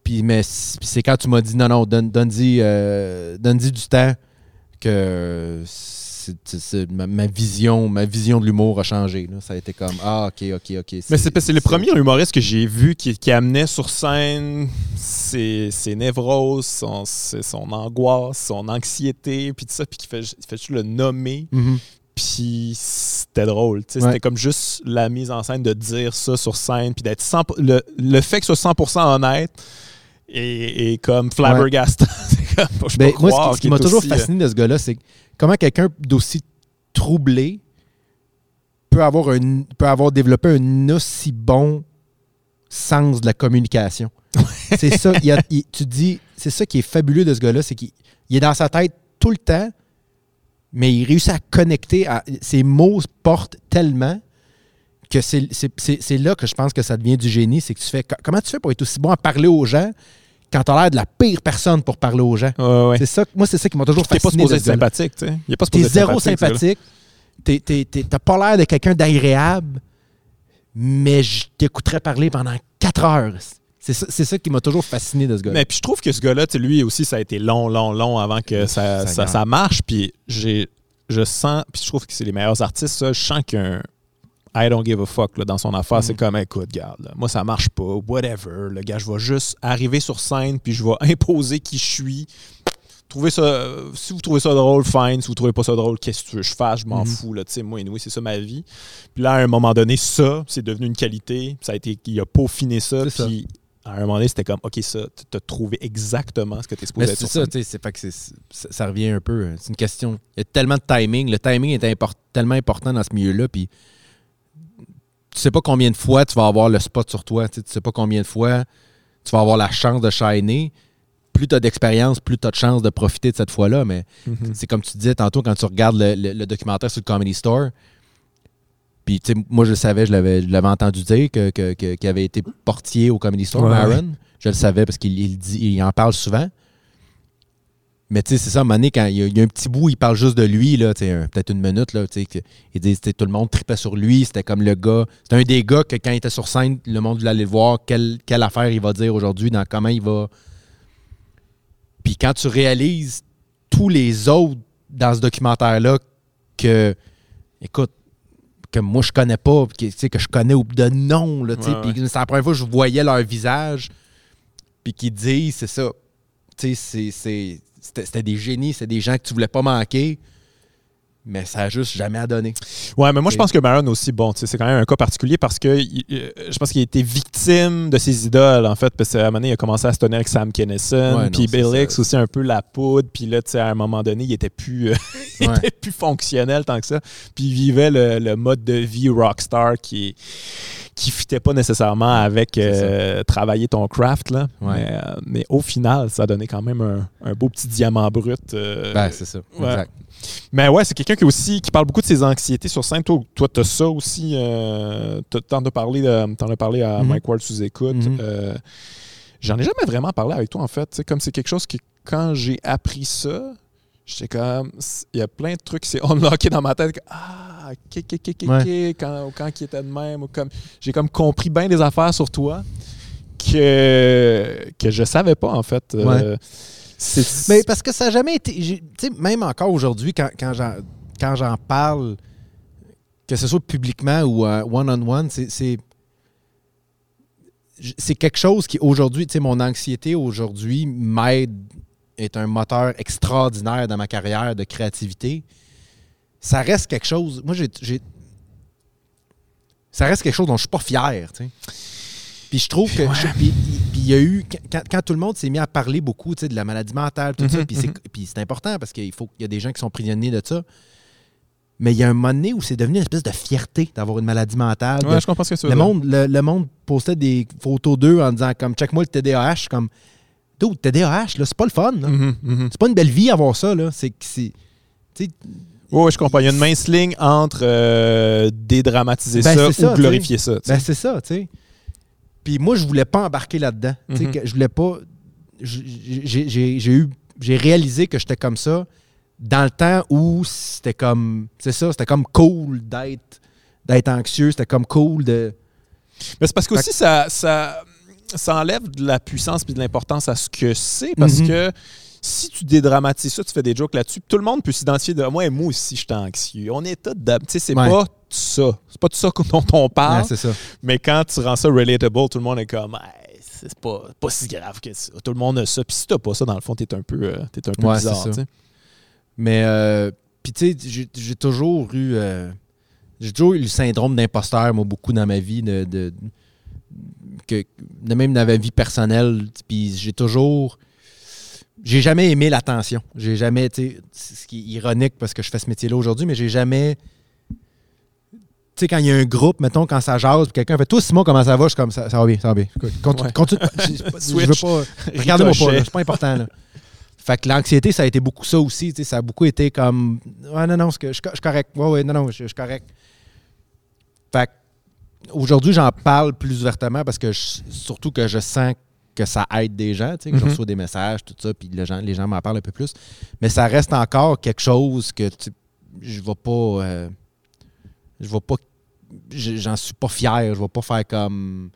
[SPEAKER 2] Puis, mais c'est quand tu m'as dit non, non, donne-y euh, donne du temps que ma, vision, ma vision de l'humour a changé. Ça a été comme Ah, ok, ok, ok.
[SPEAKER 1] Mais c'est le premier humoriste que j'ai vu qui, qui, amenait sur scène ses, ses névroses, son, son, angoisse, son anxiété, puis tout ça, puis qui fait, fait juste le nommer. Mm-hmm. Puis c'était drôle. C'était comme juste la mise en scène de dire ça sur scène, puis d'être le, le fait que ce soit 100% honnête. Et, comme flabbergastant.
[SPEAKER 2] je ben, moi, ce qui, m'a toujours euh, fasciné de ce gars-là, c'est comment quelqu'un d'aussi troublé peut avoir, un, peut avoir développé un aussi bon sens de la communication? c'est ça, tu dis, c'est ça qui est fabuleux de ce gars-là, c'est qu'il est dans sa tête tout le temps, mais il réussit à connecter, à, ses mots portent tellement que c'est là que je pense que ça devient du génie, c'est que tu fais, comment tu fais pour être aussi bon à parler aux gens quand t'as l'air de la pire personne pour parler aux gens. C'est ça, moi, c'est ça qui m'a toujours fasciné.
[SPEAKER 1] T'es pas supposé être sympathique, tu sais.
[SPEAKER 2] T'es zéro sympathique. T'as pas l'air de quelqu'un d'agréable, mais je t'écouterais parler pendant quatre heures. C'est ça, ça, qui m'a toujours fasciné de ce gars-là.
[SPEAKER 1] Mais puis je trouve que ce gars-là, lui aussi, ça a été long, long, long avant que ça, ça, ça, marche. Puis j'ai, je sens, puis je trouve que c'est les meilleurs artistes, ça. Je sens qu'il y a un, I don't give a fuck dans son affaire. C'est mm. comme, écoute, garde, moi ça marche pas, whatever. Le gars, je vais juste arriver sur scène puis je vais imposer qui je suis. Trouvez ça, si vous trouvez ça drôle, fine. Si vous trouvez pas ça drôle, qu'est-ce que tu veux que je fasse? Je m'en mm. fous. Là, moi, oui, c'est ça ma vie. Puis là, à un moment donné, ça, c'est devenu une qualité. Ça a été, il a peaufiné ça. Puis à un moment donné, c'était comme, OK, ça, tu as trouvé exactement ce que tu es supposé être.
[SPEAKER 2] C'est ça, c'est pas que ça, revient un peu. Hein. C'est une question. Il y a tellement de timing. Le timing est tellement important dans ce milieu-là. Puis tu sais pas combien de fois tu vas avoir le spot sur toi. Tu sais pas combien de fois tu vas avoir la chance de shiner. Plus tu as d'expérience, plus tu as de chance de profiter de cette fois-là. Mais mm-hmm. c'est comme tu disais tantôt quand tu regardes le, documentaire sur le Comedy Store. Puis, moi, je le savais, je l'avais entendu dire qu'il que, avait été portier au Comedy Store, Aaron. Je le savais parce qu'il il en parle souvent. Mais tu sais, c'est ça, à un moment donné, quand il y, a, un petit bout, il parle juste de lui, là, peut-être une minute, là, il dit tout le monde tripait sur lui, c'était comme le gars. C'était un des gars que quand il était sur scène, le monde voulait aller le voir, quelle, quelle affaire il va dire aujourd'hui, dans comment il va. Puis quand tu réalises tous les autres dans ce documentaire-là que, écoute, que moi je connais pas, que, que je connais de nom, là, puis c'est la première fois que je voyais leur visage, puis qu'ils disent, c'est ça, tu sais, c'est c'était des génies, c'est des gens que tu voulais pas manquer. Mais ça a juste jamais à donner.
[SPEAKER 1] Ouais, mais moi, je pense que Maron aussi, bon, c'est quand même un cas particulier parce que je pense qu'il a été victime de ses idoles, en fait, parce qu'à un moment donné, il a commencé à se tenir avec Sam Kennison, puis Bill Hicks aussi un peu la poudre, puis là, tu sais, à un moment donné, il était plus, euh, était plus fonctionnel tant que ça. Puis il vivait le, mode de vie rockstar qui qui fitait pas nécessairement avec euh, travailler ton craft. Là. Euh, mais, au final, ça a donné quand même un, beau petit diamant brut.
[SPEAKER 2] ben, c'est ça. Exact.
[SPEAKER 1] Mais ouais, c'est quelqu'un qui aussi qui parle beaucoup de ses anxiétés sur scène. Toi, toi tu as ça aussi. Euh, t'en as parlé, en as parlé à mhm. Mike Ward sous écoute. Mhm. Euh, j'en ai jamais vraiment parlé avec toi, en fait. comme c'est quelque chose que quand j'ai appris ça, j'étais comme. Il y a plein de trucs qui s'est unlocké dans ma tête. Ah, ok, ok, ok, ok,
[SPEAKER 2] Ouais.
[SPEAKER 1] quand, ou quand il était de même. ou comme J'ai comme compris bien des affaires sur toi que, que je savais pas, en fait. Euh,
[SPEAKER 2] Mais parce que ça n'a jamais été. Tu sais, même encore aujourd'hui, quand, quand j'en, parle, que ce soit publiquement ou euh, one-on-one, c'est, c'est quelque chose qui, aujourd'hui, tu sais, mon anxiété aujourd'hui m'aide, est un moteur extraordinaire dans ma carrière de créativité. Ça reste quelque chose. Moi, j'ai. ça reste quelque chose dont je suis pas fier, tu sais. Puis je trouve que. je- puis puis il y a eu. Quand, quand tout le monde s'est mis à parler beaucoup de la maladie mentale, tout ça,
[SPEAKER 1] Mhm,
[SPEAKER 2] puis c'est, puis c'est important parce qu'il faut qu'il y a des gens qui sont prisonniers de ça. Mais il y a un moment donné où c'est devenu une espèce de fierté d'avoir une maladie mentale. de-
[SPEAKER 1] Ouais, je comprends ce que tu veux
[SPEAKER 2] le,
[SPEAKER 1] dire.
[SPEAKER 2] monde, le, le monde postait des photos d'eux en disant comme check-moi le TDAH. Comme Dude, TDAH, là, c'est pas le fun. là.
[SPEAKER 1] Mhm, mhm.
[SPEAKER 2] C'est pas une belle vie avoir ça. Là. C'est que c'est. sais,
[SPEAKER 1] Ouais, je comprends. Il y a une mince ligne entre euh, dédramatiser
[SPEAKER 2] Ben,
[SPEAKER 1] ça ou glorifier ça.
[SPEAKER 2] Ben, c'est ça, tu sais. Puis moi, je voulais pas embarquer là-dedans.
[SPEAKER 1] Mhm.
[SPEAKER 2] que Je voulais pas. j'ai- J'ai j'ai- j'ai eu. J'ai réalisé que j'étais comme ça dans le temps où c'était comme. C'est ça, c'était comme cool d'être d'être anxieux. C'était comme cool de.
[SPEAKER 1] Mais c'est parce que aussi, ça, ça, ça enlève de la puissance et de l'importance à ce que c'est. Parce
[SPEAKER 2] Mhm.
[SPEAKER 1] que si tu dédramatises ça, tu fais des jokes là-dessus, tout le monde peut s'identifier de moi, moi aussi, je suis anxieux. On est tous. Tu sais, c'est
[SPEAKER 2] Ouais.
[SPEAKER 1] pas ça. C'est pas de ça dont on parle.
[SPEAKER 2] Ouais, c'est ça.
[SPEAKER 1] mais quand tu rends ça relatable, tout le monde est comme. Hey, c'est pas, pas si grave que ça. Tout le monde a ça. Puis si t'as pas ça, dans le fond, t'es un peu, euh, t'es un peu
[SPEAKER 2] Ouais,
[SPEAKER 1] bizarre.
[SPEAKER 2] Mais, euh, puis tu sais, j'ai- j'ai toujours eu. euh, j'ai toujours eu le syndrome d'imposteur, moi, beaucoup dans ma vie, de, de- que, de même dans ma vie personnelle. Puis j'ai toujours. J'ai jamais aimé l'attention. J'ai jamais, tu sais, ce qui est ironique parce que je fais ce métier-là aujourd'hui, mais j'ai jamais. Tu sais, quand il y a un groupe, mettons, quand ça jase, quelqu'un fait Toi, Simon, comment ça va? Je suis comme Ça, ça va bien, ça va bien. Continue.
[SPEAKER 1] Ouais.
[SPEAKER 2] continue. Je, veux pas. Regardez-moi pas, c'est pas important. Là. Fait que l'anxiété, ça a été beaucoup ça aussi. Ça a beaucoup été comme Ouais, non, non, je, suis correct. Ouais, ouais, non, non, je, je suis correct. Fait que aujourd'hui, j'en parle plus ouvertement parce que je- surtout que je sens que ça aide des gens, tu sais, que je
[SPEAKER 1] Mhm.
[SPEAKER 2] reçois des messages, tout ça, puis les gens, les gens m'en parlent un peu plus. Mais ça reste encore quelque chose que tu- je vais pas. euh, je vais pas. je- J'en suis pas fier. Je vais pas faire comme.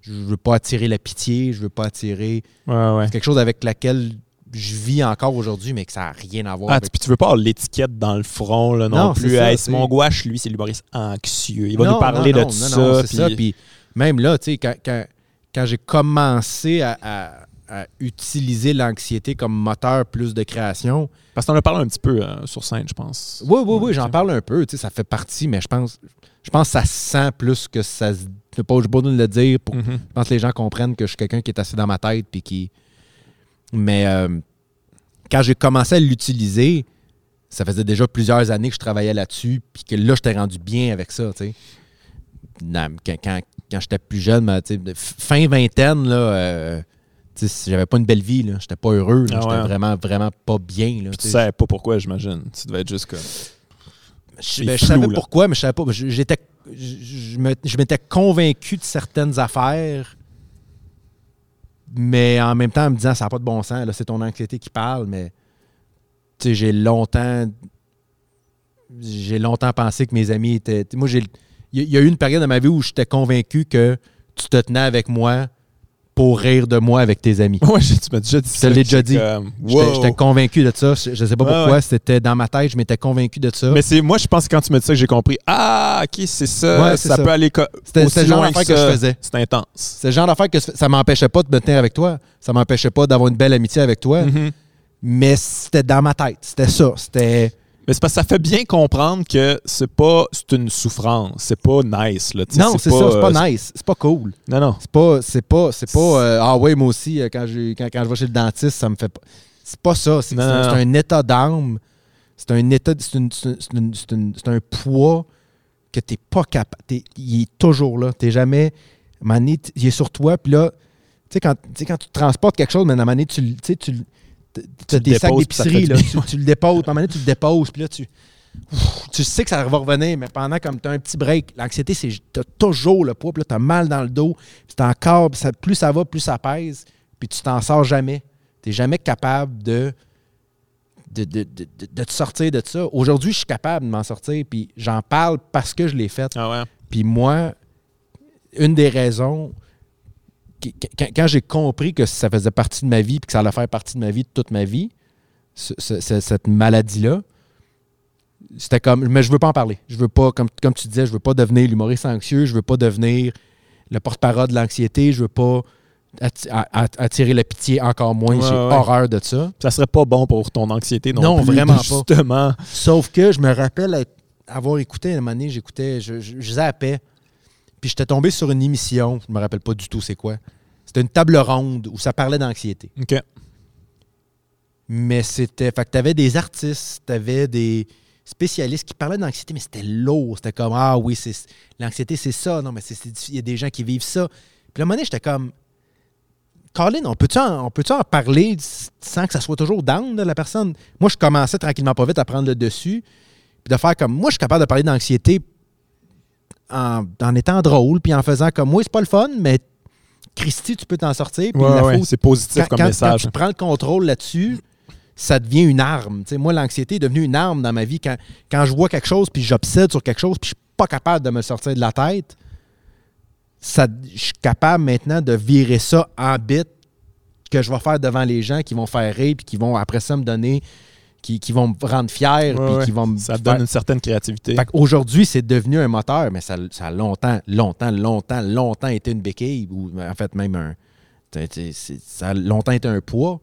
[SPEAKER 2] Je veux pas attirer la pitié, je veux pas attirer.
[SPEAKER 1] Ouais, ouais.
[SPEAKER 2] C'est quelque chose avec laquelle je vis encore aujourd'hui, mais que ça n'a rien à voir
[SPEAKER 1] Ah,
[SPEAKER 2] avec.
[SPEAKER 1] puis tu veux pas avoir l'étiquette dans le front là, non,
[SPEAKER 2] Non,
[SPEAKER 1] plus.
[SPEAKER 2] ça,
[SPEAKER 1] Hey, Simon Gouache, lui, c'est l'humoriste anxieux. Il va
[SPEAKER 2] Non,
[SPEAKER 1] nous parler
[SPEAKER 2] non,
[SPEAKER 1] de tout ça. puis-
[SPEAKER 2] ça. Puis même là, tu sais, quand, quand, quand j'ai commencé à, à- à utiliser l'anxiété comme moteur plus de création,
[SPEAKER 1] Parce que t'en as parlé un petit peu euh, sur scène, je pense.
[SPEAKER 2] oui, oui, oui, j'en parle un peu, tu sais, ça fait partie, mais je pense, je pense que ça se sent plus que ça se. Je pas besoin de le dire pour
[SPEAKER 1] Mhm.
[SPEAKER 2] Je pense que les gens comprennent que je suis quelqu'un qui est assis dans ma tête puis qui. Mais euh, quand j'ai commencé à l'utiliser, ça faisait déjà plusieurs années que je travaillais là-dessus, puis que là, j'étais rendu bien avec ça, tu sais. Quand, quand- quand j'étais plus jeune, de fin vingtaine, là, euh, j'avais pas une belle vie, là. J'étais pas heureux.
[SPEAKER 1] Ah
[SPEAKER 2] j'étais vraiment, vraiment pas bien. Là,
[SPEAKER 1] tu
[SPEAKER 2] sais
[SPEAKER 1] pas pourquoi, j'imagine. Tu devais être juste comme.
[SPEAKER 2] Je, ben, je savais
[SPEAKER 1] là.
[SPEAKER 2] pourquoi, mais je savais pas. J'étais, je m'étais convaincu de certaines affaires, mais en même temps en me disant ça n'a pas de bon sens, c'est ton anxiété qui parle, mais j'ai longtemps j'ai longtemps pensé que mes amis étaient. Moi. Il y, a- eu une période de ma vie où j'étais convaincu que tu te tenais avec moi pour rire de moi avec tes amis.
[SPEAKER 1] Ouais, tu m'as déjà dit
[SPEAKER 2] Je
[SPEAKER 1] ça.
[SPEAKER 2] te l'ai déjà dit. J'étais
[SPEAKER 1] wow.
[SPEAKER 2] j'étais convaincu de ça. Je, je sais pas pourquoi.
[SPEAKER 1] ouais.
[SPEAKER 2] C'était dans ma tête, je m'étais convaincu de ça.
[SPEAKER 1] Mais c'est moi, je pense que quand tu me dis ça, que j'ai compris. Ah, ok, c'est ça.
[SPEAKER 2] Ouais,
[SPEAKER 1] ça,
[SPEAKER 2] ça.
[SPEAKER 1] peut aller
[SPEAKER 2] C'était le genre d'affaire
[SPEAKER 1] que,
[SPEAKER 2] que, je faisais.
[SPEAKER 1] C'est intense.
[SPEAKER 2] C'est le genre d'affaire que ça m'empêchait pas de me tenir avec toi. Ça m'empêchait pas d'avoir une belle amitié avec toi.
[SPEAKER 1] Mhm.
[SPEAKER 2] Mais c'était dans ma tête. C'était ça. C'était.
[SPEAKER 1] Mais c'est parce que ça fait bien comprendre que c'est pas c'est une souffrance, c'est pas nice là.
[SPEAKER 2] Non, c'est ça. C'est
[SPEAKER 1] euh,
[SPEAKER 2] pas nice. C'est pas cool.
[SPEAKER 1] Non non.
[SPEAKER 2] C'est pas. C'est pas. C'est pas. euh, ah ouais, moi aussi, euh, quand, j'ai- quand, quand je vais chez le dentiste, ça me fait pas. C'est pas ça. C'est un, état d'âme. C'est un état. C'est un poids que t'es pas capable. Il est toujours là. T'es jamais. t- il est sur toi. Puis là, tu sais, quand, tu sais, quand tu transportes quelque chose, mais à un moment donné, tu, tu le des sacs d'épicerie, là, tu, tu le déposes, puis à un moment donné, tu le déposes, puis là, tu, tu sais que ça va revenir, mais pendant comme tu as un petit break, l'anxiété, c'est tu as toujours le poids, puis là, tu as mal dans le dos, puis c'est encore, puis ça- plus ça va, plus ça pèse, puis tu t'en sors jamais. Tu n'es jamais capable de de, de- de- de- te sortir de ça. Aujourd'hui, je suis capable de m'en sortir, puis j'en parle parce que je l'ai fait.
[SPEAKER 1] Ah ouais.
[SPEAKER 2] Puis moi, une des raisons, quand, j'ai compris que ça faisait partie de ma vie, puis que ça allait faire partie de ma vie de toute ma vie, ce- ce- ce- cette maladie-là, c'était comme, mais je veux pas en parler. Je veux pas, comme, comme tu disais, je veux pas devenir l'humoriste anxieux, je veux pas devenir le porte-parole de l'anxiété, je veux pas attirer la pitié encore moins.
[SPEAKER 1] Ouais,
[SPEAKER 2] j'ai
[SPEAKER 1] ouais.
[SPEAKER 2] horreur de ça.
[SPEAKER 1] Ça serait pas bon pour ton anxiété non,
[SPEAKER 2] Non,
[SPEAKER 1] plus,
[SPEAKER 2] vraiment pas.
[SPEAKER 1] Justement.
[SPEAKER 2] Sauf que je me rappelle avoir écouté, à un moment donné, j'écoutais, je, je, je zappais, puis j'étais tombé sur une émission, je me rappelle pas du tout c'est quoi. C'était une table ronde où ça parlait d'anxiété.
[SPEAKER 1] OK.
[SPEAKER 2] Mais c'était. Fait que t'avais des artistes, t'avais des spécialistes qui parlaient d'anxiété, mais c'était lourd. C'était comme Ah oui, c'est l'anxiété, c'est ça. Non, mais c'est il y a des gens qui vivent ça. Puis à un moment donné, j'étais comme Colin, on peut-tu en, parler sans que ça soit toujours down de la personne? Moi, je commençais tranquillement pas vite à prendre le dessus. Puis de faire comme moi, je suis capable de parler d'anxiété en, en étant drôle, puis en faisant comme moi, c'est pas le fun, mais Christy, tu peux t'en sortir. Puis
[SPEAKER 1] Ouais, ouais, c'est positif
[SPEAKER 2] quand,
[SPEAKER 1] comme
[SPEAKER 2] quand- quand
[SPEAKER 1] message.
[SPEAKER 2] tu prends le contrôle là-dessus, ça devient une arme. Moi, l'anxiété est devenue une arme dans ma vie. Quand, quand je vois quelque chose, puis j'obsède sur quelque chose, puis je suis pas capable de me sortir de la tête, ça, je suis capable maintenant de virer ça en bit que je vais faire devant les gens qui vont faire rire, puis qui vont après ça me donner, qui, qui vont me rendre fier,
[SPEAKER 1] Ouais,
[SPEAKER 2] puis
[SPEAKER 1] ouais.
[SPEAKER 2] qui vont me
[SPEAKER 1] Ça
[SPEAKER 2] faire-
[SPEAKER 1] donne une certaine créativité.
[SPEAKER 2] fait qu'aujourd'hui, c'est devenu un moteur, mais ça, ça a longtemps, longtemps, longtemps, longtemps été une béquille, ou en fait même un. Ça a longtemps été un poids.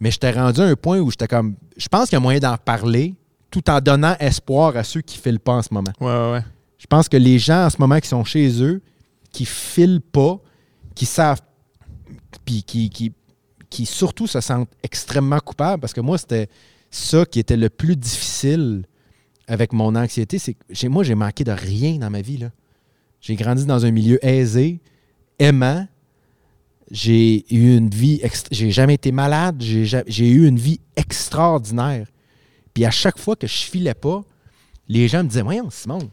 [SPEAKER 2] Mais j'étais rendu à un point où j'étais comme. Je pense qu'il y a moyen d'en parler tout en donnant espoir à ceux qui ne filent pas en ce moment.
[SPEAKER 1] Ouais, ouais, ouais.
[SPEAKER 2] Je pense que les gens en ce moment qui sont chez eux, qui filent pas, qui savent, puis qui, qui, qui surtout se sentent extrêmement coupables, parce que moi, c'était ça qui était le plus difficile avec mon anxiété, c'est que moi, j'ai manqué de rien dans ma vie. là. J'ai grandi dans un milieu aisé, aimant. J'ai eu une vie, j'ai jamais été malade, j'ai ja- j'ai eu une vie extraordinaire. Puis à chaque fois que je filais pas, les gens me disaient Voyons, Simon,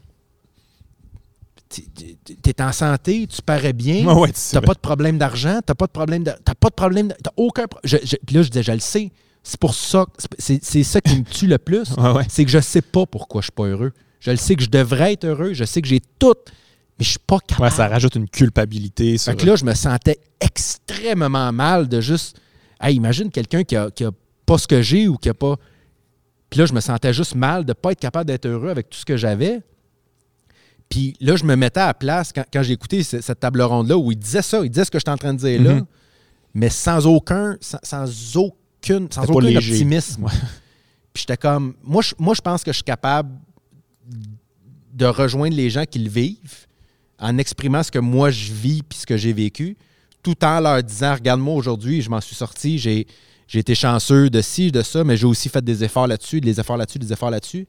[SPEAKER 2] t'es- en santé, tu parais bien,
[SPEAKER 1] Ouais, ouais,
[SPEAKER 2] t'as pas de problème d'argent, t'as pas de problème de. T'as pas de problème de- T'as aucun je- je- Puis là, je disais, je le sais. C'est pour ça. C'est ça qui me tue le plus.
[SPEAKER 1] Ouais, ouais.
[SPEAKER 2] C'est que je sais pas pourquoi je suis pas heureux. Je le sais que je devrais être heureux. Je sais que j'ai tout, mais je suis pas capable.
[SPEAKER 1] Ouais, ça rajoute une culpabilité. Sur...
[SPEAKER 2] Fait que là, je me sentais extrêmement mal de juste. Hey, imagine quelqu'un qui a, qui a pas ce que j'ai ou qui a pas. Puis là, je me sentais juste mal de ne pas être capable d'être heureux avec tout ce que j'avais. Puis là, je me mettais à la place quand, quand j'ai écouté ce- cette table ronde-là où il disait ça, il disait ce que j'étais en train de dire là,
[SPEAKER 1] Mhm.
[SPEAKER 2] mais sans aucun, sans, sans aucune, sans aucun optimisme. Puis j'étais comme, moi je, moi, je pense que je suis capable de rejoindre les gens qui le vivent en exprimant ce que moi je vis puis ce que j'ai vécu, tout en leur disant, regarde-moi aujourd'hui, je m'en suis sorti, j'ai, j'ai été chanceux de ci, de ça, mais j'ai aussi fait des efforts là-dessus, des efforts là-dessus, des efforts là-dessus.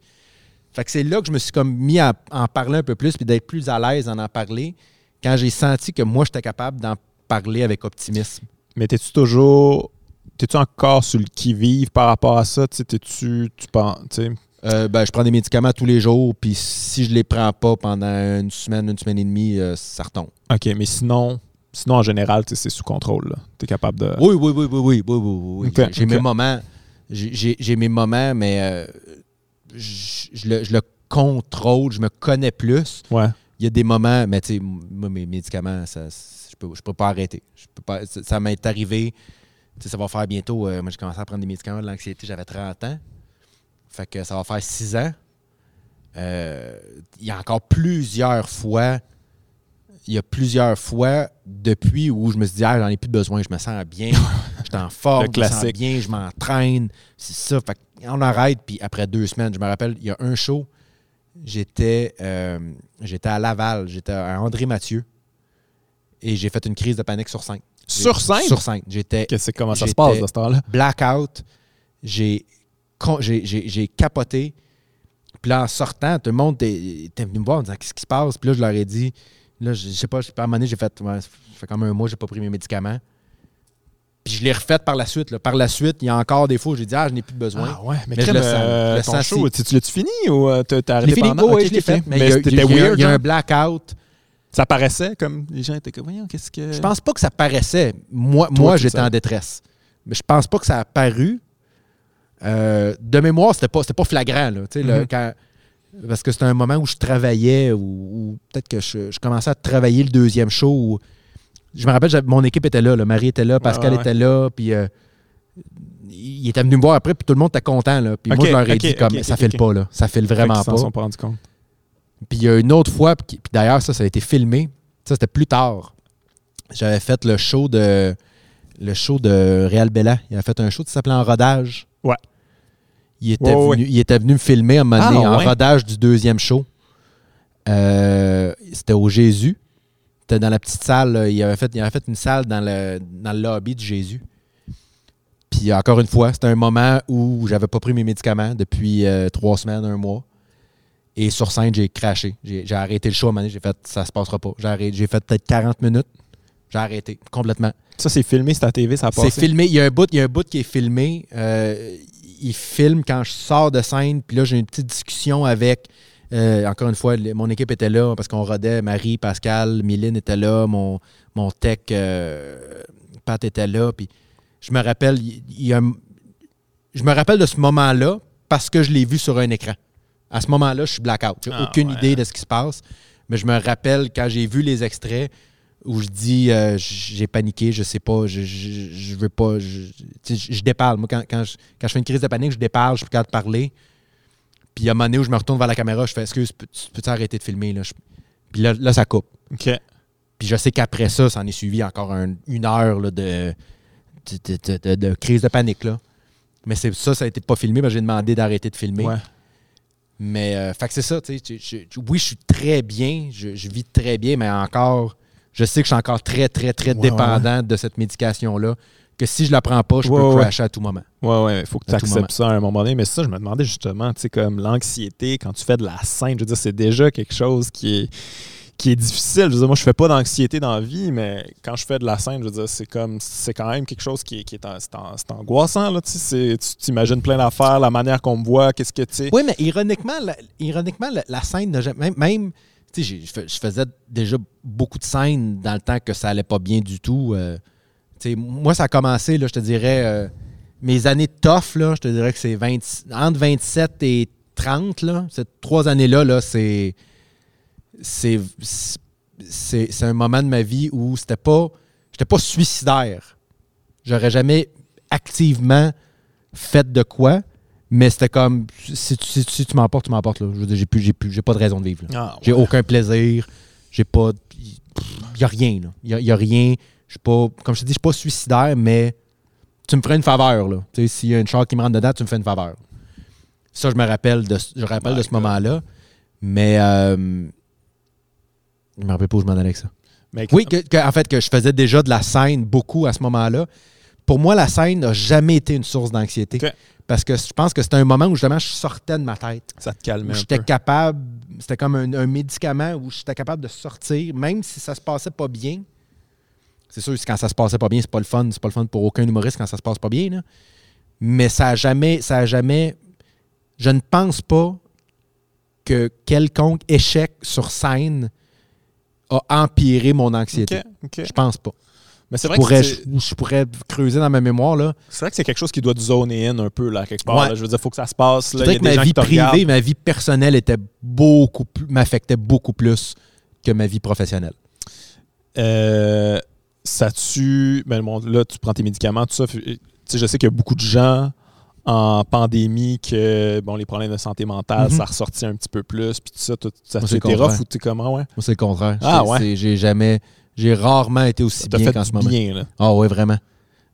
[SPEAKER 2] Fait que c'est là que je me suis comme mis à en parler un peu plus puis d'être plus à l'aise en en parler quand j'ai senti que moi j'étais capable d'en parler avec optimisme.
[SPEAKER 1] Mais t'es-tu toujours t'es-tu encore sur le qui-vive par rapport à ça? T'es-tu, tu penses,
[SPEAKER 2] euh, ben, je prends des médicaments tous les jours, puis si je les prends pas pendant une semaine, une semaine et demie, euh, ça retombe.
[SPEAKER 1] OK, mais sinon, sinon en général, c'est sous contrôle. Tu es capable de.
[SPEAKER 2] Oui, oui, oui, oui, oui, oui, oui, oui. J'ai mes moments. J'ai, mes moments, mais euh, je, le, le contrôle, je me connais plus.
[SPEAKER 1] Ouais.
[SPEAKER 2] Il y a des moments, mais tu sais, mes médicaments, ça, je peux, je peux pas arrêter. Peux pas, ça m'est arrivé sais, ça va faire bientôt, euh, moi j'ai commencé à prendre des médicaments de l'anxiété, j'avais 30 ans. Fait que ça va faire 6 ans. Euh, il y a encore plusieurs fois, il y a plusieurs fois depuis où je me suis dit, ah, j'en ai plus besoin, je me sens bien, je suis en forme, je me sens bien, je m'entraîne, c'est ça. Fait on arrête, puis après deux semaines, je me rappelle, il y a un show, j'étais euh, j'étais à Laval, j'étais à André Mathieu, et j'ai fait une crise de panique sur scène.
[SPEAKER 1] Sur scène?
[SPEAKER 2] Sur scène. J'étais
[SPEAKER 1] Qu'est-ce- comment ça se passe à ce temps-là?
[SPEAKER 2] blackout. J'ai capoté. Puis là, en sortant, tout le monde était venu me voir en disant Qu'est-ce qui se passe? Puis là, je leur ai dit Là, je je sais pas, à un moment donné, j'ai fait ouais, Ça fait comme un mois, j'ai pas pris mes médicaments. Puis je l'ai refait par la suite. là. Par la suite, il y a encore des fois où j'ai dit Ah, je n'ai plus besoin.
[SPEAKER 1] Ah ouais, mais,
[SPEAKER 2] Mais je le sens,
[SPEAKER 1] euh,
[SPEAKER 2] je le
[SPEAKER 1] ton
[SPEAKER 2] sens
[SPEAKER 1] show,
[SPEAKER 2] si.
[SPEAKER 1] tu tu l'as-tu fini ou euh, t'as t'as
[SPEAKER 2] je l'ai
[SPEAKER 1] arrêté
[SPEAKER 2] fini.
[SPEAKER 1] pendant?
[SPEAKER 2] Oh, oui,
[SPEAKER 1] Ok,
[SPEAKER 2] je l'ai fait. Mais,
[SPEAKER 1] Mais
[SPEAKER 2] il y a-
[SPEAKER 1] c'était
[SPEAKER 2] a- il y a
[SPEAKER 1] weird,
[SPEAKER 2] un blackout.
[SPEAKER 1] Ça paraissait comme les gens étaient comme, voyons, qu'est-ce que.
[SPEAKER 2] Je pense pas que ça paraissait. Moi,
[SPEAKER 1] Toi,
[SPEAKER 2] moi j'étais en détresse. Mais je pense pas que ça a paru. Euh, de mémoire, c'était pas, pas flagrant. Là,
[SPEAKER 1] Mhm.
[SPEAKER 2] quand- parce que c'était un moment où je travaillais, ou, ou peut-être que je, je commençais à travailler le deuxième show. où- je me rappelle, mon équipe était là, là, Marie était là, Pascal
[SPEAKER 1] ouais.
[SPEAKER 2] était là, puis euh, il était venu me voir après, puis tout le monde était content. Là, puis moi, je leur ai dit comme ça file pas, là. Ça file vraiment pas.
[SPEAKER 1] s'en sont pas rendus compte.
[SPEAKER 2] Puis il y a une autre fois, puis d'ailleurs, ça, ça a été filmé. Ça, c'était plus tard. J'avais fait le show de le show de Réal Bella. Il avait fait un show qui s'appelait En rodage.
[SPEAKER 1] Ouais.
[SPEAKER 2] Il était,
[SPEAKER 1] Ouais,
[SPEAKER 2] venu, il était venu me filmer à un moment
[SPEAKER 1] Ah,
[SPEAKER 2] donné, en
[SPEAKER 1] ouais.
[SPEAKER 2] rodage du deuxième show. Euh, c'était au Jésus. C'était dans la petite salle. là. Il avait fait, il avait fait une salle dans le, dans le lobby du Jésus. Puis encore une fois, c'était un moment où j'avais pas pris mes médicaments depuis euh, trois semaines, un mois. Et sur scène, j'ai craché. J'ai arrêté le show à un moment. J'ai fait ça se passera pas. J'ai fait peut-être 40 minutes. J'ai arrêté complètement.
[SPEAKER 1] Ça, c'est filmé, c'est à TV, ça a passé?
[SPEAKER 2] C'est filmé. Il y a un bout, il y a un bout qui est filmé. Euh, il filme quand je sors de scène. Puis là, j'ai une petite discussion avec. euh, encore une fois, mon équipe était là parce qu'on rodait. Marie, Pascal, Mylène était là. Mon, mon tech, euh, Pat était là. Puis je me rappelle, il, il y a un- je me rappelle de ce moment-là parce que je l'ai vu sur un écran. À ce moment-là, je suis blackout. J'ai
[SPEAKER 1] Ah,
[SPEAKER 2] aucune
[SPEAKER 1] ouais.
[SPEAKER 2] idée de ce qui se passe. Mais je me rappelle quand j'ai vu les extraits où je dis euh, j'ai paniqué, je sais pas, je, je, je veux pas. Je, je, déparle. Moi, quand, quand, je, quand je fais une crise de panique, je déparle, je suis plus capable de parler. Puis il y a un moment donné où je me retourne vers la caméra, je fais Excuse, peux- tu peux-tu arrêter de filmer? Là? Puis là, là, ça coupe.
[SPEAKER 1] OK.
[SPEAKER 2] Puis je sais qu'après ça, ça en est suivi encore un- une heure là, de, de, de- de- de crise de panique. Là. Mais c'est ça, ça a été pas filmé, que j'ai demandé d'arrêter de filmer.
[SPEAKER 1] Ouais.
[SPEAKER 2] Mais, euh, fait que c'est ça, tu sais. oui, je suis très bien, je, je vis très bien, mais encore, je sais que je suis encore très, très, très
[SPEAKER 1] Ouais,
[SPEAKER 2] dépendant de cette médication-là. Que si je la prends pas, je
[SPEAKER 1] Ouais,
[SPEAKER 2] peux crasher à tout moment.
[SPEAKER 1] Ouais, ouais, il faut que tu acceptes ça à un moment donné. Mais ça, je me demandais justement, tu sais, comme l'anxiété, quand tu fais de la scène, je veux dire, c'est déjà quelque chose qui est, qui est difficile. Je veux dire, moi, je fais pas d'anxiété dans la vie, mais quand je fais de la scène, je veux dire, c'est comme, c'est quand même quelque chose qui est, qui est, angoissant, là, tu t'imagines plein d'affaires, la manière qu'on me voit, qu'est-ce que, tu.
[SPEAKER 2] Oui, mais ironiquement, la, ironiquement, la, scène, même, tu sais, je fais- je faisais déjà beaucoup de scènes dans le temps que ça allait pas bien du tout. euh, tu sais, moi, ça a commencé, là, je te dirais, euh, mes années tough, là, je te dirais que c'est 20 entre 27 et 30, là, ces trois années-là, là, c'est, c'est, c'est un moment de ma vie où c'était pas, j'étais pas suicidaire. J'aurais jamais activement fait de quoi, mais c'était comme si tu, si tu- si tu m'emportes, tu m'emportes. là. Je veux dire, j'ai plus, j'ai plus, j'ai pas de raison de vivre.
[SPEAKER 1] Ah, ouais.
[SPEAKER 2] J'ai aucun plaisir. J'ai pas. Il y a rien, là. Il y a, y a rien. Je suis pas. Comme je te dis, je suis pas suicidaire, mais tu me ferais une faveur, là. Tu sais, s'il y a une char qui me rentre dedans, tu me fais une faveur. Ça, je me rappelle de, je me rappelle
[SPEAKER 1] My
[SPEAKER 2] de ce moment-là. Mais euh, je me rappelle pas où je m'en allais avec ça.
[SPEAKER 1] Mais
[SPEAKER 2] Oui, que, que- en fait, que je faisais déjà de la scène beaucoup à ce moment-là. Pour moi, la scène n'a jamais été une source d'anxiété. Parce que je pense que c'était un moment où justement je sortais de ma tête.
[SPEAKER 1] ça te un
[SPEAKER 2] j'étais capable, c'était comme un, un médicament où j'étais capable de sortir, même si ça se passait pas bien. C'est sûr, quand ça se passait pas bien, c'est pas le fun. C'est pas le fun pour aucun humoriste quand ça se passe pas bien. là. Mais ça a jamais, ça a jamais. Je ne pense pas que quelconque échec sur scène a empiré mon anxiété. Je pense pas.
[SPEAKER 1] Mais c'est
[SPEAKER 2] Je
[SPEAKER 1] vrai, que
[SPEAKER 2] pourrais,
[SPEAKER 1] c'est-
[SPEAKER 2] je, je pourrais creuser dans ma mémoire. Là.
[SPEAKER 1] c'est vrai que c'est quelque chose qui doit te zoner in un peu, là, quelque part.
[SPEAKER 2] Ouais.
[SPEAKER 1] là. Je veux dire, il faut que ça se passe.
[SPEAKER 2] Je
[SPEAKER 1] Là. Il y
[SPEAKER 2] dirais
[SPEAKER 1] a
[SPEAKER 2] que
[SPEAKER 1] des gens
[SPEAKER 2] ma vie
[SPEAKER 1] qui
[SPEAKER 2] privée,
[SPEAKER 1] regardent.
[SPEAKER 2] ma vie personnelle était beaucoup plus, m'affectait beaucoup plus que ma vie professionnelle.
[SPEAKER 1] Euh, ça tue. Ben, bon, là, tu prends tes médicaments, tout ça. Je sais qu'il y a beaucoup de gens en pandémie que bon, les problèmes de santé mentale,
[SPEAKER 2] Mhm.
[SPEAKER 1] ça ressortit un petit peu plus. Puis tout ça, tout, ça été rough ou tu sais comment, ouais?
[SPEAKER 2] Moi, c'est le contraire.
[SPEAKER 1] Ah, ouais?
[SPEAKER 2] J'ai jamais, j'ai rarement été aussi bien qu'en ce moment.
[SPEAKER 1] bien, là.
[SPEAKER 2] Ah oui, vraiment.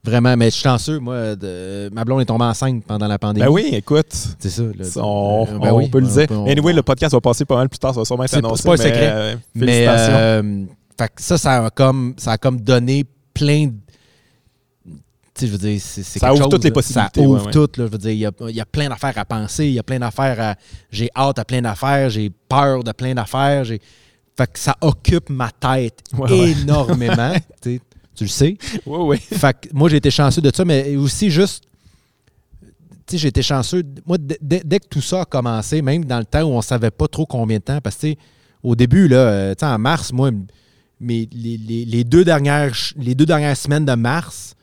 [SPEAKER 2] Vraiment, mais je suis chanceux, moi, de- ma blonde est tombée enceinte pendant la pandémie.
[SPEAKER 1] Ben oui, écoute.
[SPEAKER 2] C'est ça.
[SPEAKER 1] On,
[SPEAKER 2] Euh, ben
[SPEAKER 1] on
[SPEAKER 2] oui,
[SPEAKER 1] peut le dire.
[SPEAKER 2] on-
[SPEAKER 1] anyway, le podcast va passer pas mal plus tard, ça va sûrement être
[SPEAKER 2] C'est-
[SPEAKER 1] annoncé.
[SPEAKER 2] c'est pas un
[SPEAKER 1] mais,
[SPEAKER 2] secret.
[SPEAKER 1] euh,
[SPEAKER 2] Mais euh, fait que ça, ça a comme, ça a comme donné plein de. Je veux dire, c'est
[SPEAKER 1] Ça ouvre
[SPEAKER 2] chose,
[SPEAKER 1] toutes les possibilités,
[SPEAKER 2] Ça ouvre
[SPEAKER 1] ouais, ouais.
[SPEAKER 2] tout. Là, je veux dire, il y a, il y a plein d'affaires à penser, il y a plein d'affaires à. J'ai hâte à plein d'affaires, j'ai peur de plein d'affaires. j'ai- Fait que ça occupe ma tête
[SPEAKER 1] Ouais,
[SPEAKER 2] énormément. tu le sais.
[SPEAKER 1] Oui, oui.
[SPEAKER 2] Fait que moi, j'ai été chanceux de ça, mais aussi juste. Tu sais, j'ai été chanceux. Moi, dès, que tout ça a commencé, même dans le temps où on savait pas trop combien de temps, parce que, au début, là, euh, en mars, moi, mes, les, les- les deux dernières, ch- les deux dernières semaines de mars,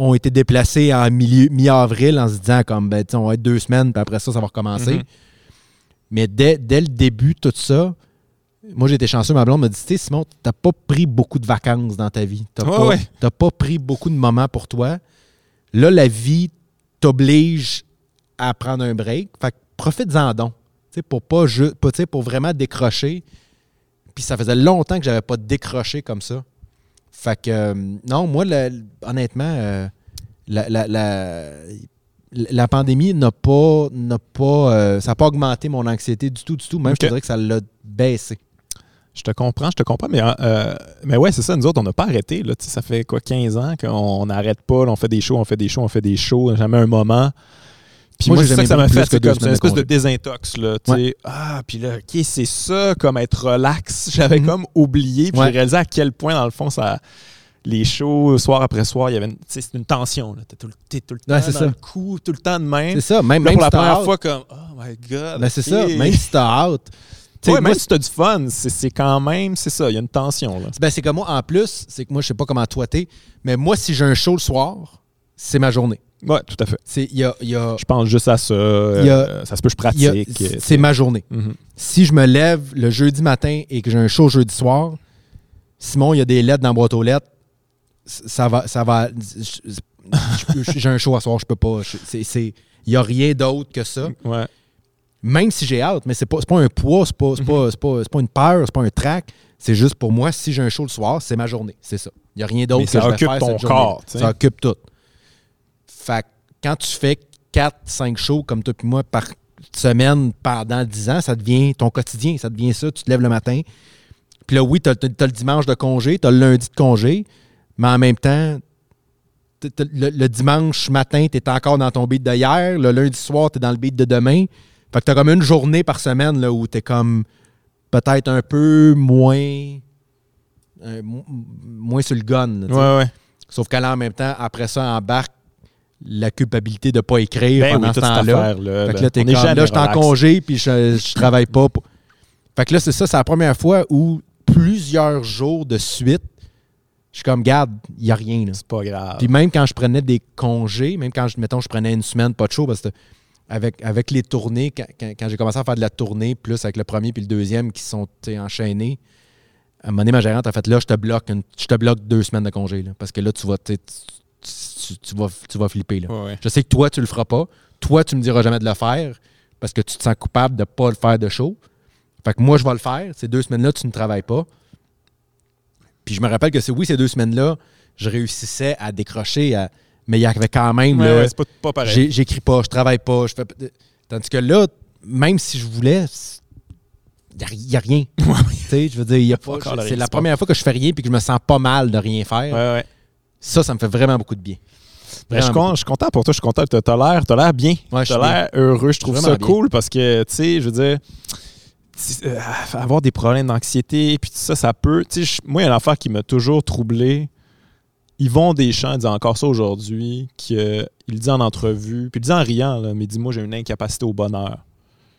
[SPEAKER 2] ont été déplacés en milieu mi-avril en se disant comme ben, on va être deux semaines, puis après ça, ça va recommencer.
[SPEAKER 1] Mhm.
[SPEAKER 2] Mais dès, dès le début, tout ça, moi j'ai été chanceux, ma blonde m'a dit Tu sais, Simon, t'as pas pris beaucoup de vacances dans ta vie. T'as
[SPEAKER 1] Ouais,
[SPEAKER 2] pas,
[SPEAKER 1] ouais.
[SPEAKER 2] t'as pas pris beaucoup de moments pour toi. Là, la vie t'oblige à prendre un break. Fait que profite-en donc. Tu sais, pour pas sais, pour vraiment décrocher. Puis ça faisait longtemps que j'avais pas décroché comme ça. Fait que euh, non, moi, le- honnêtement, euh, la, la- la- la pandémie n'a pas, n'a pas, euh, ça n'a pas augmenté mon anxiété du tout, du tout. Même, je te dirais que ça l'a baissé.
[SPEAKER 1] Je te comprends, je te comprends, mais, euh, mais ouais, c'est ça, nous autres, on n'a pas arrêté. Là, ça fait quoi, 15 ans qu'on n'arrête pas, là, on fait des shows, on fait des shows, on fait des shows, jamais un moment. Puis
[SPEAKER 2] Moi,
[SPEAKER 1] c'est ça que ça m'a fait, c'est comme une espèce de désintox. Là. Ah, puis là, OK, c'est ça, comme être relax. J'avais
[SPEAKER 2] Mhm.
[SPEAKER 1] comme oublié, puis
[SPEAKER 2] Ouais.
[SPEAKER 1] j'ai réalisé à quel point, dans le fond, ça les shows, soir après soir, il y avait une, une tension. T'es tout, tout le temps
[SPEAKER 2] Ouais,
[SPEAKER 1] dans
[SPEAKER 2] ça.
[SPEAKER 1] le coup, tout le temps de même.
[SPEAKER 2] C'est ça. Même,
[SPEAKER 1] là,
[SPEAKER 2] même
[SPEAKER 1] pour la
[SPEAKER 2] si
[SPEAKER 1] première fois, comme, oh my God.
[SPEAKER 2] ben, c'est ça. Même si t'as hâte.
[SPEAKER 1] Ouais,
[SPEAKER 2] moi,
[SPEAKER 1] même si t'as du fun, c'est quand même, c'est ça, il y a une tension.
[SPEAKER 2] Ben, c'est comme moi, en plus, c'est que moi, je sais pas comment toi t'es, mais moi, si j'ai un show le soir, c'est ma journée.
[SPEAKER 1] Ouais, tout à fait.
[SPEAKER 2] C'est, y a, y a-
[SPEAKER 1] Je pense juste à ça.
[SPEAKER 2] Il y a-
[SPEAKER 1] euh, ça se peut, je pratique.
[SPEAKER 2] c'est ma journée.
[SPEAKER 1] Mhm.
[SPEAKER 2] Si je me lève le jeudi matin et que j'ai un show jeudi soir, Simon, il y a des lettres dans la boîte aux lettres, ça va. Ça va j'ai un show à soir, je peux pas. je- c'est- c'est- Il n'y a rien d'autre que ça.
[SPEAKER 1] Ouais.
[SPEAKER 2] Même si j'ai hâte, mais c'est pas, c'est pas un poids, c'est pas, c'est pas, c'est pas, c'est pas une peur, c'est pas un trac. C'est juste pour moi, si j'ai un show le soir, c'est ma journée. C'est ça. Il n'y a rien d'autre que
[SPEAKER 1] ça
[SPEAKER 2] je vais
[SPEAKER 1] occupe
[SPEAKER 2] faire
[SPEAKER 1] ton
[SPEAKER 2] cette
[SPEAKER 1] corps.
[SPEAKER 2] Ça occupe tout. Fait que quand tu fais 4-5 shows comme toi et moi par semaine pendant 10 ans, ça devient ton quotidien. Ça devient ça. Tu te lèves le matin. Puis là, oui, tu as, le dimanche de congé, tu as le lundi de congé, mais en même temps, le, le dimanche matin, tu es encore dans ton beat de hier. Le lundi soir, tu es dans le beat de demain. Fait que tu as comme une journée par semaine là, où tu es comme peut-être un peu moins, euh, mo- moins sur le gun. là.
[SPEAKER 1] Ouais, ouais.
[SPEAKER 2] Sauf qu'à là, en même temps, après ça, embarque la culpabilité de ne pas écrire
[SPEAKER 1] Ben
[SPEAKER 2] pendant
[SPEAKER 1] oui,
[SPEAKER 2] ce temps-là. Fait que
[SPEAKER 1] là.
[SPEAKER 2] là, t'es comme, là, je suis en congé, puis je, je travaille pas. pour- Fait que là, c'est ça, c'est la première fois où plusieurs jours de suite, je suis comme, garde, il n'y a rien. là.
[SPEAKER 1] C'est pas grave.
[SPEAKER 2] Puis même quand je prenais des congés, même quand, je, mettons, je prenais une semaine, pas de show, parce que avec, avec les tournées, quand, quand- j'ai commencé à faire de la tournée, plus avec le premier puis le deuxième qui sont enchaînés, à un moment donné, ma gérante a fait là, je te bloque, une- je te bloque deux semaines de congé. là, parce que là, tu vas, tu, tu- vas, tu vas flipper. Là.
[SPEAKER 1] Ouais, ouais.
[SPEAKER 2] Je sais que toi, tu le feras pas. Toi, tu me diras jamais de le faire parce que tu te sens coupable de ne pas le faire de show. Fait que moi, je vais le faire. Ces deux semaines-là, tu ne travailles pas. Puis je me rappelle que c'est oui, ces deux semaines-là, je réussissais à décrocher, à- mais il y avait quand même.
[SPEAKER 1] Ouais, c'est pas, pas
[SPEAKER 2] J'écris pas, je travaille pas, je fais. Tandis que là, même si je voulais, il n'y a, rien. Tu sais, je veux dire, y a pas-
[SPEAKER 1] encore le
[SPEAKER 2] c'est la première fois que je fais rien puis que je me sens pas mal de rien faire.
[SPEAKER 1] Ouais, ouais.
[SPEAKER 2] Ça, ça me fait vraiment beaucoup de bien.
[SPEAKER 1] Ben, je, suis je content pour toi. Je suis content. T'as t'as l'air, t'as l'air bien.
[SPEAKER 2] Ouais, suis
[SPEAKER 1] l'air heureux. Je trouve ça
[SPEAKER 2] bien.
[SPEAKER 1] cool parce que, tu sais, je veux dire, euh, avoir des problèmes d'anxiété, puis tout ça, ça peut. Tu sais, moi, il y a une affaire qui m'a toujours troublé. Yvon Deschamps dit encore ça aujourd'hui, qu'il dit en entrevue, puis il dit en riant, là, mais il dit Moi, j'ai une incapacité au bonheur.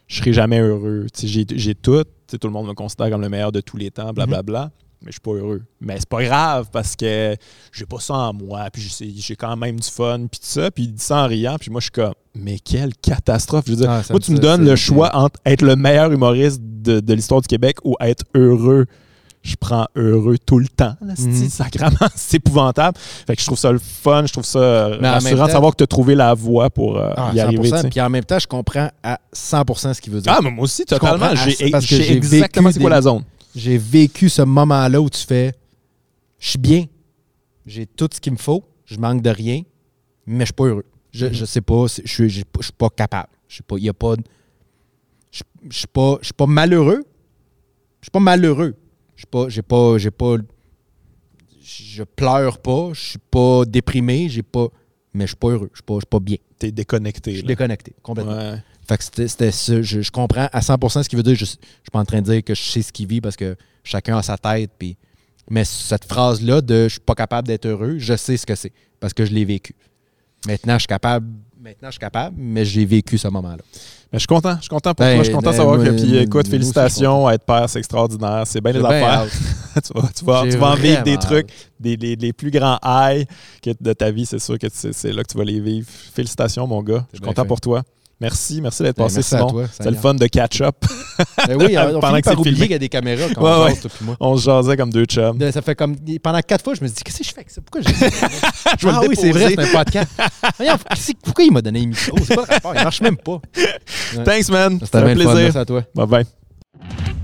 [SPEAKER 1] Je serai jamais heureux. Tu sais, J'ai tout. Tu sais, tout le monde me considère comme le meilleur de tous les temps, blablabla. Mais je suis pas heureux. Mais c'est pas grave parce que j'ai pas ça en moi, puis j'ai quand même du fun, puis tout ça. Puis il dit ça en riant, puis moi, je suis comme Mais quelle catastrophe. Je veux dire,
[SPEAKER 2] Ah,
[SPEAKER 1] moi, tu me donnes le choix entre être le meilleur humoriste de, de l'histoire du Québec ou être heureux. Je prends heureux tout le temps. là, c'est-. Sacrément, c'est épouvantable. Fait que je trouve ça le fun, je trouve ça
[SPEAKER 2] Mais
[SPEAKER 1] rassurant de savoir que tu as trouvé la voie pour euh,
[SPEAKER 2] Ah,
[SPEAKER 1] y arriver.
[SPEAKER 2] 100%,
[SPEAKER 1] tu sais.
[SPEAKER 2] Puis en même temps, je comprends à 100% ce qu'il veut dire.
[SPEAKER 1] Ah, mais moi aussi, totalement. J'ai exactement c'est quoi la zone.
[SPEAKER 2] J'ai vécu ce moment-là où tu fais Je suis bien, j'ai tout ce qu'il me faut, je manque de rien, mais je suis pas heureux. Je,
[SPEAKER 1] Mhm.
[SPEAKER 2] je sais pas, je suis, je suis pas capable. Je sais pas, y a pas Je je suis pas, je suis pas malheureux. Je suis pas malheureux. Je suis pas, j'ai pas, j'ai pas, je pleure pas, je suis pas déprimé, j'ai pas, mais je suis pas heureux, je suis pas, je suis pas bien.
[SPEAKER 1] T'es déconnecté.
[SPEAKER 2] Je suis
[SPEAKER 1] là.
[SPEAKER 2] déconnecté complètement.
[SPEAKER 1] Ouais.
[SPEAKER 2] Fait que c'était, ça. Je, je comprends à 100% ce qu'il veut dire. Je, je suis pas en train de dire que je sais ce qu'il vit parce que chacun a sa tête. Puis, mais cette phrase-là de je suis pas capable d'être heureux, je sais ce que c'est parce que je l'ai vécu. Maintenant, je suis capable. Maintenant, je suis capable, mais j'ai vécu ce moment-là.
[SPEAKER 1] Mais je suis content. Je suis content pour
[SPEAKER 2] Ben,
[SPEAKER 1] toi. Je suis content de
[SPEAKER 2] ben,
[SPEAKER 1] savoir que. Puis écoute, félicitations. Être père, c'est extraordinaire. C'est bien les affaires. tu vas, tu vas, tu vas en vivre des trucs, des, les, les plus grands highs de ta vie. C'est sûr que c'est là que tu vas les vivre. Félicitations, mon gars. Je suis content
[SPEAKER 2] fait.
[SPEAKER 1] pour toi. Merci, merci d'être
[SPEAKER 2] Ben,
[SPEAKER 1] passé,
[SPEAKER 2] merci
[SPEAKER 1] Simon. C'est le fun de catch-up.
[SPEAKER 2] Ben oui, on
[SPEAKER 1] Pendant
[SPEAKER 2] finit
[SPEAKER 1] que c'est
[SPEAKER 2] par oublier qu'il y a des caméras quand
[SPEAKER 1] Ouais,
[SPEAKER 2] on
[SPEAKER 1] ouais.
[SPEAKER 2] toi moi.
[SPEAKER 1] On se jasait comme deux chums.
[SPEAKER 2] Ça fait comme pendant quatre fois, je me suis dit qu'est-ce que je fais avec ça? Pourquoi j'ai
[SPEAKER 1] Je vais
[SPEAKER 2] Ah oui, c'est vrai, c'est un podcast. Voyons, pourquoi il m'a donné un micro? C'est pas le rapport, il marche même pas.
[SPEAKER 1] Thanks, man.
[SPEAKER 2] C'était
[SPEAKER 1] un
[SPEAKER 2] fun,
[SPEAKER 1] plaisir.
[SPEAKER 2] merci à toi.
[SPEAKER 1] Bye bye.